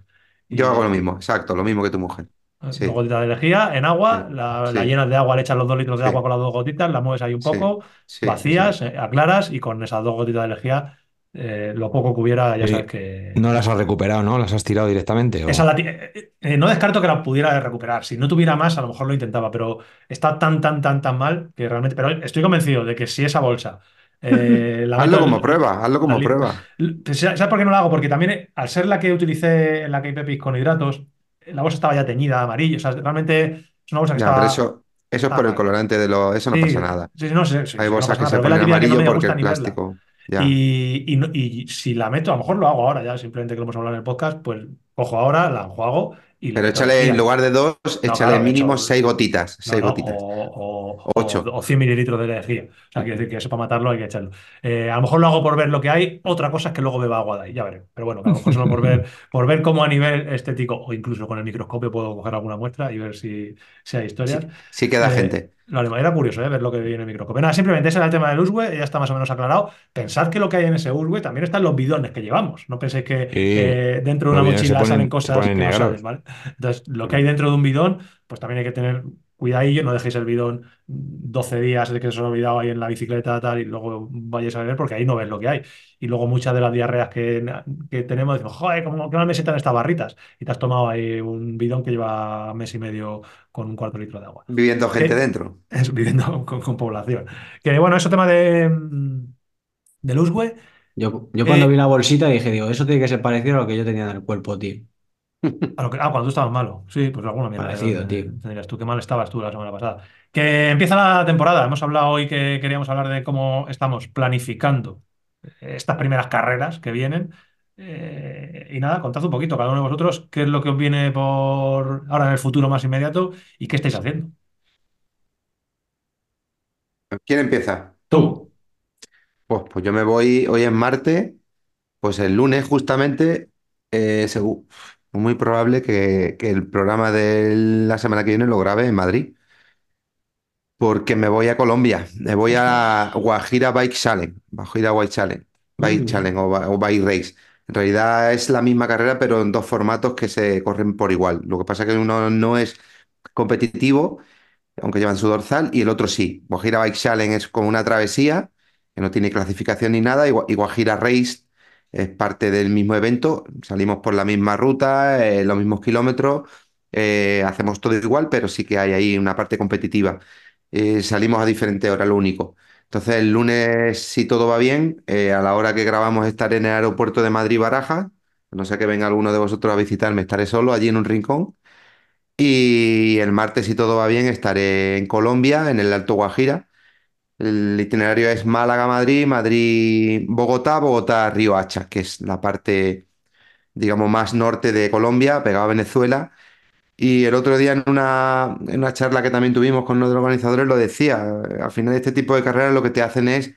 Yo hago lo mismo, exacto, lo mismo que tu mujer. Sí. Dos gotitas de lejía en agua, Sí, la, sí. la llenas de agua, le echas los dos litros de agua con las dos gotitas, la mueves ahí un poco, vacías, eh, aclaras y con esas dos gotitas de lejía, eh, lo poco que hubiera, ya sabes que... No las has recuperado, ¿no? ¿Las has tirado directamente? o- Esa la ti- eh, eh, no descarto que la pudiera recuperar. Si no tuviera más, a lo mejor lo intentaba, pero está tan, tan, tan, tan mal que realmente. Pero estoy convencido de que si esa bolsa. eh, la Hazlo como prueba, hazlo como la prueba. ¿Sabes por qué no la hago? Porque también, eh, al ser la que utilicé en la Cape Epic con hidratos, la bolsa estaba ya teñida, amarillo. O sea, realmente es una bolsa que Ya, estaba. pero eso, eso es por el Ah, colorante de lo. Eso no sí, pasa nada. Sí, sí, no, sí, sí, Hay bolsas que nada, se ponen no amarillo porque el verla. Ya. Y, y no- y si la meto, a lo mejor lo hago ahora ya, simplemente que lo hemos hablado en el podcast, pues cojo ahora, la enjuago y le Pero meto échale, en lugar de dos, No, échale claro, mínimo seis gotitas. No, Seis no, gotitas. o, o- Ocho. o- o 100 mililitros de lejía. O sea, quiere decir que eso para matarlo hay que echarlo. Eh, a lo mejor lo hago por ver lo que hay, otra cosa es que luego beba agua de ahí, ya veré. Pero bueno, que a lo mejor solo por ver, por ver cómo a nivel estético o incluso con el microscopio puedo coger alguna muestra y ver si, si hay historias. Sí, sí queda Eh, gente. Lo haremos. Era curioso ¿eh? ver lo que viene en el microscopio. Nada, simplemente ese era el tema del USB, ya está más o menos aclarado. Pensad que lo que hay en ese USB también están los bidones que llevamos. No penséis que eh, dentro de una mochila ponen- salen cosas que no salen, ¿vale? Entonces, lo que hay dentro de un bidón, pues también hay que tener cuidadillo, no dejéis el bidón 12 días de que se os ha olvidado ahí en la bicicleta tal, y luego vayáis a ver porque ahí no ves lo que hay. Y luego muchas de las diarreas que, que tenemos decimos, joder, ¿cómo qué mal me sientan estas barritas? Y te has tomado ahí un bidón que lleva mes y medio con un cuarto de litro de agua. Viviendo gente dentro. Es viviendo con, con población. Que bueno, eso tema de, mm, del USB. Yo, yo cuando Eh, vi la bolsita dije, digo, eso tiene que ser parecido a lo que yo tenía en el cuerpo, tío. A lo que- ah, cuando tú estabas malo. Sí, pues alguna mierda. Parecido, eh, tío. tendrías tú, qué mal estabas tú la semana pasada. Que empieza la temporada. Hemos hablado hoy que queríamos hablar de cómo estamos planificando estas primeras carreras que vienen. Eh, y nada, contad un poquito, cada uno de vosotros, qué es lo que os viene por ahora en el futuro más inmediato y qué estáis haciendo. ¿Quién empieza? Tú. Pues, pues yo me voy, hoy es martes, pues el lunes justamente, eh, segu- muy probable que, que el programa de la semana que viene lo grabe en Madrid, porque me voy a Colombia, me voy a Guajira Bike Challenge, Guajira Bike Challenge, Bike Mm. Challenge o, ba- o Bike Race. En realidad es la misma carrera, pero en dos formatos que se corren por igual. Lo que pasa es que uno no es competitivo, aunque llevan su dorsal, y el otro sí. Guajira Bike Challenge es como una travesía, que no tiene clasificación ni nada, y, Gua- y Guajira Race es parte del mismo evento. Salimos por la misma ruta, eh, los mismos kilómetros, eh, hacemos todo igual, pero sí que hay ahí una parte competitiva. Eh, salimos a diferente hora, lo único. Entonces, el lunes, si todo va bien, a la hora que grabamos estaré en el aeropuerto de Madrid-Barajas. No sé que venga alguno de vosotros a visitarme, estaré solo allí en un rincón. Y el martes, si todo va bien, estaré en Colombia, en el Alto Guajira. El itinerario es Málaga-Madrid, Madrid-Bogotá, Bogotá-Río Hacha, que es la parte, digamos, más norte de Colombia, pegado a Venezuela. Y el otro día en una, en una charla que también tuvimos con uno de los organizadores lo decía, al final este tipo de carreras lo que te hacen es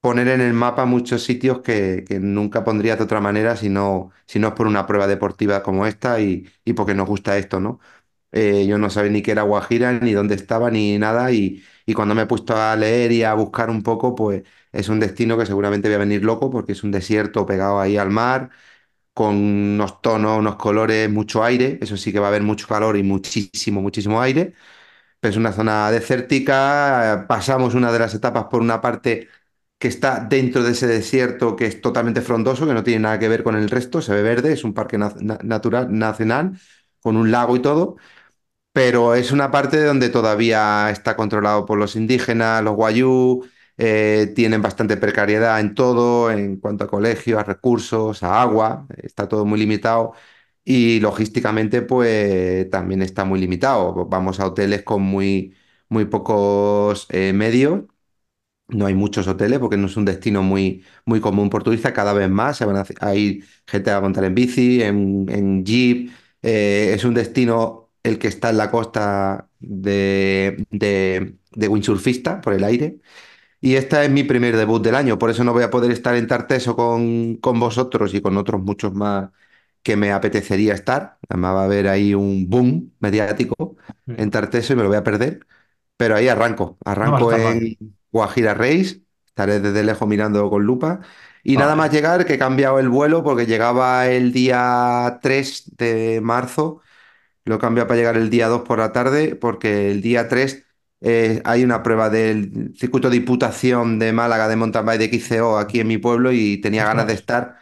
poner en el mapa muchos sitios que, que nunca pondrías de otra manera si no, si no es por una prueba deportiva como esta y, y porque nos gusta esto, ¿no? Eh, yo no sabía ni qué era Guajira, ni dónde estaba, ni nada, y, y cuando me he puesto a leer y a buscar un poco, pues es un destino que seguramente voy a venir loco porque es un desierto pegado ahí al mar, con unos tonos, unos colores, mucho aire, eso sí que va a haber mucho calor y muchísimo, muchísimo aire, pero es una zona desértica, pasamos una de las etapas por una parte que está dentro de ese desierto que es totalmente frondoso, que no tiene nada que ver con el resto, se ve verde, es un parque na- na- natural nacional con un lago y todo, pero es una parte donde todavía está controlado por los indígenas, los guayú, eh, tienen bastante precariedad en todo, en cuanto a colegios, a recursos, a agua, está todo muy limitado y logísticamente pues también está muy limitado. Vamos a hoteles con muy, muy pocos eh, medios. No hay muchos hoteles porque no es un destino muy, muy común por turistas. Cada vez más se van a, a ir gente a montar en bici, en, en jeep. Eh, es un destino el que está en la costa de, de, de windsurfista por el aire. Y este es mi primer debut del año, por eso no voy a poder estar en Tarteso con, con vosotros y con otros muchos más que me apetecería estar. Además va a haber ahí un boom mediático en Tarteso y me lo voy a perder. Pero ahí arranco, arranco en Guajira Race, estaré desde lejos mirando con lupa. Y nada más llegar, que he cambiado el vuelo porque llegaba el día 3 de marzo lo he cambiado para llegar el día 2 por la tarde, porque el día 3 eh, hay una prueba del circuito de Diputación de Málaga de mountain bike de XCO aquí en mi pueblo y tenía ganas de estar.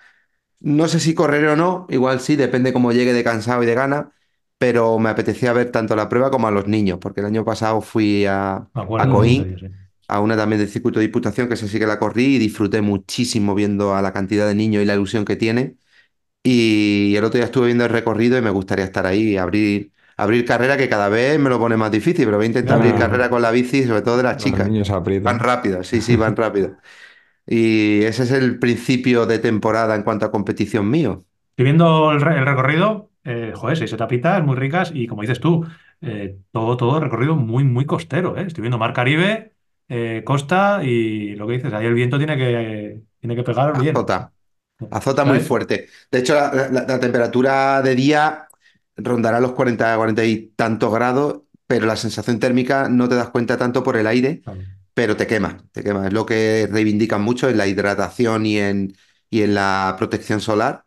No sé si correré o no, igual sí, depende cómo llegue de cansado y de gana, pero me apetecía ver tanto la prueba como a los niños, porque el año pasado fui a, a. Coín, a una también del circuito de Diputación, que esa sí que la corrí y disfruté muchísimo viendo a la cantidad de niños y la ilusión que tiene. Y el otro día estuve viendo el recorrido y me gustaría estar ahí y abrir, abrir carrera, que cada vez me lo pone más difícil, pero voy a intentar abrir carrera con la bici, sobre todo de las Los chicas. niños. Van rápidas, sí, sí, van rápido. Y ese es el principio de temporada en cuanto a competición mío. Estoy viendo el, re- el recorrido, eh, joder, seis etapitas muy ricas y como dices tú, eh, todo, todo recorrido muy, muy costero, ¿eh? Estoy viendo Mar Caribe, eh, costa y lo que dices, ahí el viento tiene que, tiene que pegar bien. Azota, azota muy fuerte. De hecho, la, la- la temperatura de día rondará los 40, 40 y tantos grados, pero la sensación térmica no te das cuenta tanto por el aire. pero te quema, te quema. Es lo que reivindican mucho en la hidratación y en, y en la protección solar,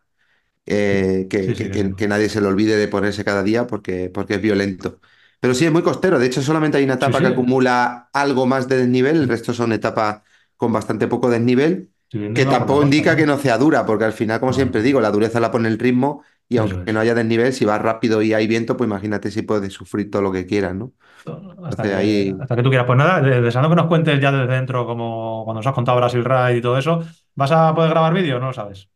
eh, que, Sí, sí, que- que que- sí. que nadie se le olvide de ponerse cada día porque, porque es violento. Pero sí, es muy costero. De hecho, solamente hay una etapa sí. que acumula algo más de desnivel, el resto son etapas con bastante poco desnivel, que tampoco indica que no sea dura, porque al final, como siempre digo, la dureza la pone el ritmo y aunque es. no haya desnivel, si vas rápido y hay viento, pues imagínate si puedes sufrir todo lo que quieras, ¿no? Hasta que, ahí... hasta que tú quieras. Pues nada, de- deseando que nos cuentes ya desde dentro, como cuando nos has contado Brasil Ride y todo eso. ¿Vas a poder grabar vídeo? No lo sabes.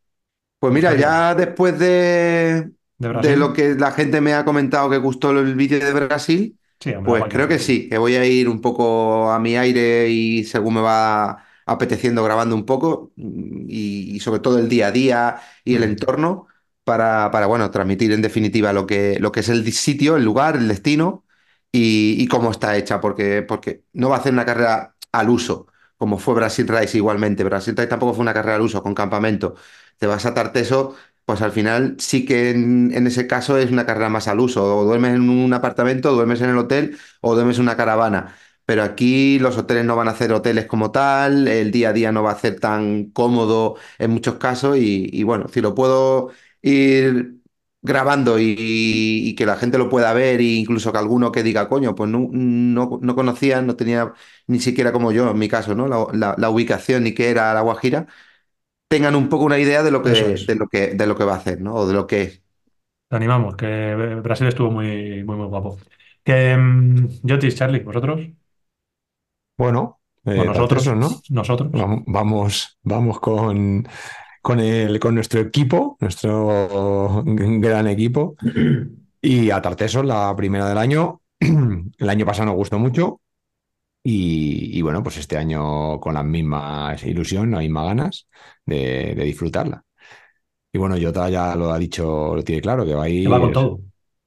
Pues mira, ya después de, ¿De de lo que la gente me ha comentado que gustó el vídeo de Brasil, Sí, hombre, a pues creo que sí, que voy a ir un poco a mi aire y según me va apeteciendo grabando un poco y, y sobre todo el día a día y el Mm. entorno para, para, bueno, transmitir en definitiva lo que, lo que es el sitio, el lugar, el destino y, y cómo está hecha, porque, porque no va a hacer una carrera al uso, como fue Brasil Race igualmente. Brasil Race tampoco fue una carrera al uso con campamento. Te vas a Tarteso, pues al final sí que en, en ese caso es una carrera más al uso. O duermes en un apartamento, o duermes en el hotel, o duermes en una caravana. Pero aquí los hoteles no van a ser hoteles como tal, el día a día no va a ser tan cómodo en muchos casos y, y bueno, si lo puedo ir grabando y, y que la gente lo pueda ver e incluso que alguno que diga, coño, pues no, no, no conocía, no tenía ni siquiera como yo en mi caso, ¿no? La, la- la ubicación ni qué era la Guajira, tengan un poco una idea de lo que, es. de lo que, de lo que va a hacer, ¿no? O de lo que es. Te animamos, que Brasil estuvo muy, muy, muy guapo. Que, mm, Jotis, Charlie, ¿vosotros? Bueno, eh, nosotros. ¿no? Nosotros. Vam- Vamos, vamos con, con, el, con nuestro equipo, nuestro gran equipo. Y a Tartesos, la primera del año. El año pasado nos gustó mucho. Y, y bueno, pues este año con las mismas ilusión, las mismas ganas de, de disfrutarla. Y bueno, Jota ya lo ha dicho, lo tiene claro, que va a Que va con ir todo.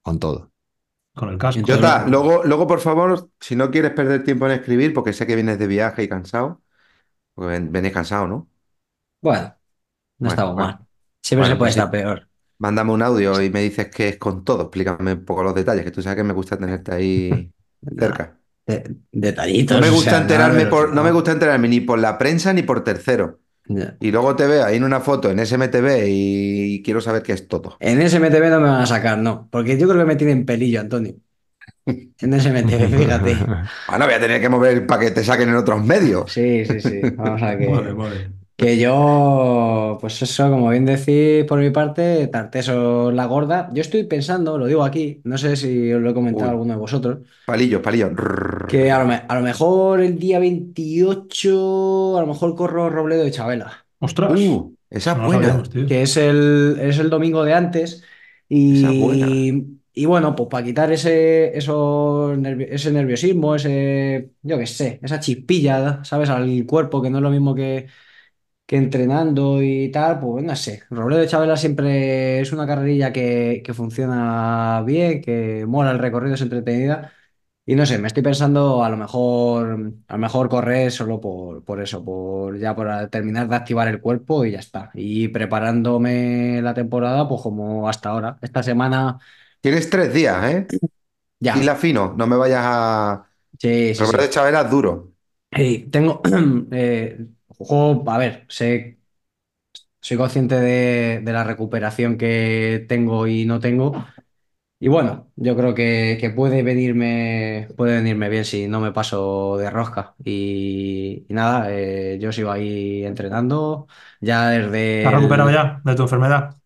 con todo. Con el casco. Luego, luego, por favor, si no quieres perder tiempo en escribir, porque sé que vienes de viaje y cansado, porque ven- venís cansado, ¿no? Bueno, no Bueno, estamos bueno. mal. Siempre Bueno, se puede pues sí. estar peor. Mándame un audio y me dices que es con todo. Explícame un poco los detalles, que tú sabes que me gusta tenerte ahí cerca. De- detallitos. No me o gusta sea, enterarme nada por, no me gusta enterarme ni por la prensa ni por tercero. Y luego te veo ahí en una foto en SMTV y quiero saber qué es todo. En SMTV no me van a sacar, no. Porque yo creo que me tienen pelillo, Antonio. En SMTV, fíjate. Bueno, voy a tener que mover para que te saquen en otros medios. Sí, sí, sí. Vamos a que. Vale, vale. Que yo, pues eso, como bien decís por mi parte, Tarteso la gorda. Yo estoy pensando, lo digo aquí, no sé si os lo he comentado a Uy. alguno de vosotros, Palillos, palillos. que a lo, me- a lo mejor el día 28, a lo mejor corro Robledo de Chabela, Ostras. Uh, esa es no lo buena. sabíamos, tío. que es el, es el domingo de antes. Esa es buena. Y, y bueno, pues para quitar ese, eso nervi- ese nerviosismo, ese, yo qué sé, esa chispilla, ¿sabes? Al cuerpo, que no es lo mismo que, que entrenando y tal, pues no sé. Robledo de Chabela siempre es una carrerilla que, que funciona bien, que mola el recorrido, es entretenida. Y no sé, me estoy pensando a lo mejor, a lo mejor correr solo por, por eso, por ya por terminar de activar el cuerpo y ya está. Y preparándome la temporada, pues como hasta ahora. Esta semana Tienes tres días, ¿eh? ya. Hila fino, no me vayas a... Sí, sí, Roberto de sí. Chabela es duro. Y tengo, eh, juego, a ver, sé, soy consciente de, de la recuperación que tengo y no tengo. Y bueno, yo creo que, que puede venirme, puede venirme bien si no me paso de rosca. Y, y nada, eh, yo sigo ahí entrenando ya ¿Te desde has recuperado el... ya de tu enfermedad?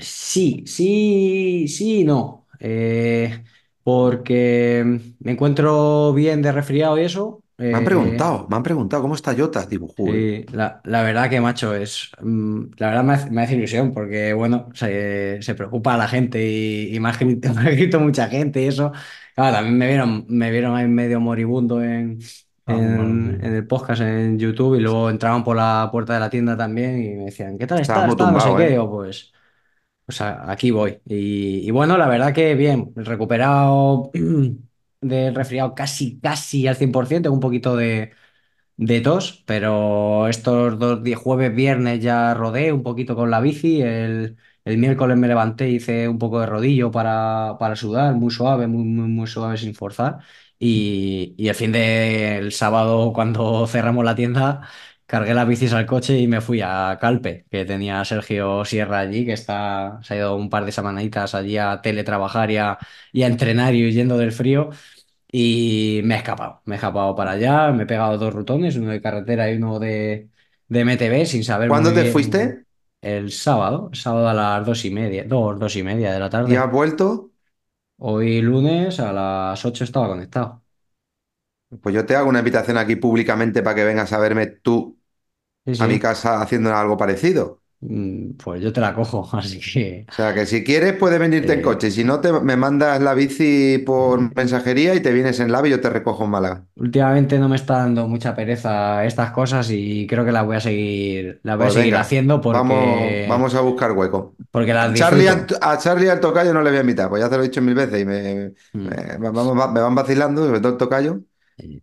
Sí, sí, sí y no. Eh, porque me encuentro bien de resfriado y eso. Me han Eh, preguntado, me han preguntado cómo está Jota. Digo, joder. Sí, la, la verdad que, macho, es. mm, La verdad me hace, me hace ilusión porque, bueno, se, se preocupa a la gente y, y me ha escrito, me ha escrito mucha gente y eso. Claro, también me vieron, me vieron ahí medio moribundo en, Ah, en, en el podcast en YouTube y luego entraban por la puerta de la tienda también y me decían, ¿qué tal estás? Tal, no sé qué. ¿eh? Digo, pues, pues a- aquí voy. Y, y bueno, la verdad que bien, recuperado del resfriado casi, casi al 100%, tengo un poquito de de tos, pero estos dos días, jueves, viernes ya rodé un poquito con la bici. El, el miércoles me levanté, hice un poco de rodillo para, para sudar, muy suave, muy, muy, suave sin forzar. Y, y el fin del sábado, cuando cerramos la tienda, cargué las bicis al coche y me fui a Calpe, que tenía Sergio Sierra allí, que está, se ha ido un par de semanitas allí a teletrabajar y a, y a entrenar y huyendo del frío. Y me he escapado, me he escapado para allá, me he pegado dos rutones, uno de carretera y uno de, de MTB, sin saber muy ¿Cuándo te bien fuiste el sábado, el sábado a las dos y media, dos, dos y media de la y has tarde. vuelto? Hoy lunes a las ocho estaba conectado. Pues yo te hago una invitación aquí públicamente para que vengas a verme tú Sí, a mi casa haciendo algo parecido. Mm, Pues yo te la cojo, así que O sea que si quieres puedes venirte en eh, coche. Si no, te, me mandas la bici por mensajería y te vienes en la y yo te recojo en Málaga. últimamente no me está dando mucha pereza estas cosas y creo que las voy a seguir, las voy a Pues seguir venga, haciendo vamos, porque, vamos a buscar hueco. porque las Charlie, a, Charlie al tocayo no le voy a invitar, pues ya te lo he dicho mil veces y me, Mm. me- me- vamos- me van vacilando, sobre todo el tocayo.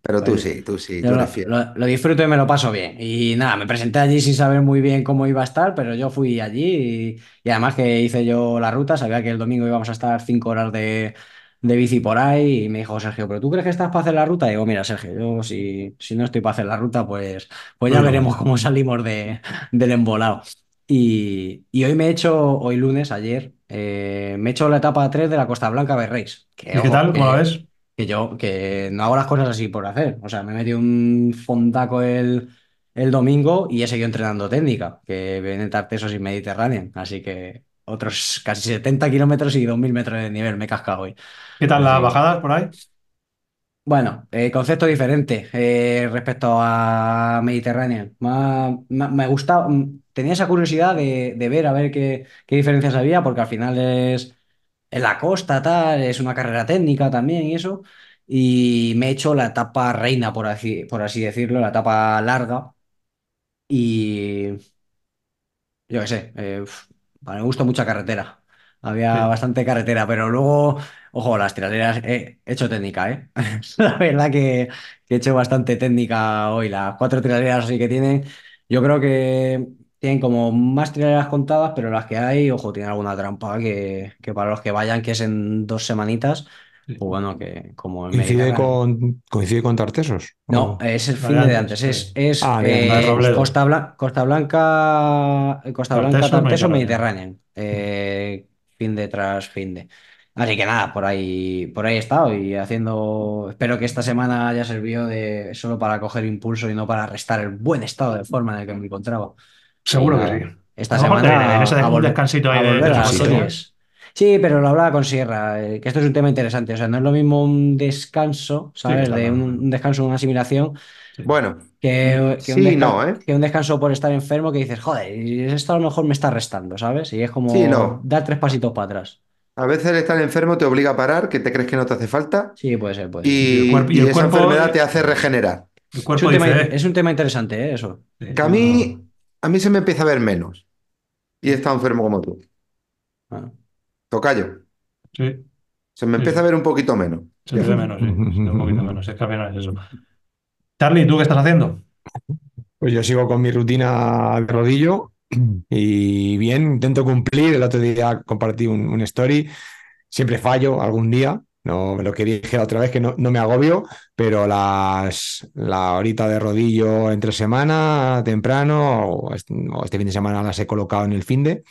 Pero tú Pues, sí, tú sí, Yo tú eres lo, fiel. lo- lo disfruto y me lo paso bien. Y nada, me presenté allí sin saber muy bien cómo iba a estar, pero yo fui allí y, y además que hice yo la ruta, sabía que el domingo íbamos a estar cinco horas de, de bici por ahí y me dijo Sergio, ¿pero tú crees que estás para hacer la ruta? Y digo, mira, Sergio, yo si, si no estoy para hacer la ruta, pues, pues ya veremos cómo salimos de, del embolado. Y, y hoy me he hecho, hoy lunes, ayer, eh, me he hecho la etapa 3 de la Costa Blanca Berreis. Que, ¿Y qué tal? ¿Cómo la ves? Que yo que no hago las cosas así por hacer. O sea, me he metido un fondaco el, el domingo y he seguido entrenando técnica, que viene Tartesos y Mediterráneo. Así que otros casi 70 kilómetros y 2.000 metros de nivel me he cascado hoy. ¿Qué tal las bajadas por ahí? bueno, eh, concepto diferente eh, respecto a Mediterráneo. Me, me, me gustaba, tenía esa curiosidad de, de ver a ver qué, qué diferencias había, porque al final es en la costa, tal, es una carrera técnica también y eso. Y me he hecho la etapa reina, por así, por así decirlo, la etapa larga. Y yo qué sé, eh, uf, me gustó mucha carretera. Había Sí. bastante carretera, pero luego, ojo, las tiraderas he hecho técnica, ¿eh? La verdad que, que he hecho bastante técnica hoy. Las cuatro tiraderas así que tienen, yo creo que tienen como más tiraderas contadas, pero las que hay, ojo, tienen alguna trampa que, que para los que vayan, que es en dos semanitas, pues bueno, que como en ¿Coincide Mediterráneo. con, coincide con Tartesos? No, ¿O- es el La fin de de antes, antes. sí. Es, es Ah, de eh, antes. La de Robledo. Costa, Blan- Costa Blanca, Costa Blanca, Tartesos, Tarteso, Mediterráneo. Mediterráneo. Eh, fin de tras fin de. Así que nada, por ahí, por ahí he estado y haciendo. Espero que esta semana haya servido de solo para coger impulso y no para restar el buen estado de forma en el que me encontraba. Seguro que sí. esta semana ese a de- un descansito ahí a de, volver de a las series. Sí, pero lo hablaba con Sierra, eh, que esto es un tema interesante. O sea, no es lo mismo un descanso, Sí, ¿sabes? De un, descanso, una asimilación, Sí. Bueno, que, que un sí, no, ¿eh? que un descanso por estar enfermo que dices, joder, esto a lo mejor me está restando, ¿sabes? Y es Sí, como no. dar tres pasitos para atrás. A veces el estar enfermo te obliga a parar, que te crees que no te hace falta, Sí, puede ser, puede ser. y, el cuerpo- y y el esa cuerpo- enfermedad te hace regenerar. El Es un, tema, "Eh, es un tema interesante, ¿eh? Eso. sí, Que a mí, a mí se me empieza a ver menos. Y he estado enfermo como tú. Ah. Tocayo. sí, Se me Sí, empieza a ver un poquito menos. se te ve menos, sí, un poquito menos. Es que al final es eso. Charlie, ¿tú qué estás haciendo? Pues yo sigo con mi rutina de rodillo y bien, intento cumplir. El otro día compartí un, un story. Siempre fallo algún día. No, lo que dije otra vez que no, no me agobio, pero las, la horita de rodillo entre semana, temprano, o este, este fin de semana las he colocado en el fin de.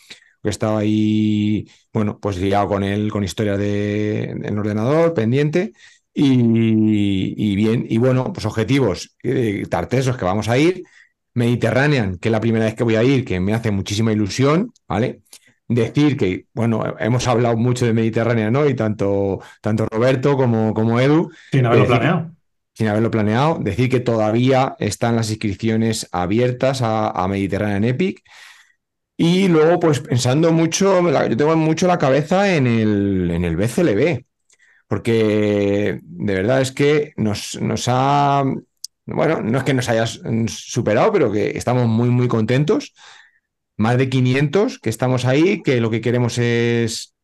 He estado ahí, bueno, pues liado con él, con historias de, en el ordenador, pendiente. Y, y bien, y bueno, pues objetivos eh, tartesos que vamos a ir. Mediterranean, que es la primera vez que voy a ir, que me hace muchísima ilusión, ¿vale? Decir que, bueno, hemos hablado mucho de Mediterránea, ¿no? Y tanto, tanto Roberto como, como Edu, Sin haberlo decir, planeado. sin haberlo planeado, decir que todavía están las inscripciones abiertas a, a Mediterranean Epic. Y luego, pues pensando mucho, yo tengo mucho la cabeza en el, en el BCLB, porque de verdad es que nos, nos ha, bueno, no es que nos hayas superado, pero que estamos muy, muy contentos. Más de 500 que estamos ahí, que lo que queremos es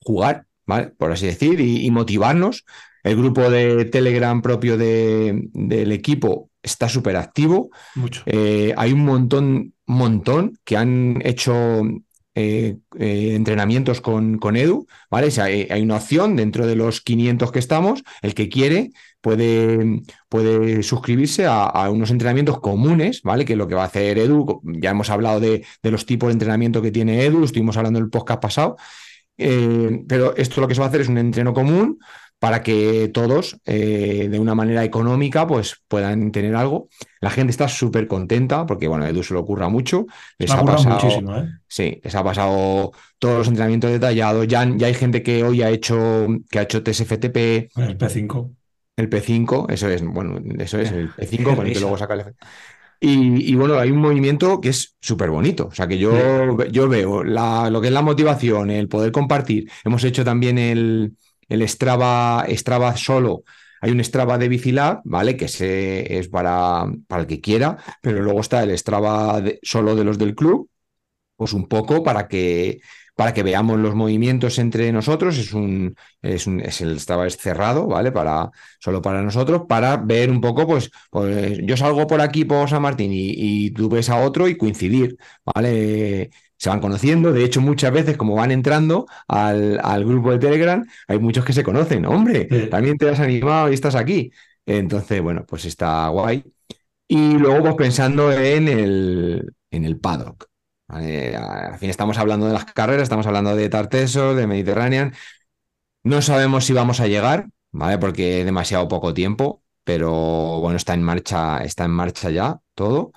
jugar, ¿vale? Por así decir, y, y motivarnos. El grupo de Telegram propio de- del equipo está súper activo. Mucho. Eh, hay un montón, montón que han hecho eh, eh, entrenamientos con, con Edu, ¿vale? O sea, hay, hay una opción dentro de los 500 que estamos, el que quiere puede, puede suscribirse a, a unos entrenamientos comunes, ¿vale? Que es lo que va a hacer Edu. Ya hemos hablado de, de los tipos de entrenamiento que tiene Edu, estuvimos hablando en el podcast pasado. Eh, pero esto lo que se va a hacer es un entreno común para que todos, eh, de una manera económica, pues puedan tener algo. La gente está súper contenta porque, bueno, a Edu se le ocurra mucho. Les ha pasado, muchísimo, ¿eh? sí, les ha pasado todos los entrenamientos detallados. Ya, ya hay gente que hoy ha hecho, que ha hecho TSFTP, El P5. El P5, eso es, bueno, eso es el P5 Qué con el que luego saca el. Y, y bueno, hay un movimiento que es súper bonito. O sea, que yo, yo veo la- lo que es la motivación, el poder compartir. Hemos hecho también el, el Strava, Strava solo. Hay un Strava de Bicilab, ¿vale? Que ese es para, para el que quiera, pero luego está el Strava de- solo de los del club, pues un poco para que, para que veamos los movimientos entre nosotros. Es un, es un, es el Strava es cerrado, ¿vale? Para, solo para nosotros, para ver un poco, pues, pues yo salgo por aquí por San Martín y, y tú ves a otro y coincidir, ¿vale? Se van conociendo, de hecho muchas veces como van entrando al, al grupo de Telegram, hay muchos que se conocen, hombre, también te has animado y estás aquí. Entonces, bueno, pues está guay. Y luego pues pensando en el, en el paddock. Al fin estamos hablando de las carreras, estamos hablando de Tarteso, de Mediterranean. No sabemos si vamos a llegar, ¿vale? Porque es demasiado poco tiempo, pero bueno, está en marcha, está en marcha ya todo.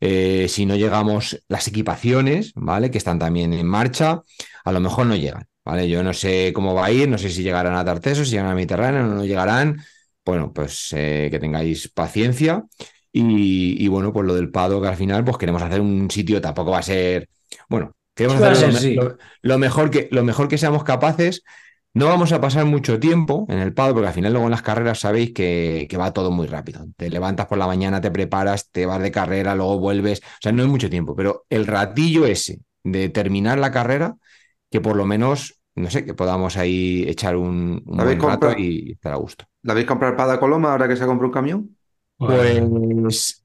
Eh, si no llegamos, las equipaciones, ¿vale? Que están también en marcha, a lo mejor no llegan, ¿vale? Yo no sé cómo va a ir, no sé si llegarán a Tarteso, si llegarán a Mediterráneo, no llegarán. Bueno, pues eh, que tengáis paciencia. Y, y bueno, pues lo del Pado, que al final, pues queremos hacer un sitio, tampoco va a ser. Bueno, queremos Sí hacer lo, ser, sí. lo- lo mejor que, lo mejor que seamos capaces. No vamos a pasar mucho tiempo en el Pado, porque al final luego en las carreras sabéis que, que va todo muy rápido. Te levantas por la mañana, te preparas, te vas de carrera, luego vuelves. O sea, no hay mucho tiempo, pero el ratillo ese de terminar la carrera, que por lo menos, no sé, que podamos ahí echar un, un ¿Habéis buen rato comprado? y estar a gusto. ¿La habéis comprado para Coloma ahora que se compró un camión? Pues.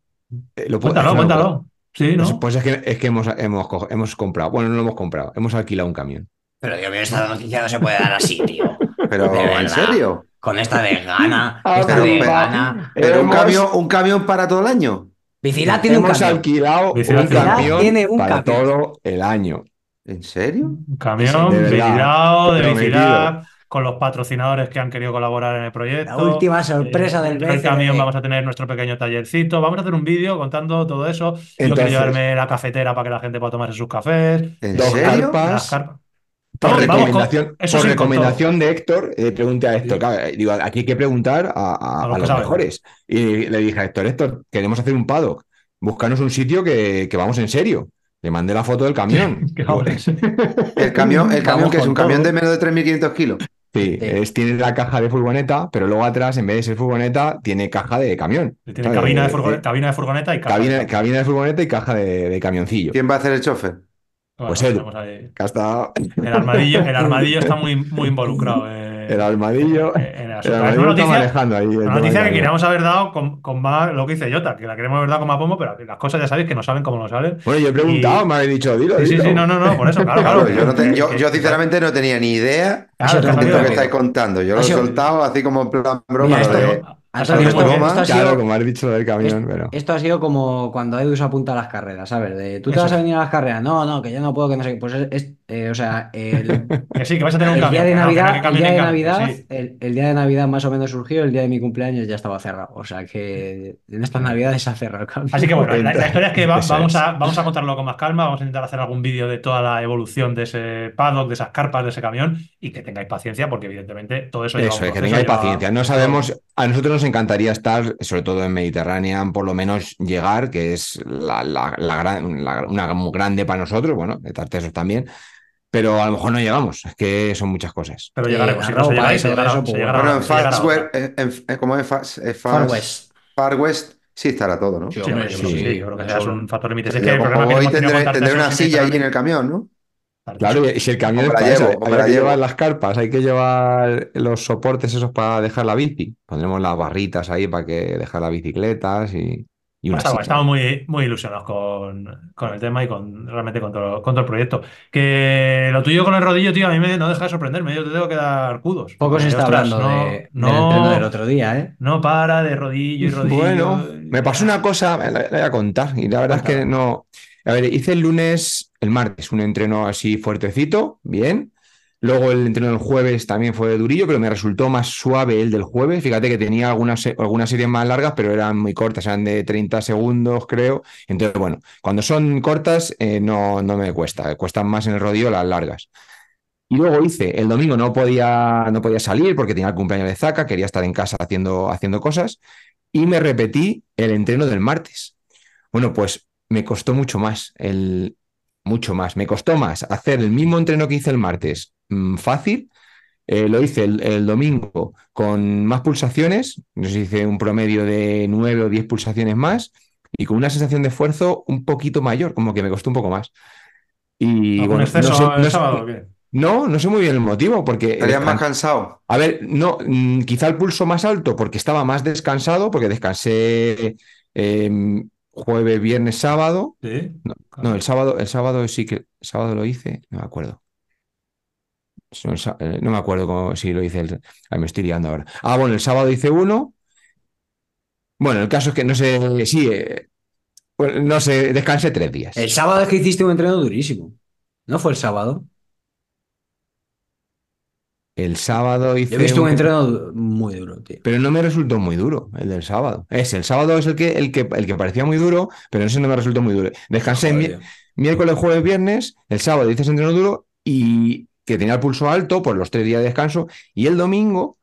eh, lo puedo- cuéntalo, es que no cuéntalo. Sí, Pues, ¿no? pues es que, es que hemos, hemos, hemos comprado. Bueno, no lo hemos comprado, hemos alquilado un camión. Pero Dios mío, esta noticia no se puede dar así, tío. Pero, ¿en serio? Con esta de gana, Ah, esta pero- de pero- gana. ¿Pero un camión, un camión para todo el año? Bicilab tiene un hemos camión. alquilado Bicilab un tiene un camión tiene un para camión. todo el año. ¿En serio? Un camión, vigilado, de prometido. Con los patrocinadores que han querido colaborar en el proyecto. La última sorpresa del dentro del BCLB. camión vamos a tener nuestro pequeño tallercito. Vamos a hacer un vídeo contando todo eso. Yo quiero Entonces- llevarme la cafetera para que la gente pueda tomarse sus cafés. ¿En Dos serio? carpas. Las carpas. Por Vamos, vamos con- recomendación, eso por sí, con todo. recomendación de Héctor, eh, pregunté a Héctor, claro, eh, digo, aquí hay que preguntar a, a- A los a mejores. Y le dije a Héctor, Héctor, queremos hacer un paddock, buscarnos un sitio que, que vamos en serio. Le mandé la foto del camión. Que vamos. El camión, el camión que es un camión de menos de 3.500 kilos. Sí, Sí. es- tiene la caja de furgoneta, pero luego atrás, en vez de ser furgoneta, tiene caja de camión. Tiene cabina de, Eh, furgoneta, cabina de furgoneta y caja. cabina, cabina de furgoneta y caja de, de camioncillo. ¿Quién va a hacer el chofer? Bueno, Pues ahí- Que hasta El armadillo, el armadillo está muy, muy involucrado. eh, el armadillo, en el el armadillo una está noticia, manejando ahí. una noticia que queríamos haber dado con, con más lo que dice Jota, que la queremos haber dado con más pombo, pero las cosas ya sabéis que no salen como no salen. Bueno, yo he preguntado, Y- me habéis dicho, dilo, Sí, sí, dilo. sí, no, no, no, por eso, claro, claro. Claro, yo, no te- que- yo, que- yo sinceramente no tenía ni idea Claro, de lo que estáis contando. Yo lo he soltado así como en plan broma. Mira, lo esto- de- Antonio, esto, bien. esto ha Claro, sido, como has dicho del camión, pero. esto ha sido como cuando Edu se apunta a las carreras, ¿sabes? De, ¿Tú te Eso. vas a venir a las carreras? No, no, que yo no puedo, que no sé qué. Pues es, es, eh, o sea, el, Que sí, que a tener un el cambio. día de no, Navidad, el día de Navidad, sí. el, el día de Navidad más o menos surgió, el día de mi cumpleaños ya estaba cerrado. O sea que en estas Navidades se ha cerrado el cambio. Así que bueno, la, la historia es que va- vamos, a, vamos a contarlo con más calma, vamos a intentar hacer algún vídeo de toda la evolución de ese paddock, de esas carpas, de ese camión y que tengáis paciencia porque evidentemente todo eso lleva Eso, un es que tengáis paciencia. No sabemos, a nosotros nos encantaría estar, sobre todo en Mediterránea, por lo menos llegar, que es la, la- la gran- la- una muy grande para nosotros, bueno, de Tartesos también, pero a lo mejor no llegamos, es que son muchas cosas. Pero Eh, llegaremos, si no se ropa llega ahí, y se todo llegará, eso, pues Bueno, en se llegará Far. West, en- en- en- ¿cómo es? Far, eh, West. Far West, sí estará todo, ¿no? Sí, Sí, hombre, yo sí, yo creo que Solo. un factor límite. Es que como tenido tendré, una silla allí en el camión, ¿no? Claro, y si el camión es para eso, llevo, o me hay la que llevo. llevar las carpas, hay que llevar los soportes esos para dejar la bici. Pondremos las barritas ahí para que dejar las bicicletas y, y una silla. estamos muy, muy ilusionados con, con el tema y con realmente con todo, con todo el proyecto. Que lo tuyo con el rodillo, tío, a mí me, no deja de sorprenderme. Yo te tengo que dar kudos. Poco se está ostras, hablando no, de, no, del entreno del otro día, ¿eh? no para de rodillo y rodillo. Bueno, me pasó una cosa, la, la voy a contar, y la verdad es que no. A ver, hice el lunes, el martes, un entreno así fuertecito, bien. Luego el entreno del jueves también fue durillo, pero me resultó más suave el del jueves. Fíjate que tenía algunas, algunas series más largas, pero eran muy cortas, eran de 30 segundos, creo. Entonces, bueno, cuando son cortas eh, no, no me cuesta, cuestan más en el rodillo las largas. Y luego hice, el domingo no podía, no podía salir porque tenía el cumpleaños de Zaca, quería estar en casa haciendo, haciendo cosas y me repetí el entreno del martes. Bueno, pues me costó mucho más, el, mucho más. Me costó más hacer el mismo entreno que hice el martes mm, fácil. Eh, lo hice el, el domingo con más pulsaciones, no sé si hice un promedio de 9 o 10 pulsaciones más y con una sensación de esfuerzo un poquito mayor, como que me costó un poco más. Y ¿Algún bueno, exceso no sé, el no sé- sábado o qué? no, no sé muy bien el motivo, porque Estarías más cansado. a ver, no, mm, quizá el pulso más alto porque estaba más descansado, porque descansé eh, jueves, viernes, sábado. Sí. No, el sábado, el sábado sí que el sábado lo hice, no me acuerdo. No, eh, no me acuerdo cómo, si lo hice. El, ay, me estoy liando ahora. Ah, bueno, el sábado hice uno. Bueno, el caso es que no sé, sí, eh, no sé, descansé tres días. El sábado es que hiciste un entreno durísimo. ¿No fue el sábado? El sábado hice Yo he visto un un- entreno muy duro, tío. Pero no me resultó muy duro el del sábado. Es el sábado es el que, el que, el que parecía muy duro, pero ese no me resultó muy duro. Descansé Joder, miércoles, jueves, viernes, el sábado hice ese entreno duro y que tenía el pulso alto por los tres días de descanso. Y el domingo,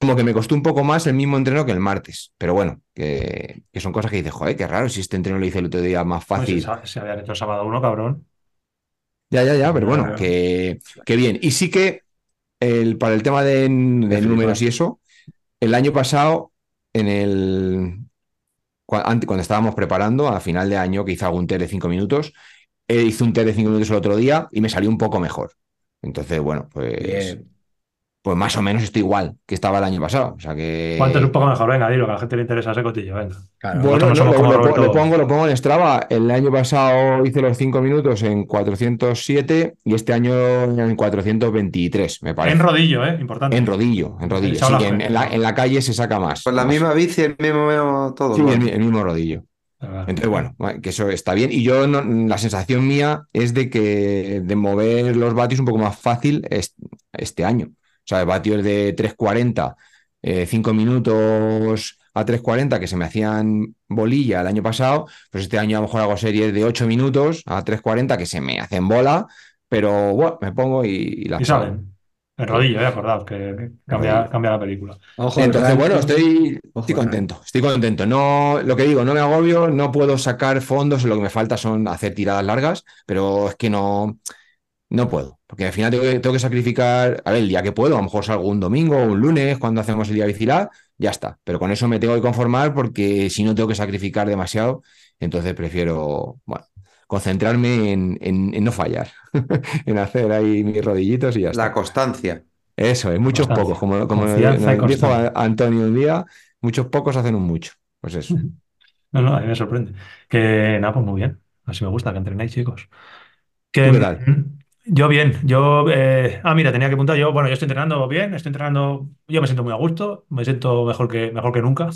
como que me costó un poco más el mismo entreno que el martes. Pero bueno, que, que son cosas que dices, joder, qué raro si este entreno lo hice el otro día más Pues fácil. se, se habían hecho el sábado uno, cabrón. Ya, ya, ya, pero bueno, que, que bien. Y sí que el, para el tema de, números y eso, el año pasado, en el cuando estábamos preparando, a final de año, que hice algún test de cinco minutos, eh, hice un test de cinco minutos el otro día y me salió un poco mejor. Entonces, bueno, pues, Bien. pues más o menos estoy igual que estaba el año pasado. O sea que. ¿Cuánto es un poco mejor? Venga, dilo, que a la gente le interesa ese cotillo. Venga. Claro. Bueno, no no, lo, pongo, lo pongo en Strava. El año pasado hice los 5 minutos en 407 y este año en 423, me parece. En rodillo, ¿eh? Importante. En rodillo, en rodillo. Sí, que en, la, en la calle se saca más. Pues la más. misma bici, el mismo todo. Sí, ¿no? el, mi- el mismo rodillo. Entonces, bueno, que eso está bien. Y yo, no- la sensación mía es de que de mover los vatios un poco más fácil es- este año. O sea, vatios de 340, 5 minutos a 340 que se me hacían bolilla el año pasado, pues este año a lo mejor hago series de 8 minutos a 340 que se me hacen bola, pero bueno, me pongo y, y las Y salen. El rodillo, eh, acordaos, que cambia, la película. Ojo, Entonces, bueno, estoy, Ojo, estoy contento, estoy contento. No, lo que digo, no me agobio, no puedo sacar fondos, lo que me falta son hacer tiradas largas, pero es que no, no puedo, porque al final tengo que, tengo que sacrificar, a ver, el día que puedo, a lo mejor salgo un domingo o un lunes cuando hacemos el día bicilab, ya está, pero con eso me tengo que conformar porque si no tengo que sacrificar demasiado, entonces prefiero, bueno, concentrarme en, en- en no fallar, en hacer ahí mis rodillitos y ya está. La constancia. Eso es, muchos Constancia. pocos, como, como nos dijo Antonio un día, muchos pocos hacen un mucho. Pues eso. No, no, a mí me sorprende. Que nada, pues muy bien. Así me gusta que entrenéis, chicos. Que, ¿Tú qué tal? mm, Yo bien, yo... eh, ah, mira, tenía que apuntar yo. Bueno, yo estoy entrenando bien, estoy entrenando... Yo me siento muy a gusto, me siento mejor que, mejor que nunca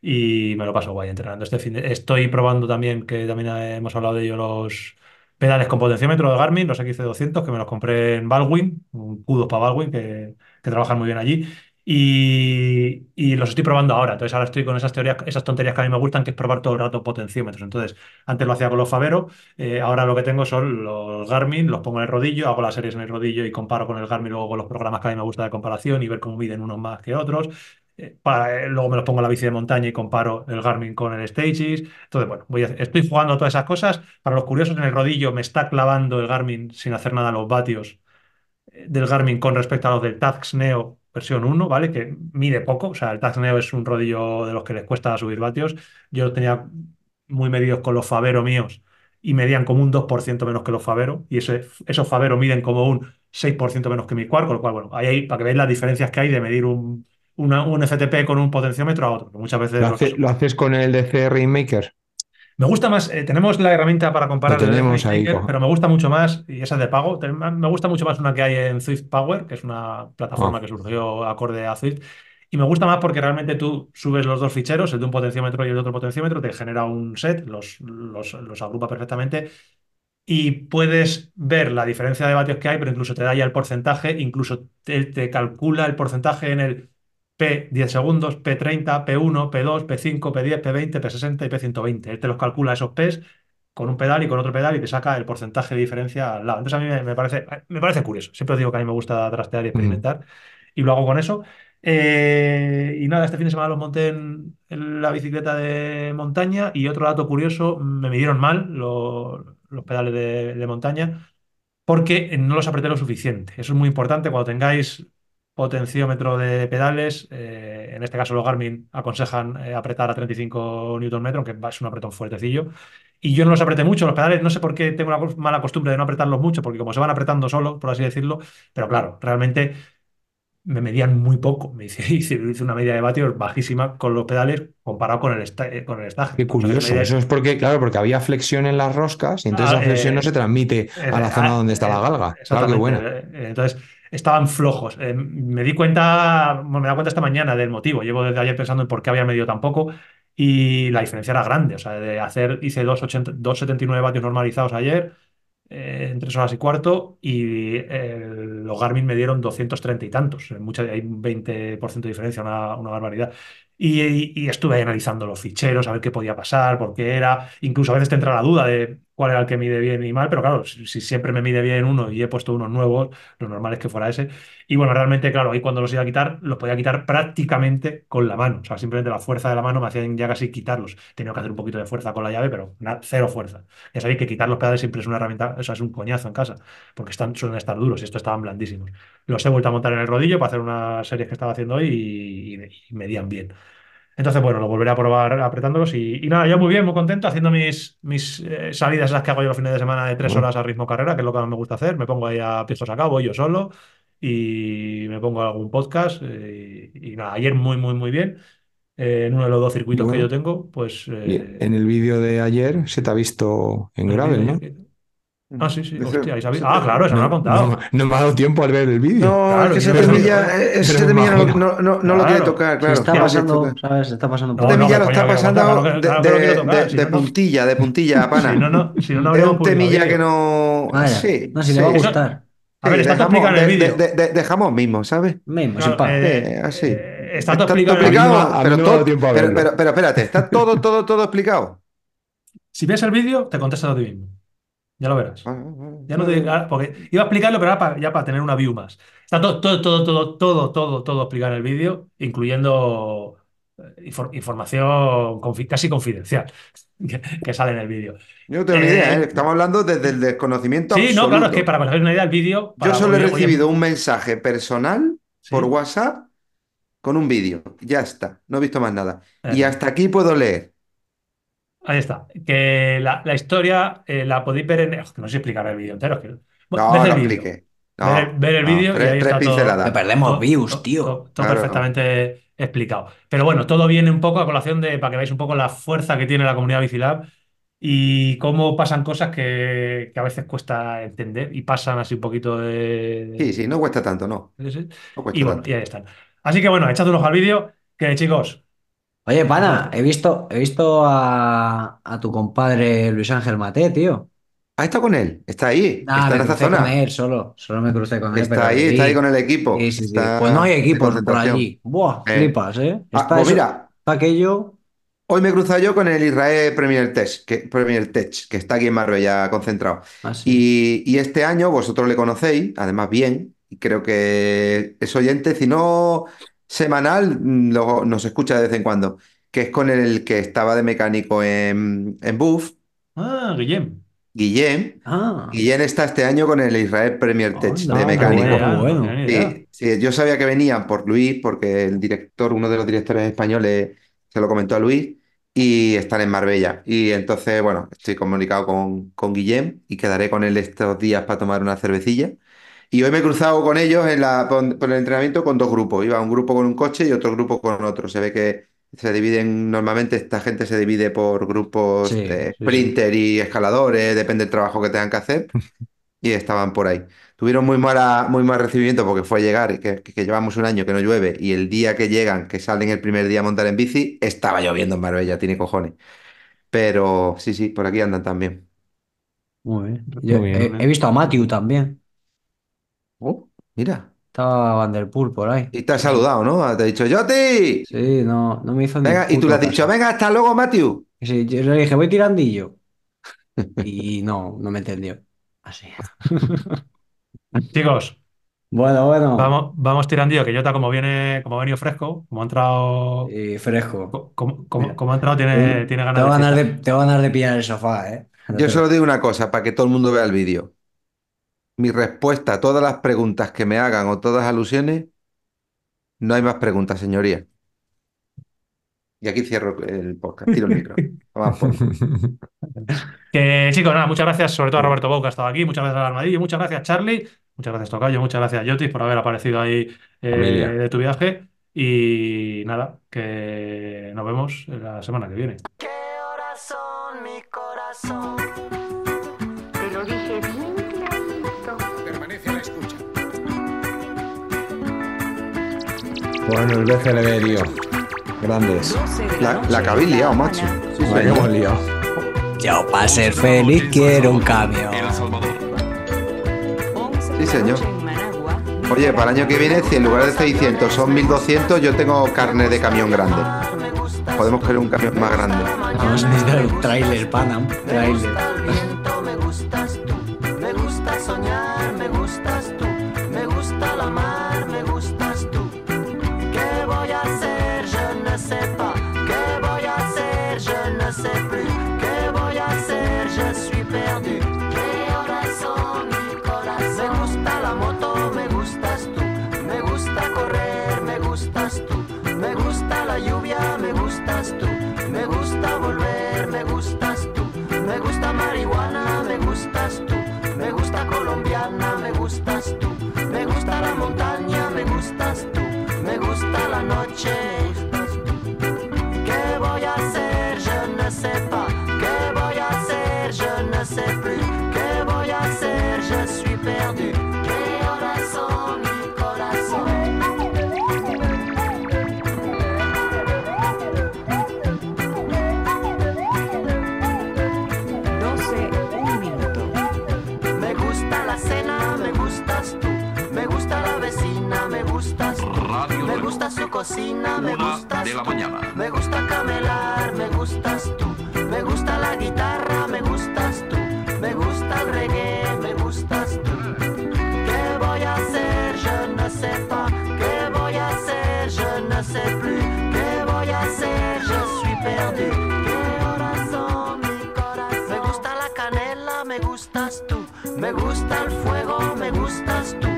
y me lo paso guay entrenando. Este fin de- Estoy probando también, que también hemos hablado de ello, los pedales con potenciómetro de Garmin, los XC200, que me los compré en Baldwin, kudos para Baldwin, que, que trabajan muy bien allí. Y, y los estoy probando ahora. Entonces ahora estoy con esas teorías, esas tonterías que a mí me gustan, que es probar todo el rato potenciómetros. Entonces, antes lo hacía con los Favero, eh, ahora lo que tengo son los Garmin, los pongo en el rodillo, hago las series en el rodillo y comparo con el Garmin luego con los programas que a mí me gusta de comparación y ver cómo miden unos más que otros. Para- eh, luego me los pongo en la bici de montaña y comparo el Garmin con el Stages. Entonces, bueno, estoy jugando todas esas cosas. Para los curiosos, en el rodillo me está clavando el Garmin sin hacer nada los vatios eh, del Garmin con respecto a los del Tacx Neo versión 1, ¿vale? Que mide poco. O sea, el Tacx Neo es un rodillo de los que les cuesta subir vatios. Yo tenía muy medidos con los Favero míos y medían como un 2% menos que los Favero. Y ese, esos Favero miden como un 6% menos que mi Quark, con lo cual, bueno, ahí hay, para que veáis las diferencias que hay de medir un, una- un FTP con un potenciómetro a otro. Muchas veces ¿Lo, hace- lo haces con el DC Rainmaker? me gusta más, eh, tenemos la herramienta para comparar el tenemos ahí, pero me gusta mucho más, y esa es de pago, te- me gusta mucho más una que hay en Swift Power, que es una plataforma Ah. que surgió acorde a Swift, y me gusta más porque realmente tú subes los dos ficheros, el de un potenciómetro y el de otro potenciómetro, te genera un set, los, los, los agrupa perfectamente, y puedes ver la diferencia de vatios que hay, pero incluso te da ya el porcentaje, incluso te, te calcula el porcentaje en el P 10 segundos, P30, P1, P2, P5, P10, P20, P60 y P120. Él te los calcula esos Ps con un pedal y con otro pedal y te saca el porcentaje de diferencia al lado. Entonces a mí me, me parece, me parece curioso. Siempre os digo que a mí me gusta trastear y experimentar y lo hago con eso. Eh, y nada, este fin de semana los monté en, en la bicicleta de montaña y otro dato curioso, me midieron mal los, los pedales de, de montaña porque no los apreté lo suficiente. Eso es muy importante cuando tengáis potenciómetro de pedales. eh, en este caso, los Garmin aconsejan eh, apretar a 35 Nm, aunque es un apretón fuertecillo. Y yo no los apreté mucho, los pedales, no sé por qué tengo la cos- mala costumbre de no apretarlos mucho, porque como se van apretando solos, por así decirlo, pero claro, realmente me medían muy poco. Me hice, hice, una media de vatios bajísima con los pedales comparado con el, esta- eh, con el Stage. Qué curioso. Eso es porque, claro, porque había flexión en las roscas y entonces Ah, la flexión eh, no se transmite a la zona ah, donde está la galga. Claro, qué. Eh, Entonces, estaban flojos. Eh, me di cuenta, me he dado cuenta esta mañana del motivo. Llevo desde ayer pensando en por qué había medido tan poco y la diferencia era grande. O sea, de hacer, hice 2,80 2,79 vatios normalizados ayer, eh, en tres horas y cuarto, y eh, los Garmin me dieron 230 y tantos. Mucha, hay un 20% de diferencia, una, una barbaridad. Y, y- estuve analizando los ficheros, a ver qué podía pasar, por qué era. Incluso a veces te entra la duda de cuál era el que mide bien y mal, pero claro, si, si siempre me mide bien uno y he puesto unos nuevos, lo normal es que fuera ese. Y bueno, realmente, claro, ahí cuando los iba a quitar, los podía quitar prácticamente con la mano. O sea, simplemente la fuerza de la mano me hacían ya casi quitarlos. Tenía que hacer un poquito de fuerza con la llave, pero cero fuerza. Ya sabéis que quitar los pedales siempre es una herramienta, o sea, es un coñazo en casa, porque están, suelen estar duros y estos estaban blandísimos. Los he vuelto a montar en el rodillo para hacer unas series que estaba haciendo hoy y, y- y medían bien. Entonces, bueno, lo volveré a probar apretándolos y, y nada, yo muy bien, muy contento haciendo mis, mis eh, salidas, esas que hago yo los fines de semana de tres horas a ritmo carrera, que es lo que más me gusta hacer. Me pongo ahí a piezos a cabo, yo solo, y me pongo algún podcast. eh, y, nada, ayer muy, muy, muy bien. Eh, en uno de los dos circuitos que yo tengo, pues. Eh, en el vídeo de ayer se te ha visto en el gravel, ¿no? Ah, sí, sí, Dice- hostia, ahí sabéis. Ah, claro, eso no lo he No, contado. no- no me ha dado tiempo al ver el vídeo. No, Claro, es que ese temilla, ese temilla no, no, no, no lo quiere Claro. tocar, Se claro. está no lo quiere pasando. ¿sabes? Se está pasando No, Este no, temilla lo está pasando claro de, claro que lo quiero de- tocar, de- si de no, no. puntilla, de puntilla, pana. Si no, no, si no, no Es un temilla que no. Vaya, Sí, no, si sí. le va a gustar. A ver, está explicado en el de- vídeo. de- de- dejamos mismo, ¿sabes? Mismo, Claro, sin par. eh, así. eh, está todo Está todo explicado no- no ha pero espérate, está todo, todo, todo explicado. Si ves el vídeo, te contestas a ti mismo. Ya lo verás. Vale. Ya no te ah, porque iba a explicarlo, pero pa- ya para tener una view más. Está todo, todo, todo, todo, todo, todo, todo explicado en el vídeo, incluyendo eh, infor- información confi- casi confidencial que, que sale en el vídeo. Yo no tengo ni Eh, idea, ¿eh? Estamos hablando desde el desconocimiento Sí, no, claro, es absoluto. que para que os hagáis una idea, el vídeo. Yo para- solo he oye, oye, recibido un mensaje personal sí, por WhatsApp con un vídeo. Ya está, no he visto más nada. Y eh, hasta aquí puedo leer. Ahí está. Que la, la historia eh, la podéis ver en. oh, que no sé explicar el vídeo entero. que- Bueno, No, no explique. Ver, No, ver el no, vídeo y tres, ahí tres está todo. Que pinceladas. perdemos todo, views, todo- tío. todo- todo Claro. perfectamente explicado. Pero bueno, todo viene un poco a colación de para que veáis un poco la fuerza que tiene la comunidad Bicilab y cómo pasan cosas que, que a veces cuesta entender y pasan así un poquito de. Sí, sí, no cuesta tanto, no. cuesta Y bueno, tanto. y ahí están. Así que bueno, echad un ojo al vídeo, que chicos, Oye, pana, he visto, he visto a, a tu compadre Luis Ángel Mate, tío. Ah, está con él, está ahí, está me en esa crucé con zona. él solo, solo me crucé con él, pero Está ahí, le está ahí vi. con el equipo. Sí, sí, sí. Está Pues no hay de equipos por concentración. allí. Buah, Eh. flipas, ¿eh? Ah, Está pues eso- mira, está aquello. hoy me he cruzado yo con el Israel Premier Tech, que, Premier Tech, que está aquí en Marbella concentrado. así. Y, y este año vosotros le conocéis, además bien, y creo que es oyente, si no semanal, mm, lo- nos escucha de vez en cuando, que es con el que estaba de mecánico en, en Buff, ah, Guillem. Guillem. Ah, Guillem está este año con el Israel Premier Tech Anda, de mecánico. bueno, qué bueno. no tenía ni idea. Sí, sí, yo sabía que venían por Luis, porque el director, uno de los directores españoles, se lo comentó a Luis, y están en Marbella. Y entonces, bueno, estoy comunicado con, con Guillem y quedaré con él estos días para tomar una cervecilla. Y hoy me he cruzado con ellos en la, por, por el entrenamiento con dos grupos. Iba un grupo con un coche y otro grupo con otro. Se ve que se dividen, normalmente esta gente se divide por grupos Sí, de sí, sí. sprinter y escaladores, depende del trabajo que tengan que hacer. Y estaban por ahí. Tuvieron muy mala, muy mal recibimiento porque fue llegar, y que, que llevamos un año que no llueve, y el día que llegan, que salen el primer día a montar en bici, estaba lloviendo en Marbella, tiene cojones. Pero sí, sí, por aquí andan también. muy bien. Yo Muy bien, he, muy bien. he visto a Matthew también. Oh, mira. Estaba Van der Poel por ahí. Y te ha saludado, ¿no? Te ha dicho, ¡Yoti! Sí, no, no me hizo ni Venga, y tú puto le has dicho, caso. venga, hasta luego, Matthew. Sí, yo le dije, voy tirandillo. Y no, no me entendió. Así. Chicos, Bueno, bueno. vamos, vamos tirando, que Jota, como viene, como ha venido fresco, como ha entrado, Y fresco. co- como, como- Mira. como ha entrado, tiene, tiene ganas de fiesta. de, tengo ganas de pillar el sofá, ¿eh? No Yo te- solo digo una cosa, para que todo el mundo vea el vídeo. Mi respuesta a todas las preguntas que me hagan o todas alusiones, no hay más preguntas, señoría. Y aquí cierro el podcast, tiro el micro. Que chicos, nada, muchas gracias sobre todo a Roberto Bou que ha estado aquí, muchas gracias a Armadillo, muchas gracias Charlie, muchas gracias Tocayo, muchas gracias Yotis por haber aparecido ahí eh, de tu viaje. Y nada, que nos vemos la semana que viene. ¿Qué horas son, mi corazón? Bueno, el BCLB, tío. Grandes. La, la que habéis liado, macho. Sí, La que señor. hemos liado. Yo para ser feliz quiero un camión. Sí, señor. Oye, para el año que viene, si en lugar de 600 son 1200, yo tengo carne de camión grande. Podemos querer un camión más grande. Vamos a necesitar un trailer, Panam. Trailer. Gusta su cocina, me gustas tú. Me gusta camelar, me gustas tú. Me gusta la guitarra, me gustas tú. Me gusta el reggae, me gustas tú. ¿Qué voy a hacer? Je ne sais pas. ¿Qué voy a hacer? Je ne sais plus. ¿Qué voy a hacer? Je suis perdu. ¿Qué horas son mi corazón? Me gusta la canela, me gustas tú. Me gusta el fuego, me gustas tú.